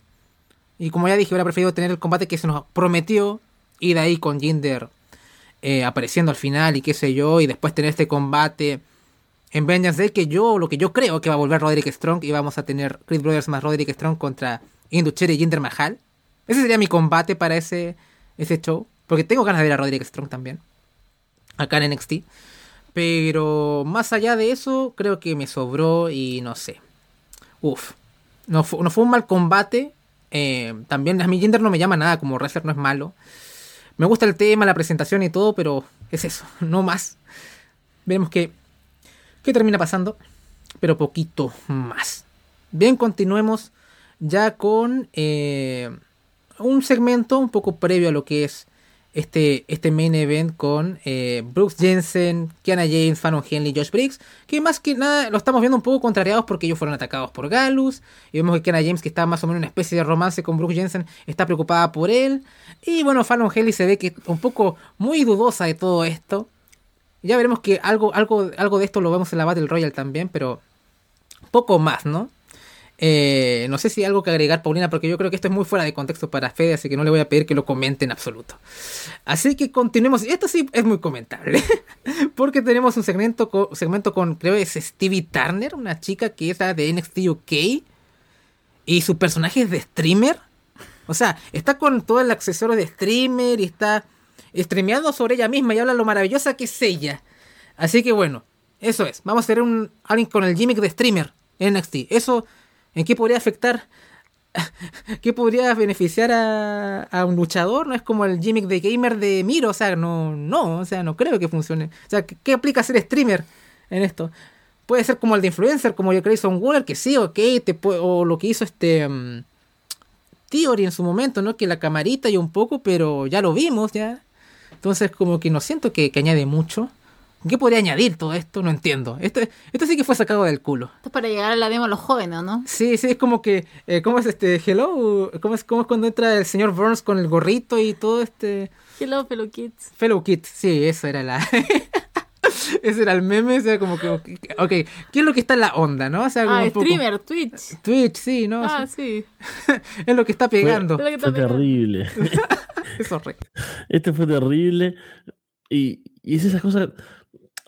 Y como ya dije, hubiera preferido tener el combate que se nos prometió. Ir ahí con Jinder eh, apareciendo al final y qué sé yo. Y después tener este combate en Vengeance Day que yo, lo que yo creo que va a volver Roderick Strong. Y vamos a tener Creed Brothers más Roderick Strong contra Inducher y Jinder Mahal. Ese sería mi combate para ese, ese show. Porque tengo ganas de ver a Roderick Strong también. Acá en NXT. Pero más allá de eso, creo que me sobró y no sé. Uf. No, no fue un mal combate. Eh, también a mí Jinder no me llama nada, como wrestler no es malo. Me gusta el tema, la presentación y todo, pero es eso, no más. Veremos qué, qué termina pasando, pero poquito más. Bien, continuemos ya con eh, un segmento un poco previo a lo que es este, este main event con eh, Brooks Jensen, Kiana James, Fallon Henley, Josh Briggs, que más que nada lo estamos viendo un poco contrariados porque ellos fueron atacados por Galus, y vemos que Kiana James, que está más o menos en una especie de romance con Brooks Jensen, está preocupada por él, y bueno, Fallon Henley se ve que un poco muy dudosa de todo esto. Ya veremos que algo, algo, algo de esto lo vemos en la Battle Royale también, pero poco más, ¿no? Eh, no sé si hay algo que agregar, Paulina, porque yo creo que esto es muy fuera de contexto para Fede, así que no le voy a pedir que lo comente en absoluto. Así que continuemos. Esto sí es muy comentable, porque tenemos un segmento con, segmento con creo que es Stevie Turner, una chica que es de NXT UK, y su personaje es de streamer. O sea, está con todo el accesorio de streamer y está streameando sobre ella misma y habla lo maravillosa que es ella. Así que bueno, eso es. Vamos a tener un alguien con el gimmick de streamer NXT. Eso, ¿en qué podría afectar? ¿Qué podría beneficiar a, a un luchador? No es como el gimmick de gamer de Miro. O sea, no, no, o sea, no creo que funcione. O sea, ¿qué, aplica ser streamer en esto? Puede ser como el de influencer, como yo Grayson Waller, que sí, ok, te o lo que hizo este um, Theory en su momento, ¿no? Que la camarita y un poco, pero ya lo vimos, ya. Entonces, como que no siento que, que añade mucho. ¿Qué podría añadir todo esto? No entiendo. Esto, esto sí que fue sacado del culo. Esto es para llegar a la demo a los jóvenes, ¿no? Sí, sí, es como que. eh, ¿Cómo es este? Hello. ¿Cómo es, ¿Cómo es cuando entra el señor Burns con el gorrito y todo este. Hello, Fellow Kids. Fellow Kid? Sí, eso era la. Ese era el meme, o sea, como que. Ok, ¿qué es lo que está en la onda, no? O sea, como Ah, un poco- streamer, Twitch. Twitch, sí, ¿no? Ah, Sí, sí. es lo que está pegando. Es lo que Fue está pegando. terrible. Es horrible. Este fue terrible. Y, y es esas cosas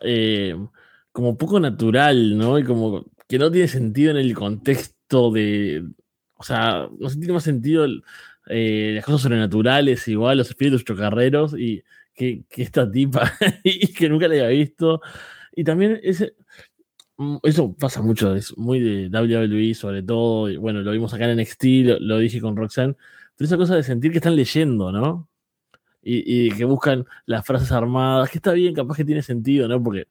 eh, como poco natural, ¿no? Y como que no tiene sentido en el contexto de. O sea, no sé, tiene más sentido eh, las cosas sobrenaturales, igual, los espíritus chocarreros, y que, que esta tipa, y que nunca la había visto. Y también ese. mm, Eso pasa mucho, es muy de WWE sobre todo, y bueno, lo vimos acá en NXT, lo, lo dije con Roxanne, pero esa cosa de sentir que están leyendo, ¿no? Y, y que buscan las frases armadas, que está bien, capaz que tiene sentido, ¿no? Porque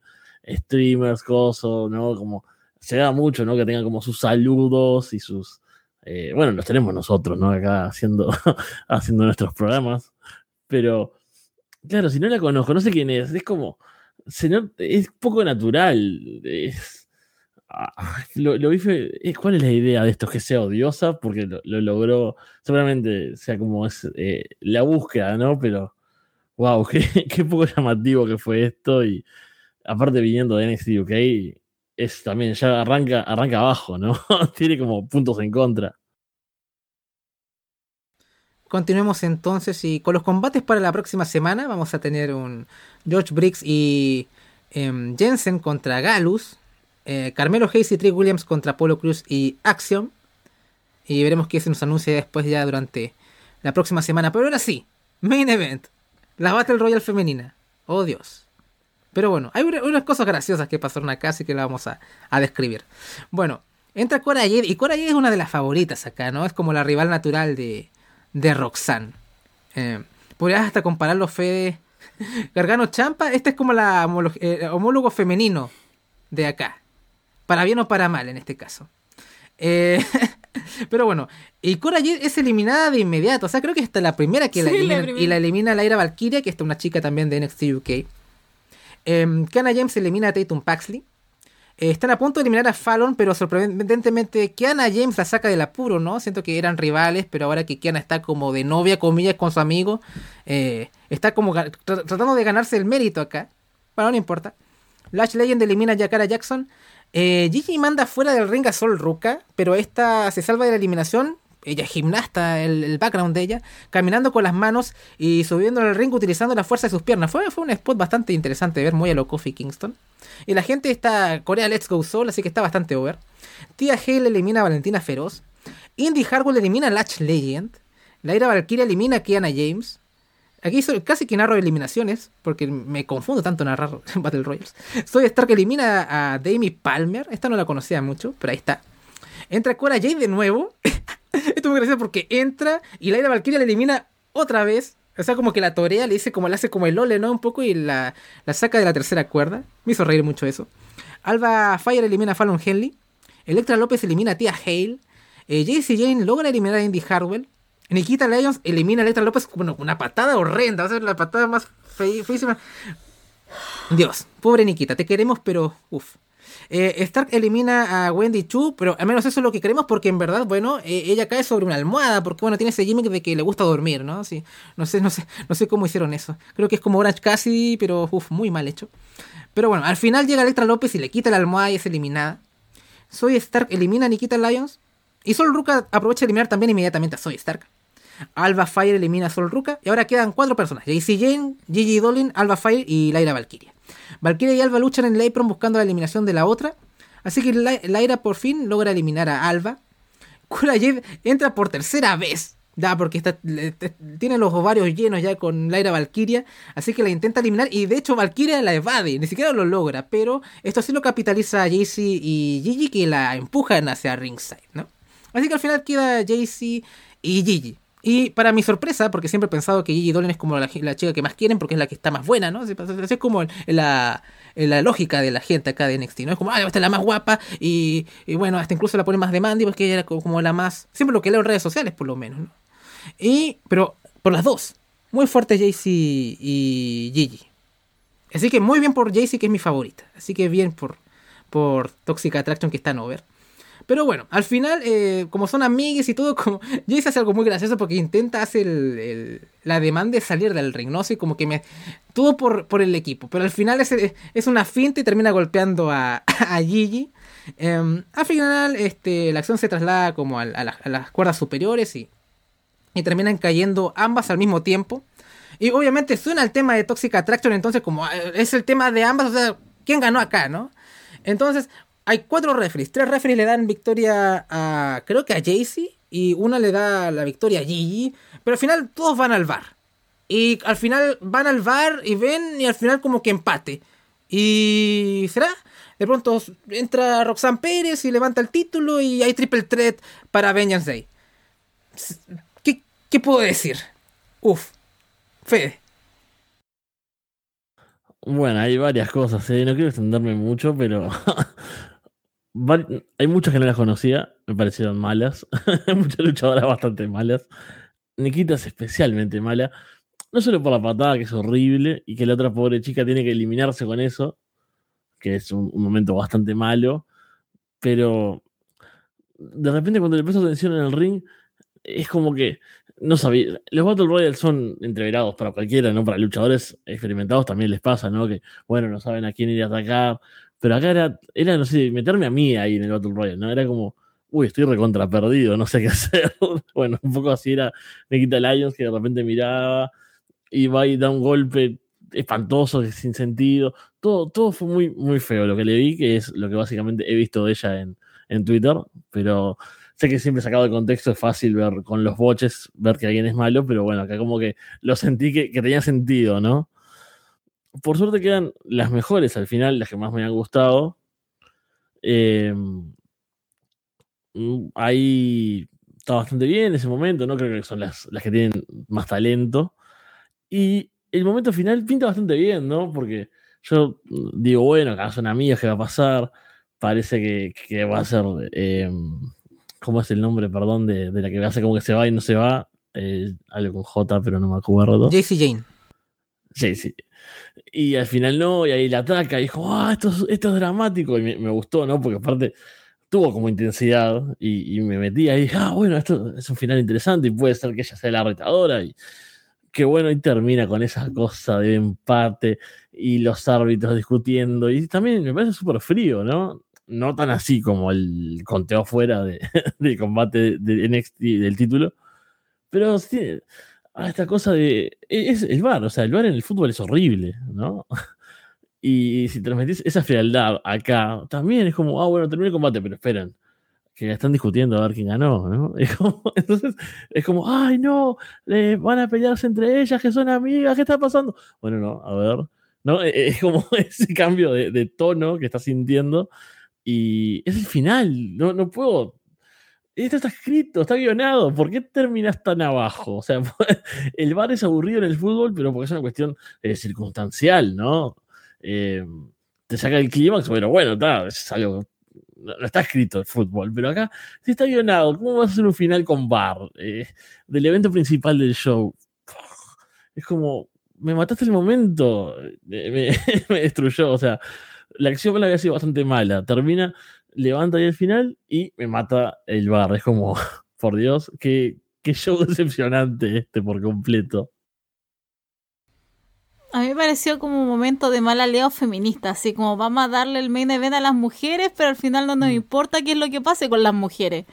streamers, coso, ¿no? Como se da mucho, ¿no? Que tengan como sus saludos y sus... eh, bueno, los tenemos nosotros, ¿no? Acá haciendo, haciendo nuestros programas. Pero, claro, si no la conozco, no sé quién es, es como... se not- es poco natural. Es, lo, lo eh, ¿Cuál es la idea de esto? ¿Que sea odiosa? Porque lo, lo logró, seguramente sea como es eh, la búsqueda, ¿no? Pero, wow, qué, qué poco llamativo que fue esto. Y aparte viniendo de NXT UK, es también, ya arranca, arranca abajo, ¿no? Tiene como puntos en contra. Continuemos entonces y con los combates para la próxima semana vamos a tener un George Briggs y em, Jensen contra Galus, eh, Carmelo Hayes y Trick Williams contra Polo Cruz y Axiom. Y veremos qué se nos anuncia después ya durante la próxima semana. Pero ahora sí, main event. La Battle Royale femenina. Oh Dios. Pero bueno, hay unas cosas graciosas que pasaron acá, así que la vamos a, describir. Bueno, entra Cora Jade, y Cora Jade es una de las favoritas acá, ¿no? Es como la rival natural de, de Roxanne. Eh, podrías hasta compararlo, Fede. Gargano Champa, este es como la eh, homólogo femenino de acá. Para bien o para mal en este caso. Eh, pero bueno, y Cora Jade es eliminada de inmediato. O sea, creo que esta es la primera que la elimina. y la elimina Laira Valkyria, que está una chica también de NXT UK. Eh, Kiana James elimina a Tatum Paxley. Eh, están a punto de eliminar a Fallon, pero sorprendentemente Kiana James la saca del apuro, ¿no? Siento que eran rivales, pero ahora que Kiana está como de novia, comillas, con su amigo, eh, está como tratando de ganarse el mérito acá. Bueno, no importa. Lash Legend elimina a Yakara Jackson. Eh, Gigi manda fuera del ring a Sol Ruka, pero esta se salva de la eliminación ella gimnasta, el, background de ella, caminando con las manos y subiendo al ring utilizando la fuerza de sus piernas. Fue, un spot bastante interesante de ver, muy a lo Kofi Kingston. Y la gente está Corea Let's Go Soul, así que está bastante over. Tia Hale elimina a Valentina Feroz. Indy Harwell elimina a Latch Legend. La ira Valkyria elimina a Kiana James. Aquí soy casi que narro eliminaciones, porque me confundo tanto narrar Battle Royals. Soy Stark elimina a Damie Palmer. Esta no la conocía mucho, pero ahí está. Entra Cora Jade de nuevo. Esto me gracioso porque entra y la ira Valkyria la elimina otra vez. O sea, como que la torea, le dice como le hace como el ole, ¿no? Un poco y la, la saca de la tercera cuerda. Me hizo reír mucho eso. Alba Fire elimina a Fallon Henley. Electra López elimina a Tia Hale. Eh, JC Jane logra eliminar a Indy Harwell. Nikita Lyons elimina a Electra López con una patada horrenda. O sea, la patada más feísima. Dios, pobre Nikita, te queremos, pero uff. Eh, Stark elimina a Wendy Chu, pero al menos eso es lo que queremos porque en verdad, bueno, eh, ella cae sobre una almohada porque, bueno, tiene ese gimmick de que le gusta dormir, ¿no? Sí, no sé, no sé, no sé cómo hicieron eso. Creo que es como Orange Cassidy, pero uf, muy mal hecho. Pero bueno, al final llega Electra López y le quita la almohada y es eliminada. Soy Stark elimina a Nikita Lyons. Y Sol Ruka aprovecha de eliminar también inmediatamente a Soy Stark. Alba Fire elimina a Sol Ruka. Y ahora quedan cuatro personas: JC Jane, Gigi Dolin, Alba Fire y Lyra Valkyria. Valkyria y Alba luchan en el apron buscando la eliminación de la otra. Así que Lyra por fin logra eliminar a Alba. Kura entra por tercera vez. Ya, porque tiene los ovarios llenos ya con Lyra Valkyria. Así que la intenta eliminar. Y de hecho, Valkyria la evade. Ni siquiera lo logra. Pero esto sí lo capitaliza a y Gigi que la empujan hacia ringside, ¿no? Así que al final queda Jaycee y Gigi. Y para mi sorpresa, porque siempre he pensado que Gigi Dolan es como la, chica que más quieren porque es la que está más buena, ¿no? Así es como la, lógica de la gente acá de NXT, ¿no? Es como, ah, esta es la más guapa y, bueno, hasta incluso la pone más demanding porque ella era como la más... Siempre lo que leo en redes sociales, por lo menos, ¿no? Y, pero por las dos, muy fuerte Jaycee y Gigi. Así que muy bien por Jaycee, que es mi favorita. Así que bien por, por Toxic Attraction, que está en over. Pero bueno, al final, eh, como son amigues y todo, como Jace hace algo muy gracioso porque intenta hacer la demanda de salir del ring, ¿no? Así como que me... Todo por, por el equipo, pero al final es, es una finta y termina golpeando a, a Gigi. Em, al final, este, la acción se traslada como a, las cuerdas superiores y, y terminan cayendo ambas al mismo tiempo. Y obviamente suena el tema de Toxic Attraction, entonces como eh, es el tema de ambas, o sea, ¿quién ganó acá, no? Entonces, hay cuatro referees. Tres referees le dan victoria a, creo que a Jaycee. Y una le da la victoria a Gigi. Pero al final todos van al bar. Y al final van al bar y ven y al final como que empate. Y será. De pronto entra Roxanne Pérez y levanta el título y hay triple threat para Vengeance Day. ¿Qué, qué puedo decir? Uf. Fede. Bueno, hay varias cosas, ¿eh? no quiero extenderme mucho, pero hay muchas que no las conocía, me parecieron malas. hay muchas luchadoras bastante malas. Nikita es especialmente mala. No solo por la patada, que es horrible, y que la otra pobre chica tiene que eliminarse con eso, que es un, momento bastante malo. Pero de repente, cuando le presto atención en el ring, es como que no sabía. Los Battle Royale son entreverados para cualquiera, ¿no? Para luchadores experimentados también les pasa, ¿no? Que, bueno, no saben a quién ir a atacar, pero acá era, era, no sé, meterme a mí ahí en el Battle Royale, ¿no? Era como, uy, estoy recontra perdido, no sé qué hacer. bueno, un poco así era Nikita Lions, que de repente miraba y va y da un golpe espantoso, sin sentido. Todo, todo fue muy, muy feo lo que le vi, que es lo que básicamente he visto de ella en, en Twitter, pero sé que siempre sacado de contexto es fácil ver con los boches, ver que alguien es malo, pero bueno, acá como que lo sentí que, que tenía sentido, ¿no? Por suerte quedan las mejores al final, las que más me han gustado. Eh, mm, ahí está bastante bien en ese momento, ¿no? Creo que son las, las que tienen más talento. Y el momento final pinta bastante bien, ¿no? Porque yo digo, bueno, acá son amigas, ¿qué va a pasar? Parece que, que va a ser. Eh, ¿Cómo es el nombre, perdón? De, de, la que hace como que se va y no se va. Eh, algo con J, pero no me acuerdo. JC Jane. Sí. Y al final no, y ahí la ataca y dijo, ah, esto, es, esto es dramático. Y me, gustó, ¿no? Porque aparte tuvo como intensidad y, y, me metí ahí, ah, bueno, esto es un final interesante y puede ser que ella sea la retadora. Y qué bueno, y termina con esa cosa de empate y los árbitros discutiendo. Y también me parece súper frío, ¿no? No tan así como el conteo fuera de, de combate del título, pero sí a esta cosa de. Es el bar, o sea, el bar en el fútbol es horrible, ¿no? Y si transmitís esa frialdad acá, también es como, ah, bueno, terminó el combate, pero esperen, que están discutiendo a ver quién ganó, ¿no? Es como, entonces, es como, ay, no, eh, van a pelearse entre ellas, que son amigas, ¿qué está pasando? Bueno, no, a ver, ¿no? Es como ese cambio de, de tono que estás sintiendo y es el final, no, no puedo esto está escrito, está guionado. ¿Por qué terminas tan abajo? O sea, el bar es aburrido en el fútbol, pero porque es una cuestión eh, circunstancial, ¿no? Eh, te saca el clímax, pero bueno, está, es algo. No, no, está escrito el fútbol, pero acá sí está guionado. ¿Cómo vas a hacer un final con bar? Eh, del evento principal del show. Es como, me mataste el momento. Me, destruyó. O sea, la acción la había sido bastante mala. Termina levanta ahí el final y me mata el bar. Es como, por Dios, qué, qué show decepcionante este por completo. A mí me pareció como un momento de mal aliado feminista, así como vamos a darle el main event a las mujeres, pero al final no nos mm. importa qué es lo que pase con las mujeres.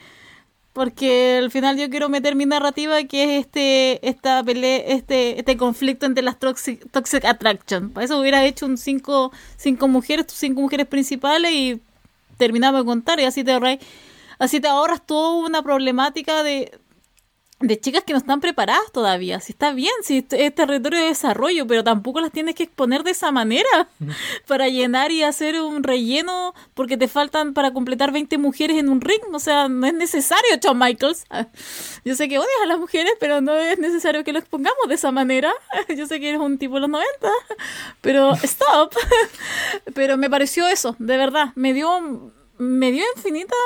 Porque al final yo quiero meter mi narrativa que es este esta pelea, este, este conflicto entre las toxic, toxic attraction. Para eso hubiera hecho un cinco, cinco mujeres, cinco mujeres principales y terminamos de contar y así te ahorras, así te ahorras toda una problemática de, de chicas que no están preparadas todavía. Si está bien, si es territorio de desarrollo, pero tampoco las tienes que exponer de esa manera para llenar y hacer un relleno porque te faltan para completar 20 mujeres en un ring. O sea, no es necesario, Shawn Michaels. Yo sé que odias a las mujeres, pero no es necesario que lo expongamos de esa manera. Yo sé que eres un tipo de los 90, pero stop. pero me pareció eso, de verdad. Me dio, me dio infinita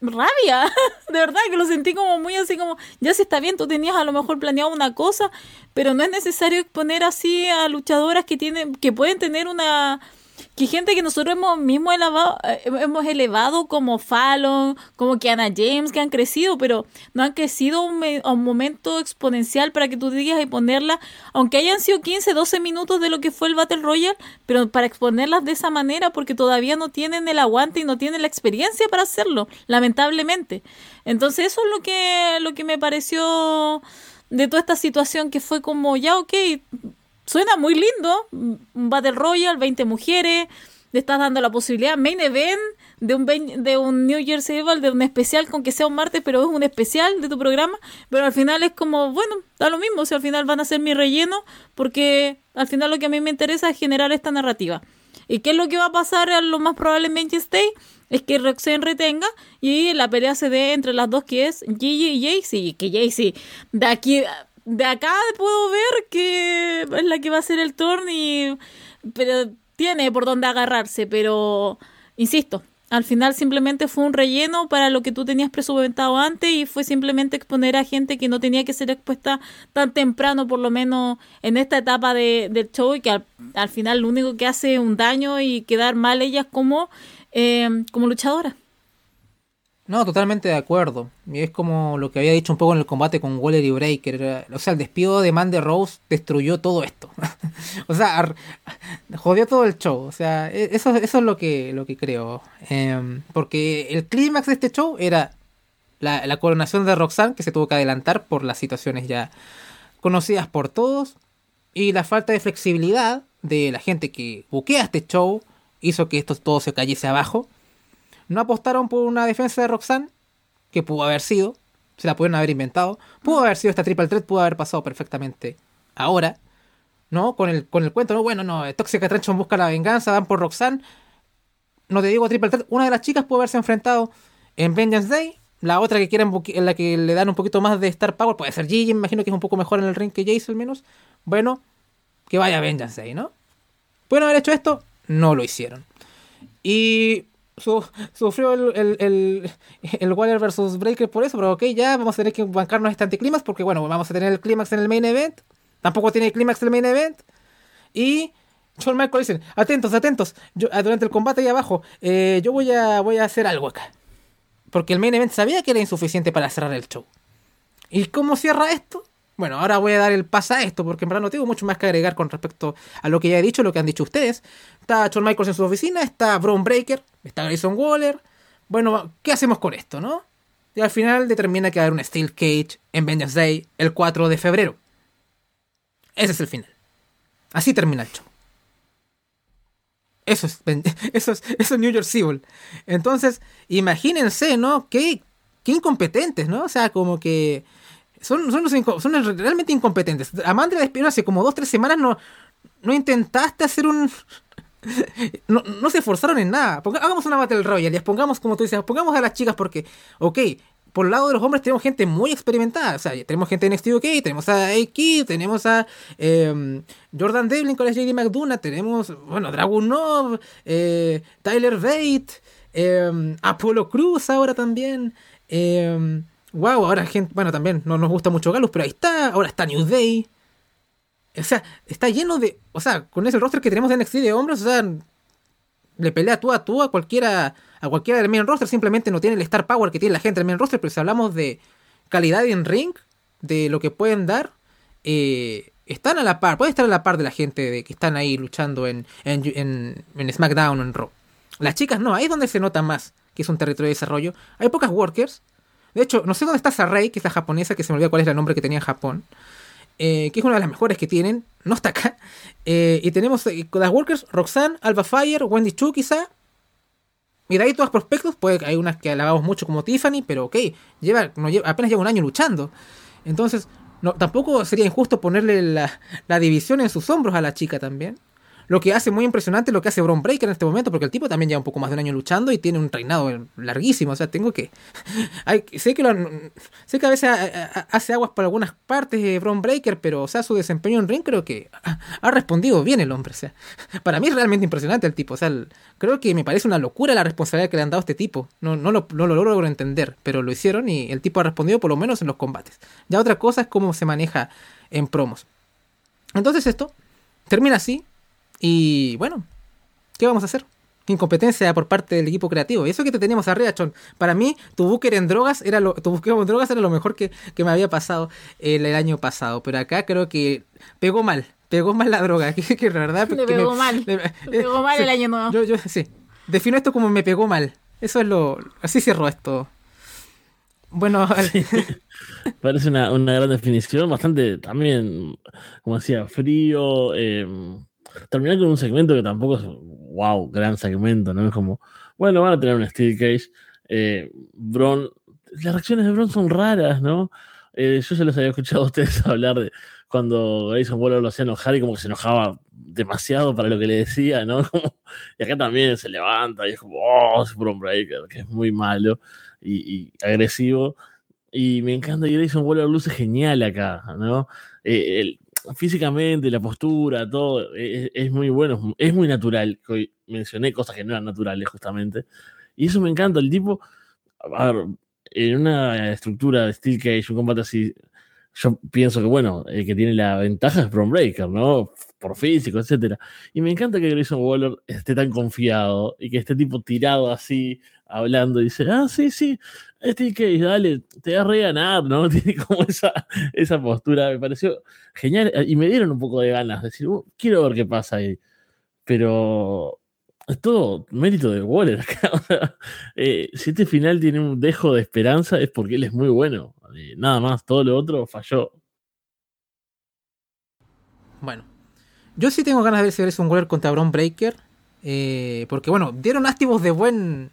rabia, de verdad que lo sentí como muy así como, ya si está bien, tú tenías a lo mejor planeado una cosa, pero no es necesario exponer así a luchadoras que tienen, que pueden tener una que gente que nosotros hemos mismo elevado, eh, hemos elevado como Fallon, como Kiana James, que han crecido, pero no han crecido un, a un momento exponencial para que tú digas y ponerla, aunque hayan sido 15, 12 minutos de lo que fue el Battle Royale, pero para exponerlas de esa manera, porque todavía no tienen el aguante y no tienen la experiencia para hacerlo, lamentablemente. Entonces eso es lo que, lo que me pareció de toda esta situación que fue como, ya, ok, suena muy lindo. Battle Royale, 20 mujeres. Le estás dando la posibilidad. Main event de un, de un New Year's Evil, de un especial, con que sea un martes, pero es un especial de tu programa. Pero al final es como, bueno, da lo mismo. O sea, al final van a ser mi relleno. Porque al final lo que a mí me interesa es generar esta narrativa. ¿Y qué es lo que va a pasar a lo más probable en Manchester Es que Roxanne retenga y la pelea se dé entre las dos que es Gigi y Jaycee. Que Jaycee, de aquí de acá puedo ver que es la que va a ser el turn y pero tiene por dónde agarrarse, pero insisto, al final simplemente fue un relleno para lo que tú tenías presupuestado antes y fue simplemente exponer a gente que no tenía que ser expuesta tan temprano, por lo menos en esta etapa de, del show y que al, al, final lo único que hace es un daño y quedar mal ellas como, eh, como luchadoras. No, totalmente de acuerdo. Y es como lo que había dicho un poco en el combate con Waller y Breaker. O sea, el despido de Mandy Rose destruyó todo esto. o sea, jodió todo el show. O sea, e, eso, es lo que, lo que creo. Eh, porque el clímax de este show era la, la, coronación de Roxanne, que se tuvo que adelantar por las situaciones ya conocidas por todos. Y la falta de flexibilidad de la gente que buquea este show hizo que esto todo se cayese abajo. No apostaron por una defensa de Roxanne, que pudo haber sido, se la pudieron haber inventado. Pudo haber sido esta triple threat, pudo haber pasado perfectamente ahora. ¿No? Con el, con el cuento, no, bueno, no, Tóxica Attraction busca la venganza, van por Roxanne. No te digo triple threat, una de las chicas pudo haberse enfrentado en Vengeance Day. La otra que quieren en la que le dan un poquito más de Star Power puede ser Gigi, imagino que es un poco mejor en el ring que Jace al menos. Bueno, que vaya Vengeance Day, ¿no? ¿Pueden haber hecho esto? No lo hicieron. Y sufrió el, el, el, el Waller versus Breaker por eso, pero ok, ya vamos a tener que bancarnos este anticlímax porque, bueno, vamos a tener el clímax en el main event. Tampoco tiene clímax el main event. Y John Michael dicen, atentos, atentos, yo, ah, durante el combate ahí abajo, eh, yo voy a, voy a hacer algo acá. Porque el main event sabía que era insuficiente para cerrar el show. ¿Y cómo cierra esto? Bueno, ahora voy a dar el paso a esto, porque en verdad no tengo mucho más que agregar con respecto a lo que ya he dicho, lo que han dicho ustedes. Está John Michaels en su oficina, está Braun Breaker, está Grayson Waller. Bueno, ¿qué hacemos con esto, no? Y al final determina que va a haber un Steel Cage en Vengeance Day el 4 de febrero. Ese es el final. Así termina el show. Eso es, eso es, eso es New York Civil. Entonces, imagínense, ¿no? Qué, qué incompetentes, ¿no? O sea, como que son, son, realmente incompetentes. Amanda despidió hace como dos, tres semanas, no, no intentaste hacer un... No, no se esforzaron en nada. hagamos una Battle Royale y pongamos, como tú dices, pongamos a las chicas porque, ok, por el lado de los hombres tenemos gente muy experimentada. O sea, tenemos gente en NXT UK, tenemos a A-Kid, tenemos a em, Jordan Devlin con la JD McDonough, tenemos, bueno, Dragunov, eh, Tyler Bate, eh, Cruz ahora también. Eh, wow, ahora gente, bueno, también no nos gusta mucho Galus, pero ahí está, ahora está New Day. O sea, está lleno de, o sea, con ese roster que tenemos de NXT de hombres, o sea, le pelea tú a tú a cualquiera, a cualquiera del main roster, simplemente no tiene el star power que tiene la gente del main roster, pero si hablamos de calidad en ring, de lo que pueden dar, eh, están a la par, pueden estar a la par de la gente de que están ahí luchando en, en, en, en SmackDown o en Raw. Las chicas no, ahí es donde se nota más que es un territorio de desarrollo. Hay pocas workers, de hecho, no sé dónde está Sarai, que es la japonesa, que se me olvidó cuál es el nombre que tenía en Japón. Eh, que es una de las mejores que tienen. No está acá. Eh, y tenemos eh, las workers, Roxanne, Alba Fire, Wendy Chu quizá. De ahí todos prospectos. Puede, hay unas que alabamos mucho como Tiffany, pero ok, lleva, apenas lleva un año luchando. Entonces, tampoco sería injusto ponerle la división en sus hombros a la chica también. Lo que hace muy impresionante lo que hace Braun Breaker en este momento, porque el tipo también lleva un poco más de un año luchando y tiene un reinado larguísimo. O sea, tengo que. sé que lo, sé que a veces hace aguas por algunas partes de Braun Breaker, pero o sea, su desempeño en ring creo que ha, respondido bien el hombre. O sea, para mí es realmente impresionante el tipo. O sea, creo que me parece una locura la responsabilidad que le han dado a este tipo. No, no, lo, no lo logro entender, pero lo hicieron y el tipo ha respondido por lo menos en los combates. Ya otra cosa es cómo se maneja en promos. Entonces esto termina así, y bueno, ¿qué vamos a hacer? Incompetencia por parte del equipo creativo. Y eso que te teníamos arriba, Chon. Para mí, tu búsqueda en drogas era lo, tu en drogas era lo mejor que, me había pasado el, año pasado. Pero acá creo que pegó mal. Pegó mal la droga. Que, que verdad. Le pegó mal. Le, pegó mal el año nuevo. Yo, yo, sí. Defino esto como me pegó mal. Eso es lo. Así cierro esto. Bueno, parece una, una, gran definición, bastante también, como decía, frío, eh, terminar con un segmento que tampoco es, wow, gran segmento, ¿no? Es como, bueno, van a tener un Steel Cage. Eh, Bron, las reacciones de Bron son raras, ¿no? Eh, yo se los había escuchado a ustedes hablar de cuando Grayson Waller lo hacía enojar y como que se enojaba demasiado para lo que le decía, ¿no? y acá también se levanta y es como, oh, es Bron Breaker, que es muy malo y, agresivo. Y me encanta y Grayson Waller luce genial acá, ¿no? Eh, el, físicamente, la postura, todo, e, e, es, muy bueno, es muy natural. Hoy mencioné cosas que no eran naturales, justamente. Y eso me encanta. El tipo, a ver, en una estructura de Steel Cage, un combate así, yo pienso que, bueno, el que tiene la ventaja es Bron Breaker, ¿no? Por físico, etcétera. Y me encanta que Grayson Waller esté tan confiado y que esté tipo tirado así, hablando, dice, ah, sí, sí, Steel Cage, dale, te vas a ganar, ¿no? Tiene como esa, esa postura, me pareció genial, y me dieron un poco de ganas, de decir, uh, quiero ver qué pasa ahí. Pero es todo mérito de Waller acá. Eh, si este final tiene un dejo de esperanza es porque él es muy bueno. nada más, todo lo otro falló. bueno. Yo sí tengo ganas de ver si Grayson Waller contra Braun Breaker. eh, porque bueno, dieron activos de buen.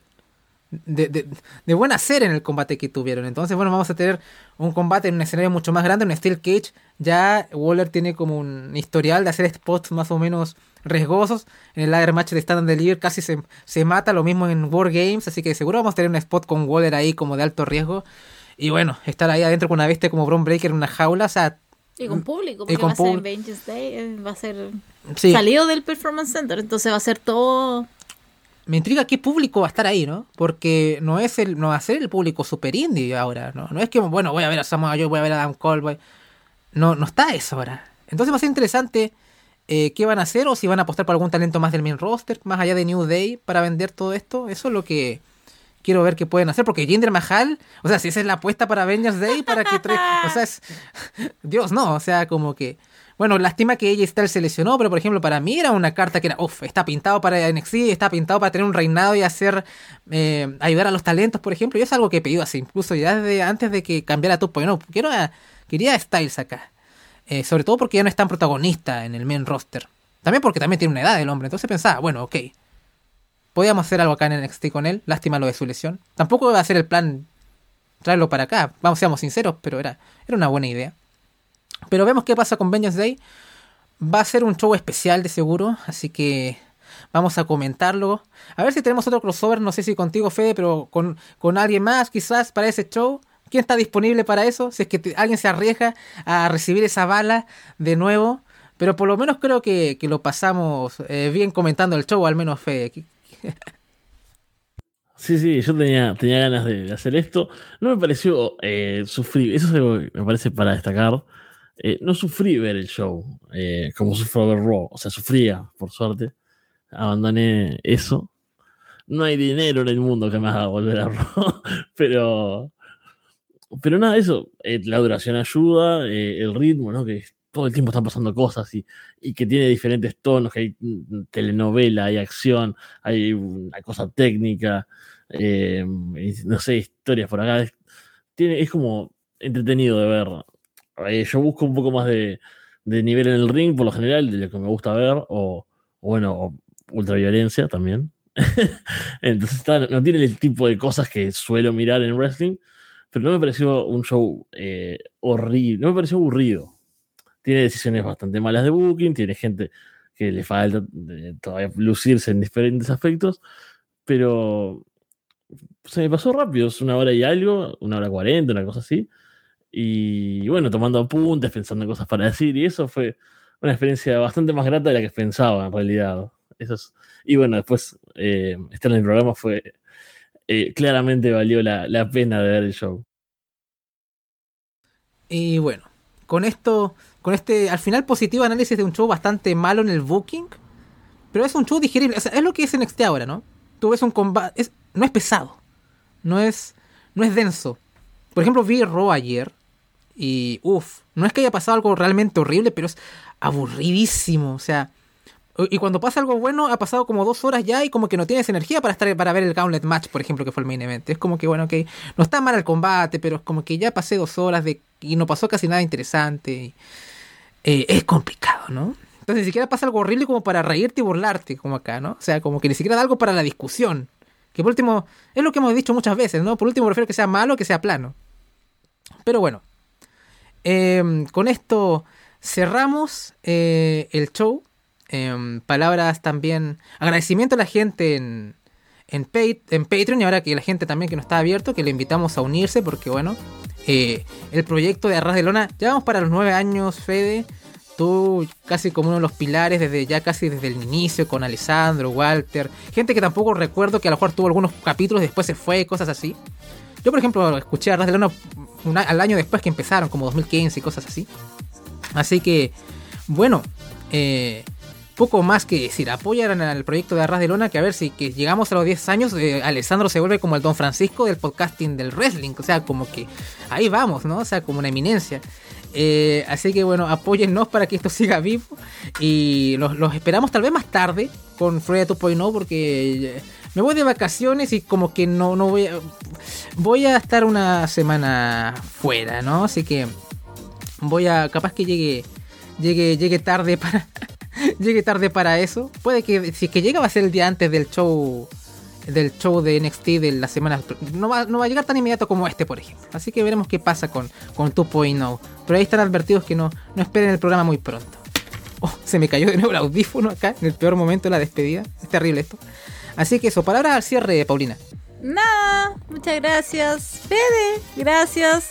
De, de, de buen hacer en el combate que tuvieron. Entonces, bueno, vamos a tener un combate en un escenario mucho más grande, en Steel Cage. Ya Waller tiene como un historial de hacer spots más o menos riesgosos. En el ladder match de Stand and Deliver casi se, se mata, lo mismo en War Games. Así que seguro vamos a tener un spot con Waller ahí como de alto riesgo. Y bueno, estar ahí adentro con una bestia como Braun Breaker en una jaula, o sea, Y con público, porque con va a ser. Vengeance Day, eh, va a ser sí. salido del Performance Center, entonces va a ser todo... Me intriga qué público va a estar ahí, ¿no? Porque no es el, no va a ser el público super indie ahora, ¿no? No es que, bueno, voy a ver a Samoa Joe, voy a ver a Dan Cole, voy- No, no está eso ahora. Entonces va a ser interesante eh, qué van a hacer o si van a apostar por algún talento más del main roster, más allá de New Day, para vender todo esto. Eso es lo que quiero ver qué pueden hacer, porque Jinder Mahal, o sea, si esa es la apuesta para Avengers Day, para que tre- o sea, es, Dios, no, o sea, como que, bueno, lástima que ella Styles se lesionó, pero por ejemplo, para mí era una carta que era, uff, está pintado para NXT, está pintado para tener un reinado y hacer, eh, ayudar a los talentos, por ejemplo, y es algo que he pedido así, incluso ya desde antes de que cambiara porque no, quiero a, quería a Styles acá, Eh, sobre todo porque ya no es tan protagonista en el main roster, también porque también tiene una edad el hombre, entonces pensaba, bueno, ok, podíamos hacer algo acá en NXT con él, lástima lo de su lesión, tampoco iba a ser el plan traerlo para acá, vamos, seamos sinceros, pero era, era una buena idea. Pero vemos qué pasa con Vengeance Day. Va a ser un show especial de seguro, así que vamos a comentarlo. A ver si tenemos otro crossover, no sé si contigo Fede, pero con, con alguien más quizás para ese show. ¿Quién está disponible para eso? Si es que alguien se arriesga a recibir esa bala de nuevo. Pero por lo menos creo que, que lo pasamos eh, bien comentando el show, al menos Fede. Sí, sí, yo tenía, tenía ganas de, de hacer esto. No me pareció eh, sufrir, eso es algo que me parece para destacar. Eh, no sufrí ver el show eh, como sufro ver Raw, o sea, sufría, por suerte. Abandoné eso. No hay dinero en el mundo que me haga volver a Raw, pero, pero nada, eso, eh, la duración ayuda, el ritmo, ¿no? Que todo el tiempo están pasando cosas y, y que tiene diferentes tonos, que hay mm, telenovela, hay acción, hay una cosa técnica, no sé, historias por acá. Es, tiene, es como entretenido de ver. Eh, yo busco un poco más de, de nivel en el ring, por lo general, de lo que me gusta ver, o, bueno, o ultraviolencia también. Entonces no tiene el tipo de cosas que suelo mirar en wrestling, pero no me pareció un show eh, horrible, no me pareció aburrido. Tiene decisiones bastante malas de booking, tiene gente que le falta todavía lucirse en diferentes aspectos, pero se me pasó rápido, es una hora y algo, una hora cuarenta, una cosa así. Y bueno, tomando apuntes, pensando en cosas para decir, y eso fue una experiencia bastante más grata de la que pensaba en realidad. Eso es- y bueno, después eh, estar en el programa fue eh, claramente valió la, la pena de ver el show. Y bueno, con esto, con este al final positivo análisis de un show bastante malo en el booking, pero es un show digerible, es lo que es NXT ahora, ¿no? Tú ves un combate, no es pesado, no es, no es denso. Por ejemplo, vi Raw ayer y uff, no es que haya pasado algo realmente horrible, pero es aburridísimo, o sea, y cuando pasa algo bueno, ha pasado como dos horas ya y como que no tienes energía para estar para ver el Gauntlet Match, por ejemplo, que fue el main event. Es como que, bueno, ok, no está mal el combate, pero es como que ya pasé dos horas de y no pasó casi nada interesante. eh, es complicado, ¿no? Entonces ni siquiera pasa algo horrible como para reírte y burlarte, como acá, ¿no? O sea, como que ni siquiera da algo para la discusión. Que por último, es lo que hemos dicho muchas veces, ¿no? Por último prefiero que sea malo que sea plano. Pero bueno, eh, con esto cerramos eh, el show. Em, palabras también, agradecimiento a la gente en, en, Pat- en Patreon y ahora que la gente también que no está abierto, que le invitamos a unirse porque bueno, eh, el proyecto de Arras de Lona, ya vamos para los nueve años, Fede, tú casi como uno de los pilares desde ya casi desde el inicio con Alessandro, Walter, gente que tampoco recuerdo que a lo mejor tuvo algunos capítulos y después se fue, cosas así. Yo por ejemplo escuché a Arras de Lona al año después que empezaron, como 2015 y cosas así. Así que, bueno, eh, poco más que decir. Apoyan al proyecto de Arras de Lona, que a ver si que llegamos a los 10 años, eh, Alessandro se vuelve como el Don Francisco del podcasting del wrestling. O sea, como que ahí vamos, ¿no? O sea, como una eminencia. Eh, así que bueno, apóyennos para que esto siga vivo. Y los, los esperamos tal vez más tarde con Freya 2.0 porque me voy de vacaciones y como que no, no voy a... Voy a estar una semana fuera, ¿no? Así que voy a... Capaz que llegue llegue, llegue tarde para. llegue tarde para eso. Puede que si es que llega va a ser el día antes del show. Del show de NXT de la semana. No va, no va a llegar tan inmediato como este, por ejemplo. Así que veremos qué pasa con, con 2.0. Pero ahí están advertidos que no, no esperen el programa muy pronto. Oh, se me cayó de nuevo el audífono acá, en el peor momento de la despedida. Es terrible esto. Así que eso, palabras al cierre, Paulina. Nada, muchas gracias. Fede, gracias.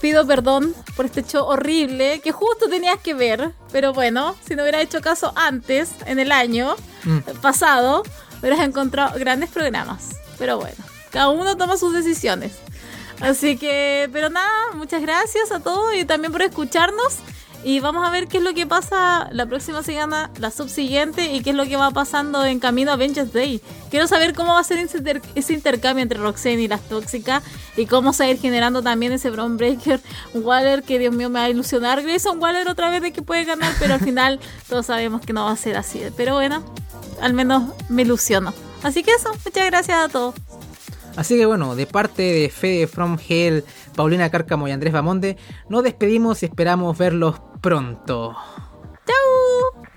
Pido perdón por este show horrible que justo tenías que ver. Pero bueno, si no hubiera hecho caso antes, en el año Mm. pasado, hubieras encontrado grandes programas. Pero bueno, cada uno toma sus decisiones. Así que, pero nada, muchas gracias a todos y también por escucharnos. Y vamos a ver qué es lo que pasa la próxima semana, la subsiguiente, y qué es lo que va pasando en camino a Avengers Day. Quiero saber cómo va a ser ese, inter- ese intercambio entre Roxanne y las tóxicas, y cómo se va a ir generando también ese Bron Breaker Waller, que Dios mío me va a ilusionar. Grayson Waller otra vez de que puede ganar, pero al final todos sabemos que no va a ser así. Pero bueno, al menos me ilusiono. Así que eso, muchas gracias a todos. Así que bueno, de parte de Fede From Hell, Paulina Cárcamo y Andrés Bamonde, nos despedimos y esperamos verlos pronto. ¡Chao!